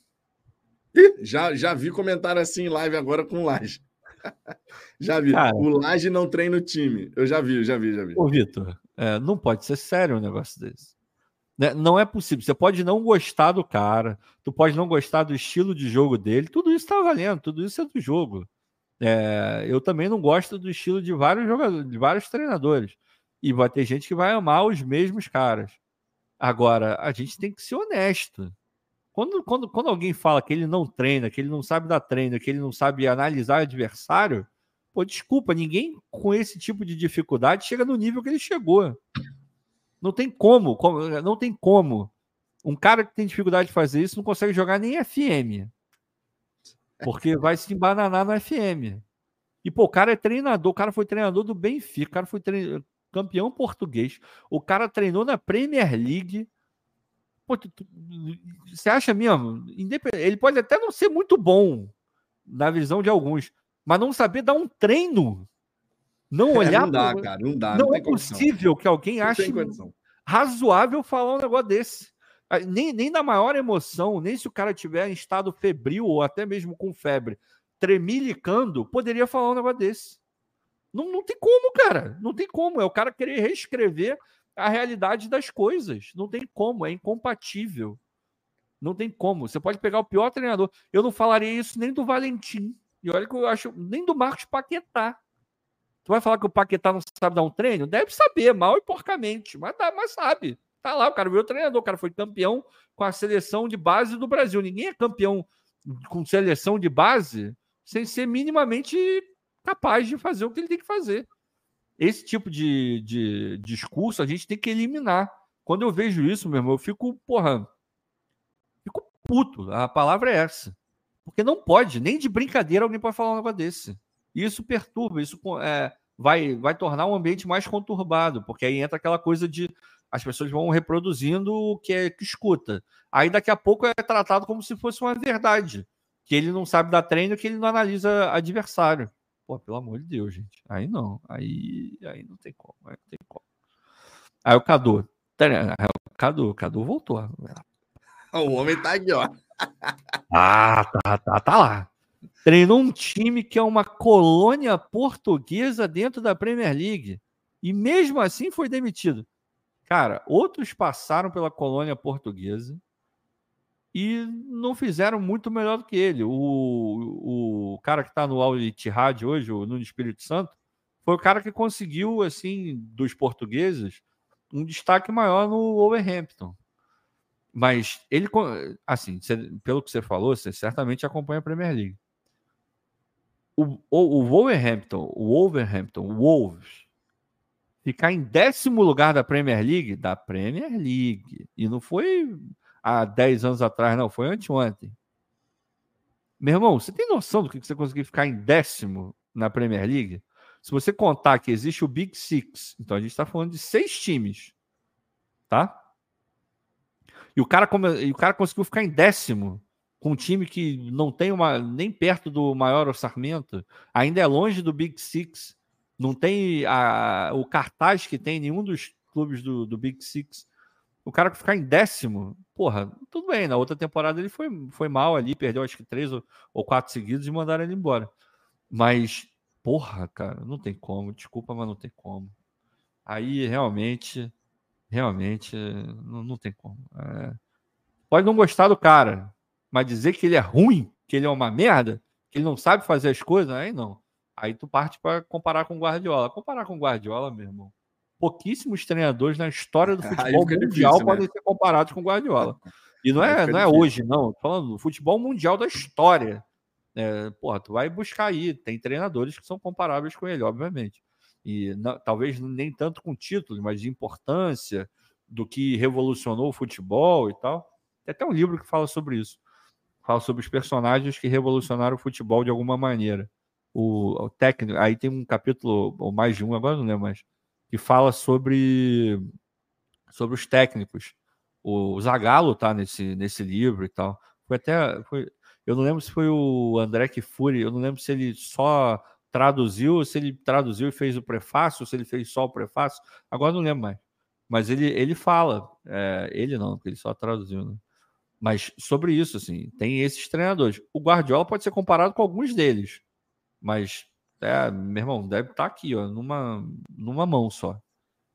Já, já vi comentário assim em live agora com o Laje. já vi. Cara, o Laje não treina o time. Eu já vi, já vi, já vi. Ô, Vitor, é, não pode ser sério um negócio desse. Né? Não é possível. Você pode não gostar do cara, tu pode não gostar do estilo de jogo dele, tudo isso está valendo, tudo isso é do jogo. É, eu também não gosto do estilo de vários jogadores, de vários treinadores. E vai ter gente que vai amar os mesmos caras. Agora, a gente tem que ser honesto. Quando, quando, quando alguém fala que ele não treina, que ele não sabe dar treino, que ele não sabe analisar adversário, pô, desculpa, ninguém com esse tipo de dificuldade chega no nível que ele chegou. Não tem como, não tem como. Um cara que tem dificuldade de fazer isso não consegue jogar nem FM. Porque vai se embananar no FM. E, pô, o cara é treinador, o cara foi treinador do Benfica, o cara foi campeão português. O cara treinou na Premier League. Pô, tu, tu, você acha mesmo? Ele pode até não ser muito bom na visão de alguns, mas não saber dar um treino. Não olhar. É, não dá, cara, não dá. Não, não é possível que alguém ache razoável falar um negócio desse. Nem, nem na maior emoção, nem se o cara tiver em estado febril ou até mesmo com febre, tremilicando, poderia falar um negócio desse. Não, não tem como, cara. Não tem como. É o cara querer reescrever a realidade das coisas. Não tem como. É incompatível. Não tem como. Você pode pegar o pior treinador. Eu não falaria isso nem do Valentim. E olha que eu acho, nem do Marcos Paquetá. Tu vai falar que o Paquetá não sabe dar um treino? Deve saber, mal e porcamente. Mas, dá, mas sabe. Tá lá, o cara virou treinador. O cara foi campeão com a seleção de base do Brasil. Ninguém é campeão com seleção de base sem ser minimamente capaz de fazer o que ele tem que fazer. Esse tipo de, de discurso a gente tem que eliminar. Quando eu vejo isso, meu irmão, eu fico, porra, fico puto. A palavra é essa. Porque não pode, nem de brincadeira alguém pode falar um negócio desse. Isso perturba, isso é, vai, vai tornar o ambiente mais conturbado, porque aí entra aquela coisa de as pessoas vão reproduzindo o que, é, que escuta. Aí daqui a pouco é tratado como se fosse uma verdade. Que ele não sabe dar treino, que ele não analisa adversário. Pô, pelo amor de Deus, gente. Aí não. Aí, aí não tem como. Aí não tem como. Aí o Cadu. O Cadu, o Cadu voltou. O homem tá aqui, ó. Ah, tá, tá, tá lá. Treinou um time que é uma colônia portuguesa dentro da Premier League. E mesmo assim foi demitido. Cara, outros passaram pela colônia portuguesa e não fizeram muito melhor do que ele. O, o cara que está no Al Ittihad hoje, o Nuno Espírito Santo, foi o cara que conseguiu, assim, dos portugueses, um destaque maior no Wolverhampton. Mas ele, assim, pelo que você falou, você certamente acompanha a Premier League. O, o, o Wolverhampton, o Wolverhampton, o Wolves, ficar em décimo lugar da Premier League, da Premier League, e não foi há 10 anos atrás, não, foi anteontem. Meu irmão, você tem noção do que você conseguiu ficar em décimo na Premier League? Se você contar que existe o Big Six, então a gente está falando de seis times, tá? E o cara, e o cara conseguiu ficar em décimo com um time que não tem uma nem perto do maior orçamento, ainda é longe do Big Six, não tem a, o cartaz que tem nenhum dos clubes do, do Big Six o cara ficar em décimo, porra, tudo bem. Na outra temporada ele foi, foi mal ali, perdeu acho que três ou, ou quatro seguidos e mandaram ele embora. Mas, porra, cara, não tem como. Desculpa, mas não tem como. Aí realmente, realmente, não, não tem como. É... Pode não gostar do cara, mas dizer que ele é ruim, que ele é uma merda, que ele não sabe fazer as coisas, aí não. Aí tu parte para comparar com o Guardiola. Comparar com o Guardiola, meu irmão pouquíssimos treinadores na história do futebol mundial difícil, né? podem né? ser comparados com Guardiola. E não é, não é hoje, não. Tô falando do futebol mundial da história. É, porra, tu vai buscar aí. Tem treinadores que são comparáveis com ele, obviamente. E não, talvez nem tanto com títulos, mas de importância do que revolucionou o futebol e tal. Tem até um livro que fala sobre isso. Fala sobre os personagens que revolucionaram o futebol de alguma maneira. O, o técnico, aí tem um capítulo, ou mais de um, agora não lembro mais que fala sobre, sobre os técnicos. O Zagallo tá nesse, nesse livro e tal. Foi até. Foi, eu não lembro se foi o André Kifuri, eu não lembro se ele só traduziu, se ele traduziu e fez o prefácio, se ele fez só o prefácio. Agora não lembro mais. Mas ele, ele fala, é, ele não, porque ele só traduziu, né? Mas sobre isso, assim, tem esses treinadores. O Guardiola pode ser comparado com alguns deles, mas é, meu irmão, deve estar tá aqui, ó, numa, numa mão só.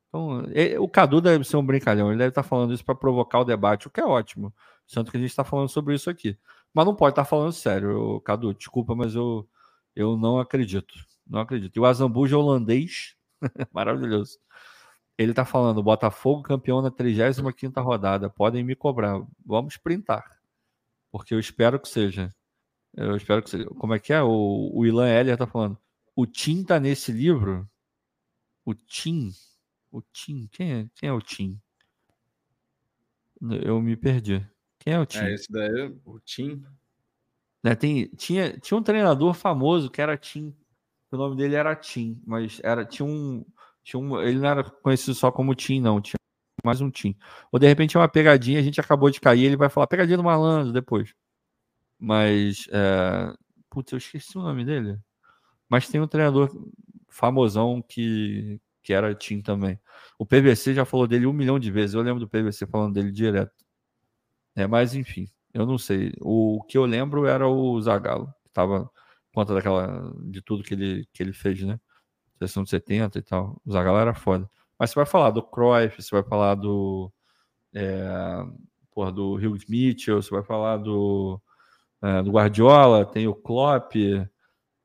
Então, é, o Cadu deve ser um brincalhão, ele deve estar tá falando isso para provocar o debate, o que é ótimo. Tanto que a gente está falando sobre isso aqui. Mas não pode estar tá falando sério, Cadu, desculpa, mas eu, eu não acredito. Não acredito. E o Azambuja holandês, maravilhoso. Ele está falando: Botafogo campeão na 35 rodada. Podem me cobrar. Vamos printar. Porque eu espero que seja. Eu espero que seja. Como é que é? O, o Ilan Heller está falando. O Tim tá nesse livro? O Tim? O Tim? Quem é, quem é o Tim? Eu me perdi. Quem é o Tim? É, esse daí, o Tim. Né, tem, tinha, tinha um treinador famoso que era Tim. O nome dele era Tim, mas era, tinha um. Tinha um, ele não era conhecido só como Tim, não. Tinha mais um Tim. Ou de repente é uma pegadinha, a gente acabou de cair, ele vai falar pegadinha do malandro depois. Mas, é... putz, eu esqueci o nome dele. Mas tem um treinador famosão que, que era Tim também. O PVC já falou dele um milhão de vezes. Eu lembro do PVC falando dele direto. É, mas enfim, eu não sei. O que eu lembro era o Zagallo, que estava conta daquela de tudo que ele, que ele fez, né? Seleção de 70 e tal. O Zagallo era foda. Mas você vai falar do Cruyff, você vai falar do é, porra, do Hugh Mitchell, você vai falar do, é, do Guardiola, tem o Klopp.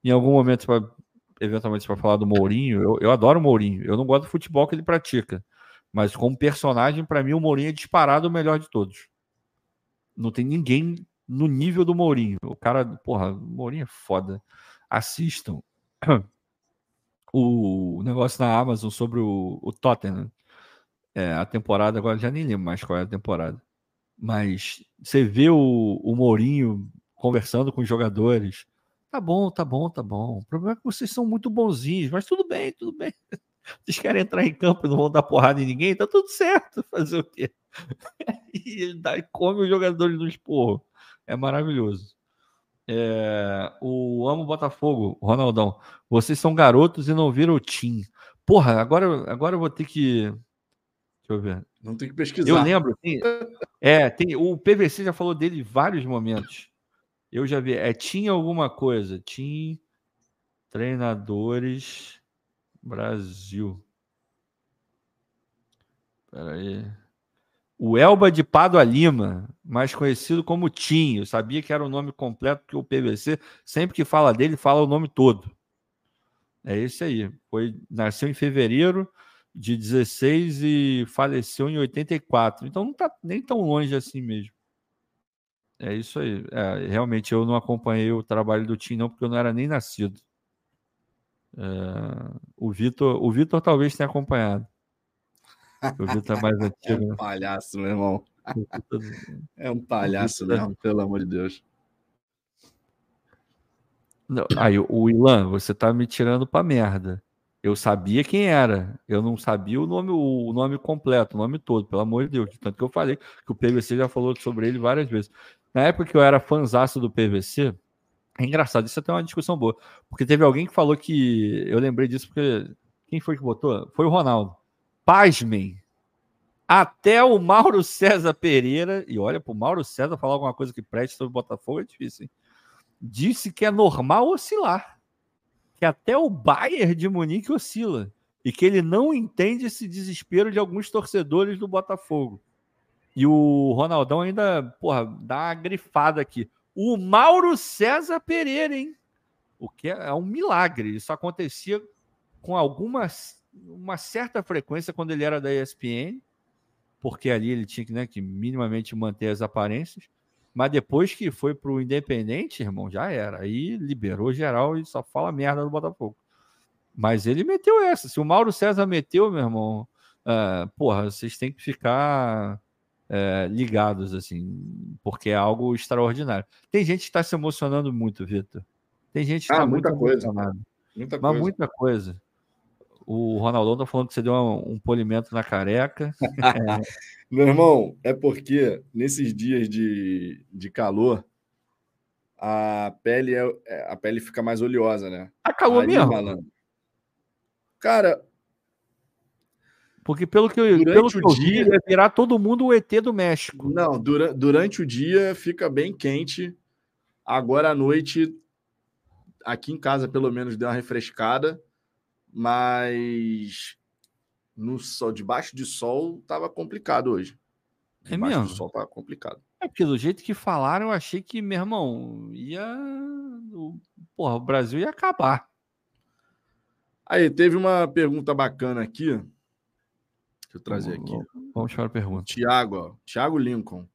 Em algum momento você vai, eventualmente vai falar do Mourinho. Eu, eu adoro o Mourinho. Eu não gosto do futebol que ele pratica. Mas como personagem, para mim, o Mourinho é disparado o melhor de todos. Não tem ninguém no nível do Mourinho. O cara, porra, o Mourinho é foda. Assistam o negócio na Amazon sobre o, o Tottenham. É, a temporada, agora já nem lembro mais qual é a temporada. Mas você vê o, o Mourinho conversando com os jogadores. Tá bom, tá bom, tá bom. O problema é que vocês são muito bonzinhos, mas tudo bem, tudo bem. Vocês querem entrar em campo e não vão dar porrada em ninguém? Tá tudo certo. Fazer o quê? E dá, come os jogadores do esporro. É maravilhoso. É, o Amo Botafogo, Ronaldão. Vocês são garotos e não viram o Tim. Porra, agora, agora eu vou ter que. Deixa eu ver. Não tem que pesquisar. Eu lembro. Tem, é, tem, o PVC já falou dele em vários momentos. Eu já vi. É, tinha alguma coisa. Tim Treinadores Brasil. Espera aí. O Elba de Pádua Lima, mais conhecido como Tim. Eu sabia que era o nome completo, porque o PVC, sempre que fala dele, fala o nome todo. É esse aí. Foi, nasceu em fevereiro de 16 e faleceu em 84. Então não está nem tão longe assim mesmo. É isso aí. É, realmente eu não acompanhei o trabalho do Tim, não, porque eu não era nem nascido. É, o Vitor, o Vitor talvez tenha acompanhado. O Vitor é mais antigo. É um né? palhaço, meu irmão. É um palhaço mesmo, pelo amor de Deus. Não, aí, o Ilan, você tá me tirando pra merda. Eu sabia quem era. Eu não sabia o nome, o nome completo, o nome todo, pelo amor de Deus. Tanto que eu falei que o PVC já falou sobre ele várias vezes. Na época que eu era fanzaço do PVC, é engraçado, isso até é uma discussão boa. Porque teve alguém que falou que. Eu lembrei disso porque. Quem foi que botou? Foi o Ronaldo. Pasmem. Até o Mauro César Pereira, e olha, para o Mauro César falar alguma coisa que preste sobre o Botafogo é difícil, hein? Disse que é normal oscilar. Que até o Bayern de Munique oscila. E que ele não entende esse desespero de alguns torcedores do Botafogo. E o Ronaldão ainda, porra, dá uma grifada aqui. O Mauro César Pereira, hein? O que é, é um milagre. Isso acontecia com algumas uma certa frequência quando ele era da ESPN, porque ali ele tinha né, que minimamente manter as aparências. Mas depois que foi para o Independente, irmão, já era. Aí liberou geral e só fala merda do Botafogo. Mas ele meteu essa. Se o Mauro César meteu, meu irmão, uh, porra, vocês têm que ficar uh, ligados, assim, porque é algo extraordinário. Tem gente que está se emocionando muito, Vitor. Tem gente que está ah, muito emocionada. Muita mas coisa. muita coisa. O Ronaldão tá falando que você deu um, um polimento na careca. é. Meu irmão, é porque nesses dias de, de calor, a pele é, é a pele fica mais oleosa, né? Tá calor Aí, mesmo? Malandro. Cara, porque pelo que eu, pelo que eu dia, vi, ia virar todo mundo o ET do México. Não, dura, durante o dia fica bem quente. Agora à noite, aqui em casa, pelo menos, deu uma refrescada mas no sol, debaixo de sol, tava complicado hoje. É debaixo mesmo? do sol tava complicado. É porque do jeito que falaram, eu achei que, meu irmão, ia. Porra, o Brasil ia acabar. Aí, teve uma pergunta bacana aqui. Deixa eu trazer aqui. Vamos chamar a pergunta. Tiago, ó. Tiago Lincoln.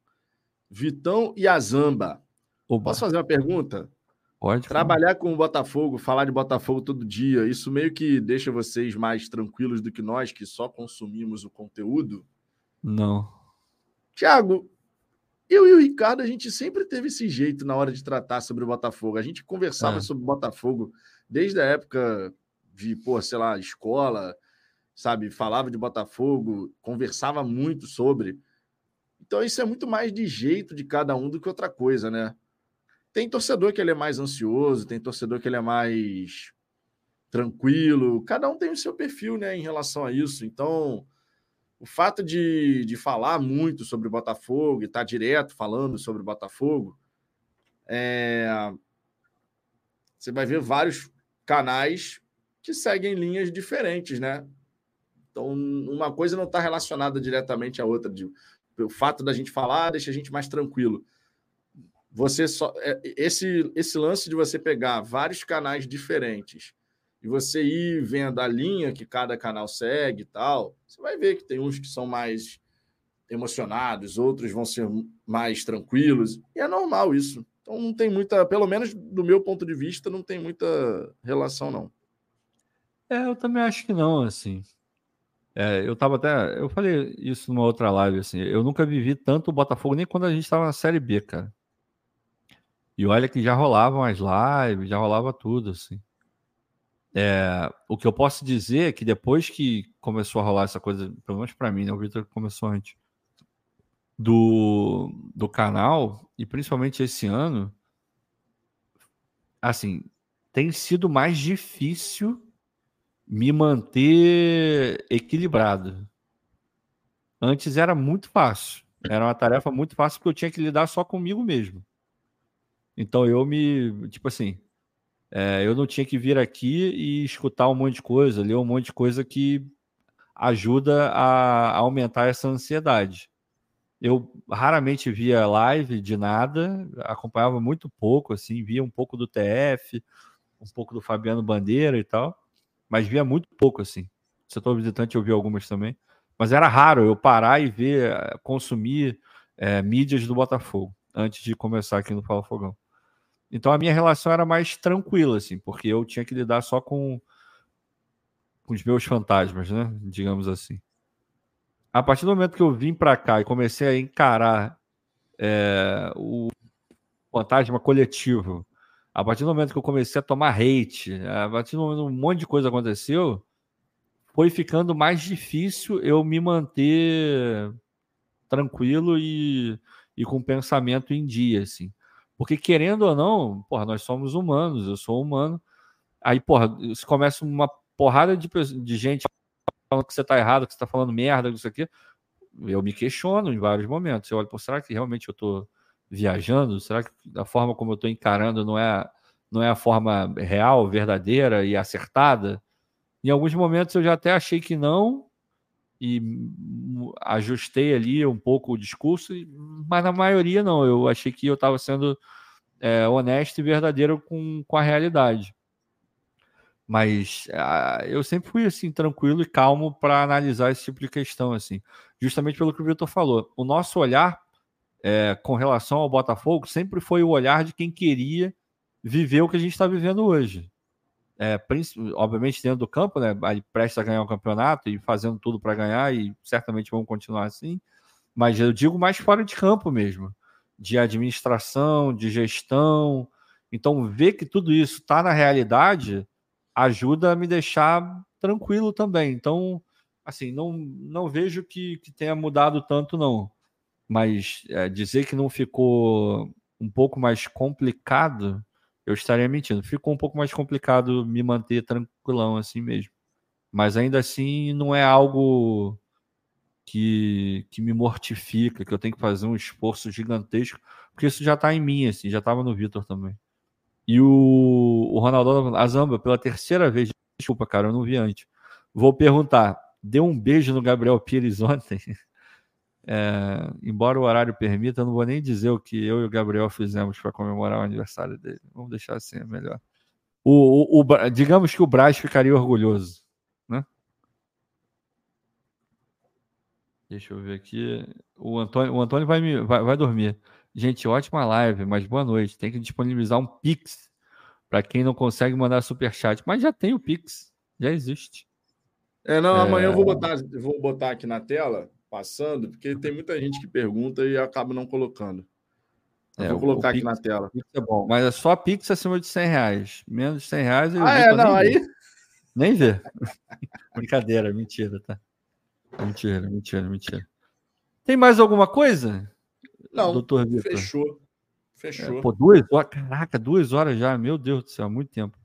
Vitão e Azamba. Oba. Posso fazer uma pergunta? Pode. Trabalhar com o Botafogo, falar de Botafogo todo dia, isso meio que deixa vocês mais tranquilos do que nós, que só consumimos o conteúdo? Não. Tiago, eu e o Ricardo, a gente sempre teve esse jeito na hora de tratar sobre o Botafogo. A gente conversava é. sobre o Botafogo desde a época de, pô, sei lá, escola. Sabe? Falava de Botafogo, conversava muito sobre. Então, isso é muito mais de jeito de cada um do que outra coisa, né? Tem torcedor que ele é mais ansioso, tem torcedor que ele é mais tranquilo. Cada um tem o seu perfil, né, em relação a isso. Então, o fato de, de falar muito sobre Botafogo e estar tá direto falando sobre Botafogo, é... você vai ver vários canais que seguem linhas diferentes, né? Então, uma coisa não está relacionada diretamente à outra. O fato da gente falar deixa a gente mais tranquilo. Você só é, esse esse lance de você pegar vários canais diferentes e você ir vendo a linha que cada canal segue e tal, você vai ver que tem uns que são mais emocionados, outros vão ser mais tranquilos, e é normal isso. Então não tem muita, pelo menos do meu ponto de vista, não tem muita relação não. É, eu também acho que não, assim. É, eu tava até, eu falei isso numa outra live, assim, eu nunca vivi tanto o Botafogo nem quando a gente estava na Série B, cara. E olha que já rolavam as lives, já rolava tudo, assim. É, o que eu posso dizer é que depois que começou a rolar essa coisa, pelo menos para mim, né? O Victor começou antes do, do canal, e principalmente esse ano, assim, tem sido mais difícil me manter equilibrado. Antes era muito fácil. Era uma tarefa muito fácil porque eu tinha que lidar só comigo mesmo. Então eu me, tipo assim, é, eu não tinha que vir aqui e escutar um monte de coisa, ler um monte de coisa que ajuda a, aumentar essa ansiedade. Eu raramente via live de nada, acompanhava muito pouco, assim, via um pouco do TF, um pouco do Fabiano Bandeira e tal, mas via muito pouco, assim. Setor visitante eu vi algumas também, mas era raro eu parar e ver, consumir é, mídias do Botafogo antes de começar aqui no Fala Fogão. Então a minha relação era mais tranquila, assim, porque eu tinha que lidar só com, com os meus fantasmas, né? Digamos assim. A partir do momento que eu vim para cá e comecei a encarar é, o fantasma coletivo, a partir do momento que eu comecei a tomar hate, a partir do momento que um monte de coisa aconteceu, foi ficando mais difícil eu me manter tranquilo e, e com pensamento em dia, assim. Porque, querendo ou não, porra, nós somos humanos, eu sou humano. Aí, porra, se começa uma porrada de, de gente falando que você tá errado, que você tá falando merda, isso aqui. Eu me questiono em vários momentos. Eu olho, pô, será que realmente eu tô viajando? Será que a forma como eu tô encarando não é, não é a forma real, verdadeira e acertada? Em alguns momentos eu já até achei que não, e ajustei ali um pouco o discurso, mas na maioria não. Eu achei que eu estava sendo é, honesto e verdadeiro com, com a realidade. Mas ah, eu sempre fui assim tranquilo e calmo para analisar esse tipo de questão assim, justamente pelo que o Vitor falou. O nosso olhar é, com relação ao Botafogo sempre foi o olhar de quem queria viver o que a gente está vivendo hoje é, obviamente dentro do campo, né? Ali prestes a ganhar o campeonato e fazendo tudo para ganhar, e certamente vamos continuar assim. Mas eu digo mais fora de campo mesmo, de administração, de gestão. Então, ver que tudo isso está na realidade ajuda a me deixar tranquilo também. Então, assim, não, não vejo que, que tenha mudado tanto, não. Mas é, dizer que não ficou um pouco mais complicado eu estaria mentindo. Ficou um pouco mais complicado me manter tranquilão assim mesmo. Mas ainda assim não é algo que, que me mortifica, que eu tenho que fazer um esforço gigantesco, porque isso já está em mim, assim, já estava no Vitor também. E o, o Ronaldo Azamba, pela terceira vez, desculpa, cara, eu não vi antes. Vou perguntar: deu um beijo no Gabriel Pires ontem? É, embora o horário permita, eu não vou nem dizer o que eu e o Gabriel fizemos para comemorar o aniversário dele. Vamos deixar assim, é melhor. O, o, o, digamos que o Braz ficaria orgulhoso, né? Deixa eu ver aqui. O Antônio, o Antônio vai, me, vai, vai dormir. Gente, ótima live, mas boa noite. Tem que disponibilizar um Pix para quem não consegue mandar super chat. Mas já tem o Pix, já existe. É, não, é... amanhã eu vou botar, vou botar aqui na tela passando, porque tem muita gente que pergunta e acaba não colocando. É, vou colocar aqui Pix, na tela. é bom, mas é só Pix acima de 100 reais. Menos de 100 reais. ah, é, não, aí. Nem vê. Brincadeira, mentira, tá? Mentira, mentira, mentira. Tem mais alguma coisa? Não, doutor Vitor? fechou. Fechou. É, pô, duas horas, caraca, duas horas já, meu Deus do céu, muito tempo.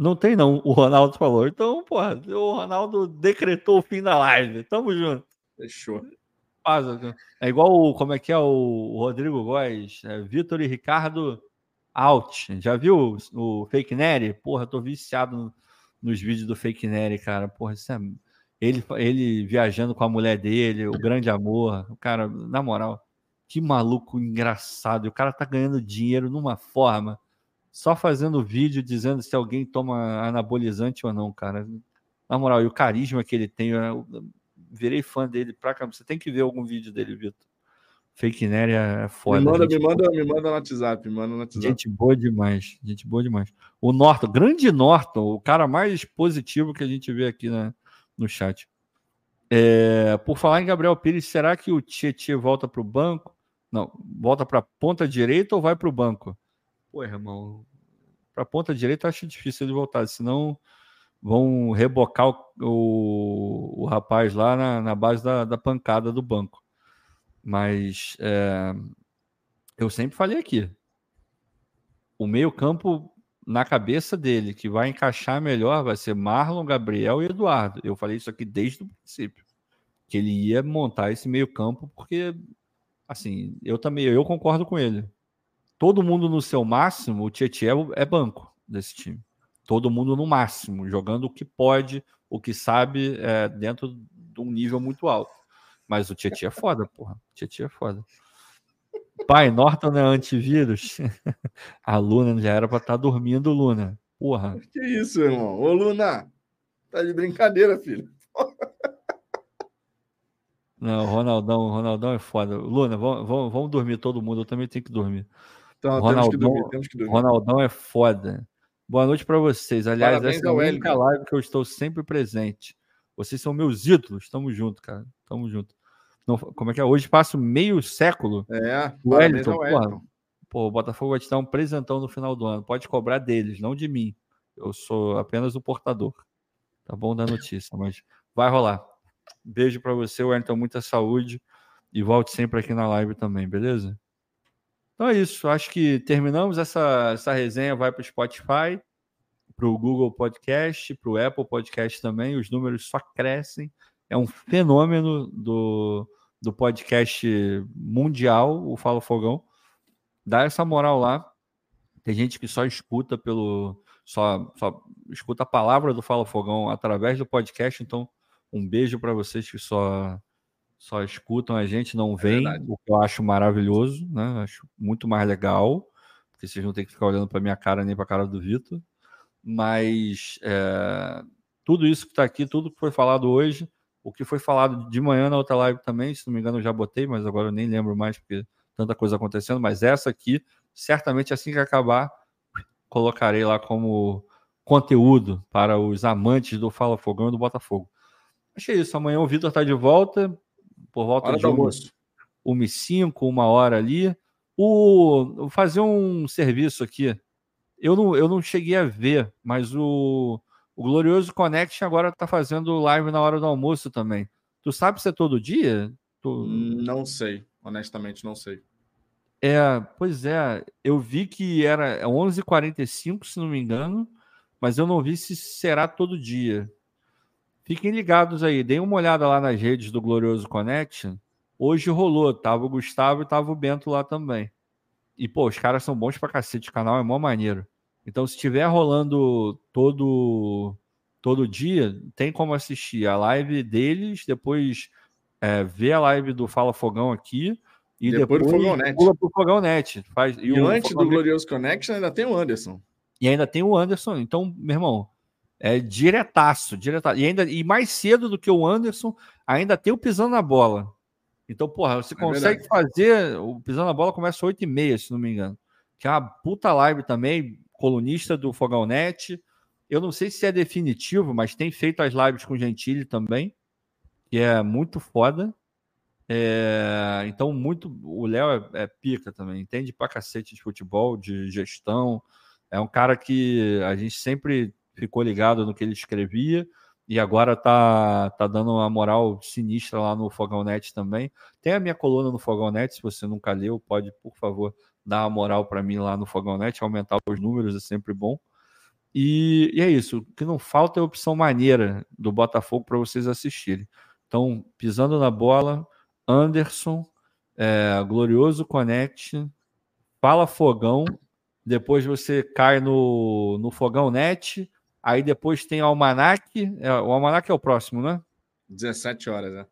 Não tem, não. O Ronaldo falou. Então, porra, o Ronaldo decretou o fim da live. Tamo junto. Fechou. É igual o, como é que é o Rodrigo Góes, é, Vitor e Ricardo out. Já viu o, o Fake Nery? Porra, tô viciado no, nos vídeos do Fake Nery, cara. Porra, isso é ele, ele viajando com a mulher dele, o grande amor. O cara, na moral, que maluco engraçado. O cara tá ganhando dinheiro numa forma, só fazendo vídeo dizendo se alguém toma anabolizante ou não, cara. Na moral, e o carisma que ele tem, eu virei fã dele pra caramba. Você tem que ver algum vídeo dele, Vitor. Fake Nery é foda. Me manda, me manda, me manda no WhatsApp, me manda no WhatsApp. Gente boa demais, gente boa demais. O Norton, grande Norton, o cara mais positivo que a gente vê aqui na, no chat. É, por falar em Gabriel Pires, será que o Tietchan volta para o banco? Não, volta para a ponta direita ou vai para o banco? Pô, irmão, para a ponta direita acho difícil ele voltar, senão vão rebocar o, o, o rapaz lá na, na base da, da, pancada do banco. Mas é, eu sempre falei aqui: o meio-campo na cabeça dele, que vai encaixar melhor, vai ser Marlon, Gabriel e Eduardo. Eu falei isso aqui desde o princípio. Que ele ia montar esse meio-campo, porque, assim, eu também eu concordo com ele. Todo mundo no seu máximo, o Tietchan é, é banco desse time. Todo mundo no máximo, jogando o que pode, o que sabe, é, dentro de um nível muito alto. Mas o Tietchan é foda, porra. O Tietchan é foda. Pai, Norton é antivírus? A Luna já era para estar tá dormindo, Luna. Porra. Que isso, irmão? Ô, Luna, tá de brincadeira, filho. Não, Ronaldão, Ronaldão é foda. Luna, vamos, vamos, vamos dormir todo mundo, eu também tenho que dormir. Então, Ronaldão, temos que dormir, temos que dormir. Ronaldão é foda. Boa noite para vocês. Aliás, Parabéns essa é a única live que eu estou sempre presente. Vocês são meus ídolos. Tamo junto, cara. Tamo junto. Não, como é que é? Hoje passa meio século. É, o Wellington, porra, pô, o Botafogo vai te dar um presentão no final do ano. Pode cobrar deles, não de mim. Eu sou apenas o portador. Tá bom da notícia, mas vai rolar. Beijo para você, Wellington. Muita saúde. E volte sempre aqui na live também, beleza? Então é isso. Acho que terminamos essa, essa resenha. Vai para o Spotify, para o Google Podcast, para o Apple Podcast também. Os números só crescem. É um fenômeno do, do podcast mundial, o Fala Fogão. Dá essa moral lá. Tem gente que só escuta pelo. Só, só escuta a palavra do Fala Fogão através do podcast. Então, um beijo para vocês que só, só escutam a gente, não é veem, o que eu acho maravilhoso, né? Acho muito mais legal, porque vocês não tem que ficar olhando para minha cara nem para a cara do Vitor. Mas é, tudo isso que está aqui, tudo que foi falado hoje, o que foi falado de manhã na outra live também, se não me engano, eu já botei, mas agora eu nem lembro mais, porque tanta coisa acontecendo. Mas essa aqui, certamente assim que acabar, colocarei lá como conteúdo para os amantes do Fala Fogão e do Botafogo. Achei isso. Amanhã o Vitor está de volta, por volta hora de almoço. 1 e 5, uma hora ali. O, vou fazer um serviço aqui. Eu não, eu não cheguei a ver, mas o o Glorioso Connection agora está fazendo live na hora do almoço também. Tu sabe se é todo dia? Tu... Não sei, honestamente não sei. É, pois é, eu vi que era 11h45, se não me engano, mas eu não vi se será todo dia. Fiquem ligados aí, deem uma olhada lá nas redes do Glorioso Connection. Hoje rolou, tava o Gustavo e tava o Bento lá também. E, pô, os caras são bons pra cacete, o canal é mó maneiro. Então, se estiver rolando todo todo dia, tem como assistir a live deles, depois é, ver a live do Fala Fogão aqui e depois, depois Fogão Net. pula pro Fogão Net. Faz, e, e antes do Glorioso Connection ainda tem o Anderson. E ainda tem o Anderson. Então, meu irmão, é diretaço, diretaço. E, ainda, e mais cedo do que o Anderson, ainda tem o Pisando na Bola. Então, porra, você é consegue verdade. fazer. O Pisando na Bola começa às 8h30, se não me engano. Que é uma puta live também colunista do Fogão Net. Eu não sei se é definitivo, mas tem feito as lives com Gentili também, que é muito foda. É, então, muito. O Léo é, é, pica também, entende pra cacete de futebol, de gestão. É um cara que a gente sempre ficou ligado no que ele escrevia e agora tá, tá dando uma moral sinistra lá no Fogão Net também. Tem a minha coluna no Fogão Net, se você nunca leu, pode, por favor, dar uma moral para mim lá no Fogão Net, aumentar os números é sempre bom. E, e é isso, o que não falta é opção maneira do Botafogo para vocês assistirem. Então, pisando na bola, Anderson, é, Glorioso Connect, Fala Fogão, depois você cai no, no Fogão Net, aí depois tem Almanac, é, o Almanac é o próximo, né? 17 horas, né?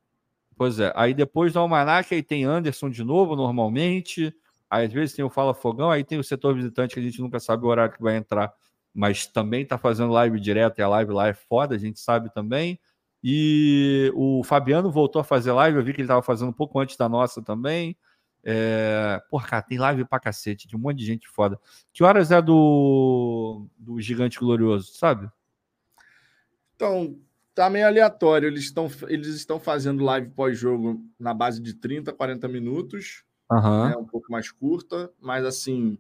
Pois é, aí depois do Almanac aí tem Anderson de novo, normalmente, aí às vezes tem o Fala Fogão, aí tem o setor visitante que a gente nunca sabe o horário que vai entrar, mas também tá fazendo live direto, e a live lá é foda, a gente sabe também. E o Fabiano voltou a fazer live, eu vi que ele estava fazendo um pouco antes da nossa também. É... Porra, cara, tem live pra cacete, de um monte de gente foda. Que horas é do, do Gigante Glorioso, sabe? Então, tá meio aleatório. Eles estão eles estão fazendo live pós-jogo na base de 30, 40 minutos. Uhum. Né, um pouco mais curta, mas assim,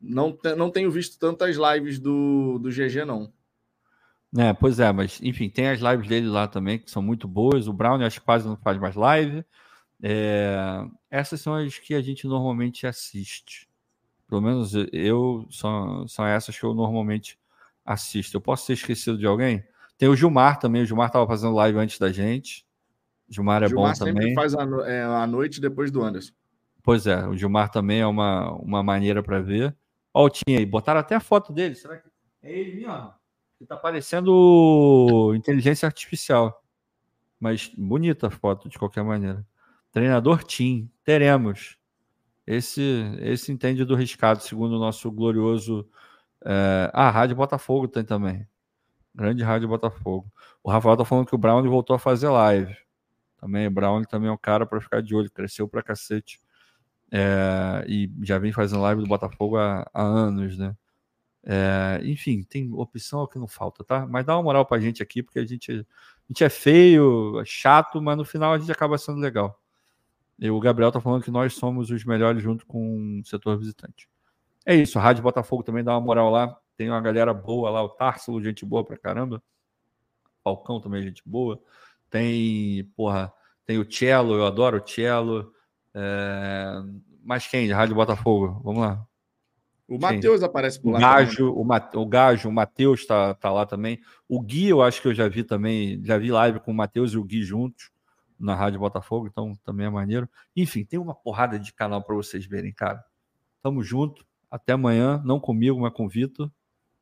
não, não tenho visto tantas lives do, do GG, não. É, pois é, mas enfim, tem as lives dele lá também que são muito boas. O Brown acho que quase não faz mais live. É, essas são as que a gente normalmente assiste. Pelo menos eu são, são essas que eu normalmente assisto. Eu posso ter esquecido de alguém? Tem o Gilmar também. O Gilmar estava fazendo live antes da gente. O Gilmar é Gilmar bom também. sempre faz a, é, a noite depois do Anderson. Pois é, o Gilmar também é uma, uma maneira para ver. Olha o Tim aí, botaram até a foto dele. Será que é ele mesmo? Que tá parecendo inteligência artificial. Mas bonita a foto, de qualquer maneira. Treinador Tim, teremos. Esse, esse entende do riscado, segundo o nosso glorioso. É... Ah, Rádio Botafogo tem também. Grande Rádio Botafogo. O Rafael tá falando que o Brown voltou a fazer live. Também, Brown também é um cara para ficar de olho, cresceu pra cacete. É... E já vem fazendo live do Botafogo há, há anos, né? É, enfim, tem opção que não falta, tá? Mas dá uma moral pra gente aqui, porque a gente, a gente é feio, é chato, mas no final a gente acaba sendo legal. E o Gabriel tá falando que nós somos os melhores junto com o setor visitante. É isso, a Rádio Botafogo também dá uma moral lá. Tem uma galera boa lá, o Társilo, gente boa pra caramba. Falcão também, gente boa. Tem, porra, tem o Cello, eu adoro o Cello. É... Mas quem? Rádio Botafogo, vamos lá. O Matheus aparece por lá. O Gajo, o, Ma, o Gajo, o Matheus está tá lá também. O Gui, eu acho que eu já vi também, já vi live com o Matheus e o Gui juntos na Rádio Botafogo, então também é maneiro. Enfim, tem uma porrada de canal para vocês verem, cara. Tamo junto. Até amanhã, não comigo, mas com o Vitor.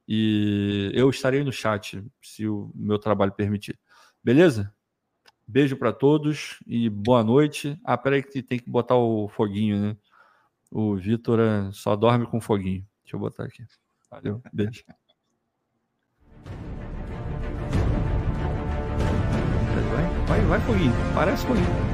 E eu estarei no chat, se o meu trabalho permitir. Beleza? Beijo para todos e boa noite. Ah, peraí que tem que botar o foguinho, né? O Vitor é, só dorme com foguinho. Deixa eu botar aqui. Valeu, beijo. Vai, vai. Parece foguinho.